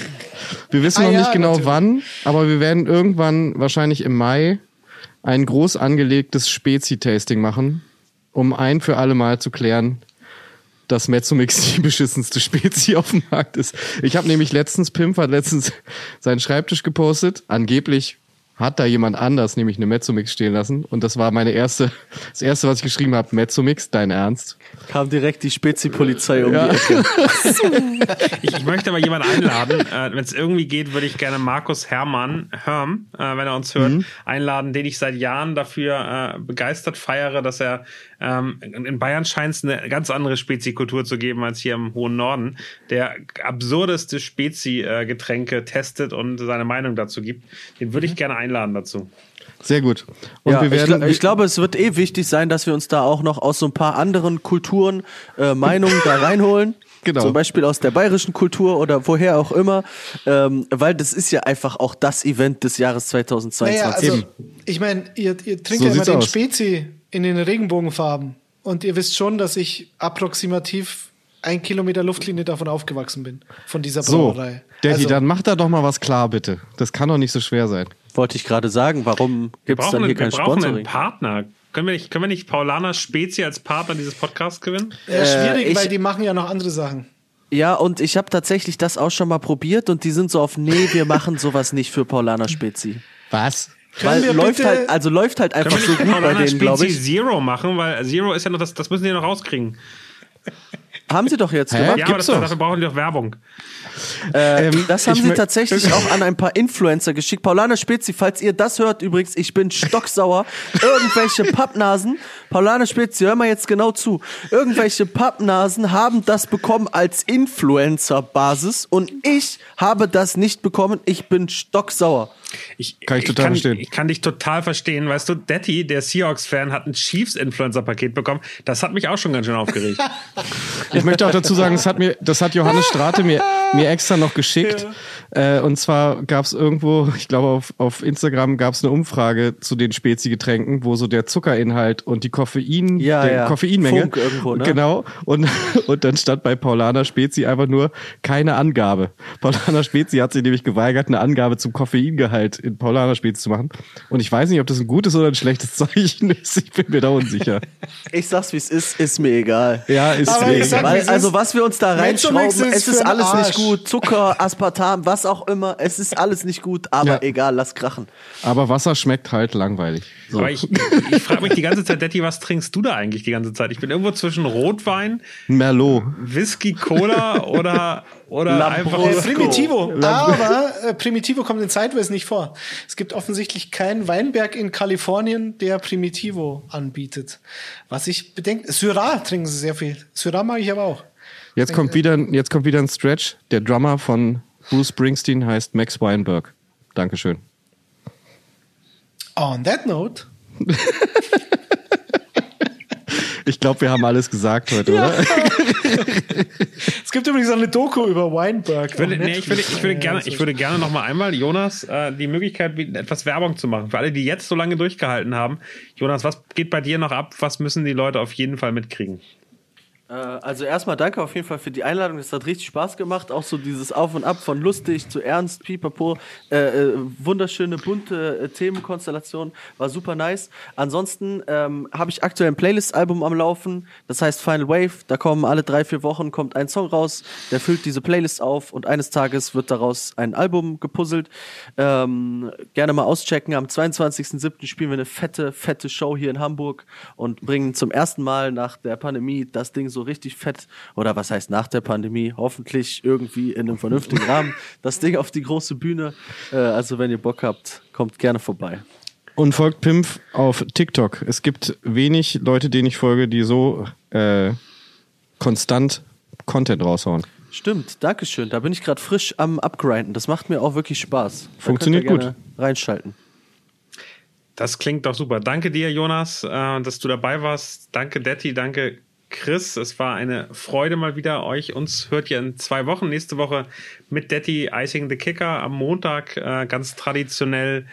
wir wissen ah, noch nicht genau natürlich. wann, aber wir werden irgendwann wahrscheinlich im Mai ein groß angelegtes Spezi-Tasting machen um ein für alle Mal zu klären, dass Mezzomix die beschissenste Spezie auf dem Markt ist. Ich habe nämlich letztens, Pimp hat letztens seinen Schreibtisch gepostet, angeblich hat da jemand anders nämlich eine Mezzomix stehen lassen. Und das war meine erste, das erste, was ich geschrieben habe, Mezzomix, dein Ernst? Kam direkt die Spezi-Polizei um ja. die Ecke. ich, ich, möchte aber jemanden einladen. Äh, wenn es irgendwie geht, würde ich gerne Markus Hermann, Herm, äh, wenn er uns hört, mhm. einladen, den ich seit Jahren dafür äh, begeistert feiere, dass er ähm, in Bayern scheint es eine ganz andere Spezikultur zu geben als hier im hohen Norden, der absurdeste Spezi-Getränke testet und seine Meinung dazu gibt. Den würde ich mhm. gerne einladen dazu. Sehr gut. Und ja, wir werden, ich, ich, glaube, es wird eh wichtig sein, dass wir uns da auch noch aus so ein paar anderen Kulturen äh, Meinungen da reinholen. Genau. Zum Beispiel aus der bayerischen Kultur oder woher auch immer. Ähm, weil das ist ja einfach auch das Event des Jahres 2022. Naja, also, ich meine, ihr, ihr trinkt so ja immer den aus. Spezi in den Regenbogenfarben. Und ihr wisst schon, dass ich approximativ ein Kilometer Luftlinie davon aufgewachsen bin, von dieser Brauerei. So, Daddy, also, dann mach da doch mal was klar, bitte. Das kann doch nicht so schwer sein. Wollte ich gerade sagen, warum gibt es dann hier kein Sponsoring? Wir brauchen einen Partner. Können wir nicht, können wir nicht Paulana Spezi als Partner dieses Podcasts gewinnen? Ja, schwierig, äh, ich, weil die machen ja noch andere Sachen. Ja, und ich habe tatsächlich das auch schon mal probiert und die sind so auf, nee, wir machen sowas nicht für Paulana Spezi. Was? Weil läuft halt, also läuft halt einfach so gut bei denen, glaube ich. Zero machen, weil Zero ist ja noch, das, das müssen die noch rauskriegen. Haben sie doch jetzt Hä? gemacht. Ja, aber das, dafür brauchen die doch Werbung. Äh, ähm, das haben sie tatsächlich auch an ein paar Influencer geschickt. Paulana Spezi, falls ihr das hört, übrigens, ich bin stocksauer. Irgendwelche Pappnasen, Paulana Spezi, hör mal jetzt genau zu. Irgendwelche Pappnasen haben das bekommen als Influencer-Basis und ich habe das nicht bekommen. Ich bin stocksauer. Ich, kann ich total kann, verstehen. Ich kann dich total verstehen. Weißt du, Detti, der Seahawks-Fan, hat ein Chiefs-Influencer-Paket bekommen. Das hat mich auch schon ganz schön aufgeregt. ich möchte auch dazu sagen, das hat, mir, das hat Johannes Strate mir, mir extra noch geschickt. Ja. Äh, und zwar gab es irgendwo, ich glaube auf, auf Instagram gab es eine Umfrage zu den Spezi-Getränken, wo so der Zuckerinhalt und die Koffein, ja, der ja. Koffeinmenge. Funk irgendwo, ne? Genau. Und, und dann stand bei Paulana Spezi einfach nur keine Angabe. Paulana Spezi hat sich nämlich geweigert, eine Angabe zum Koffeingehalt in Paulana Spezi zu machen. Und ich weiß nicht, ob das ein gutes oder ein schlechtes Zeichen ist. Ich bin mir da unsicher. Ich sag's, wie es ist, ist mir egal. Ja, ist Aber mir egal. Weil, also was wir uns da reinschrauben, es ist alles nicht gut. Zucker, Aspartam, was auch immer. Es ist alles nicht gut, aber ja. egal, lass krachen. Aber Wasser schmeckt halt langweilig. So. Aber ich, ich frage mich die ganze Zeit, Detti, was trinkst du da eigentlich die ganze Zeit? Ich bin irgendwo zwischen Rotwein, Merlot, Whisky, Cola oder oder einfach äh, Primitivo. Aber äh, Primitivo kommt in Sideways nicht vor. Es gibt offensichtlich keinen Weinberg in Kalifornien, der Primitivo anbietet. Was ich bedenke, Syrah trinken sie sehr viel. Syrah mag ich aber auch. Jetzt kommt wieder, jetzt kommt wieder ein Stretch. Der Drummer von Bruce Springsteen heißt Max Weinberg. Dankeschön. On that note. ich glaube, wir haben alles gesagt heute, ja. oder? es gibt übrigens eine Doku über Weinberg. Ich würde, nee, ich würde, ich würde gerne, ich würde gerne noch mal einmal, Jonas, äh, die Möglichkeit bieten, etwas Werbung zu machen. Für alle, die jetzt so lange durchgehalten haben. Jonas, was geht bei dir noch ab? Was müssen die Leute auf jeden Fall mitkriegen? Äh, also erstmal danke auf jeden Fall für die Einladung. Es hat richtig Spaß gemacht. Auch so dieses Auf und Ab von lustig zu ernst, pipapo. Äh, äh, wunderschöne, bunte äh, Themenkonstellation. War super nice. Ansonsten ähm, habe ich aktuell ein Playlist-Album am Laufen. Das heißt Final Wave. Da kommen alle drei, vier Wochen kommt ein Song raus. Der füllt diese Playlist auf und eines Tages wird daraus ein Album gepuzzelt. Ähm, gerne mal auschecken. Am 22.07. spielen wir eine fette, fette Show hier in Hamburg und bringen zum ersten Mal nach der Pandemie das Ding so so richtig fett, oder was heißt nach der Pandemie, hoffentlich irgendwie in einem vernünftigen Rahmen, das Ding auf die große Bühne. Äh, also wenn ihr Bock habt, kommt gerne vorbei. Und folgt Pimp auf TikTok. Es gibt wenig Leute, denen ich folge, die so äh, konstant Content raushauen. Stimmt, Dankeschön. Da bin ich gerade frisch am Upgrinden. Das macht mir auch wirklich Spaß. Da Funktioniert gut. Reinschalten. Das klingt doch super. Danke dir, Jonas, äh, dass du dabei warst. Danke, Detti. Danke, Chris, es war eine Freude mal wieder euch. Uns hört ihr in zwei Wochen. Nächste Woche mit Detti Icing the Kicker am Montag äh, ganz traditionell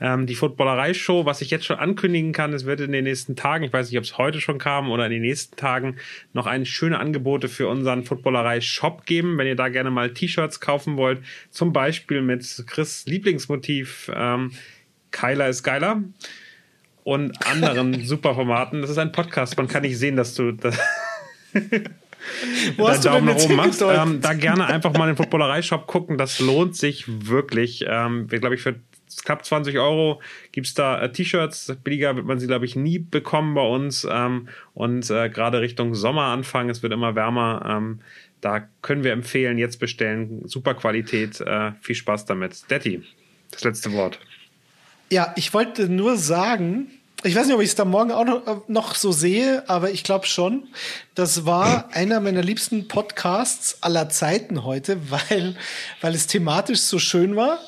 ähm, die Footballerei-Show. Was ich jetzt schon ankündigen kann, es wird in den nächsten Tagen, ich weiß nicht, ob es heute schon kam oder in den nächsten Tagen, noch ein schöne Angebote für unseren Footballerei-Shop geben. Wenn ihr da gerne mal T-Shirts kaufen wollt, zum Beispiel mit Chris Lieblingsmotiv ähm, Kyler ist geiler und anderen Superformaten. Das ist ein Podcast. Man kann nicht sehen, dass du das Wo hast Daumen du denn oben machst. Ähm, da gerne einfach mal in den Footballerei-Shop gucken. Das lohnt sich wirklich. Ähm, wir, glaube ich, für knapp 20 Euro gibt es da äh, T-Shirts. Billiger wird man sie, glaube ich, nie bekommen bei uns. Ähm, und äh, gerade Richtung Sommer anfangen, es wird immer wärmer. Ähm, da können wir empfehlen, jetzt bestellen. Super Qualität. Äh, viel Spaß damit. Detti, das letzte Wort. Ja, ich wollte nur sagen, ich weiß nicht, ob ich es da morgen auch noch, noch so sehe, aber ich glaube schon. Das war einer meiner liebsten Podcasts aller Zeiten heute, weil, weil es thematisch so schön war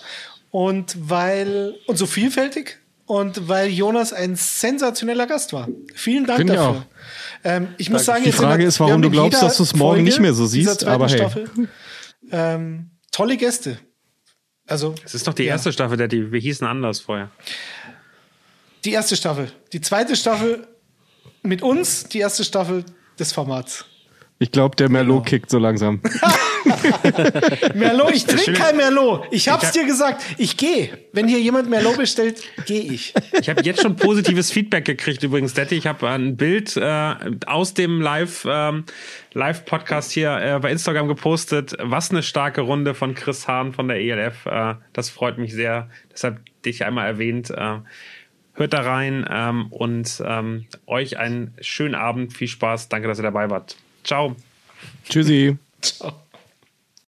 und weil und so vielfältig und weil Jonas ein sensationeller Gast war. Vielen Dank Finde dafür. Ich, ähm, ich muss sagen, die Frage ist, warum du glaubst, dass du es morgen nicht mehr so siehst, aber hey. Staffel, ähm, tolle Gäste. Also, es ist doch die erste ja. Staffel, der die wir hießen anders vorher. Die erste Staffel. Die zweite Staffel mit uns, die erste Staffel des Formats. Ich glaube, der Merlot genau. kickt so langsam. Merlot, ich trinke kein Merlot. Ich hab's dir gesagt. Ich gehe. Wenn hier jemand Merlot bestellt, gehe ich. Ich habe jetzt schon positives Feedback gekriegt übrigens, Detti. Ich habe ein Bild äh, aus dem Live ähm, Live Podcast hier äh, bei Instagram gepostet. Was eine starke Runde von Chris Hahn von der ELF. Äh, das freut mich sehr. Deshalb dich einmal erwähnt. Äh, Hört da rein ähm, und ähm, euch einen schönen Abend. Viel Spaß. Danke, dass ihr dabei wart. Ciao. Tschüssi. Ciao.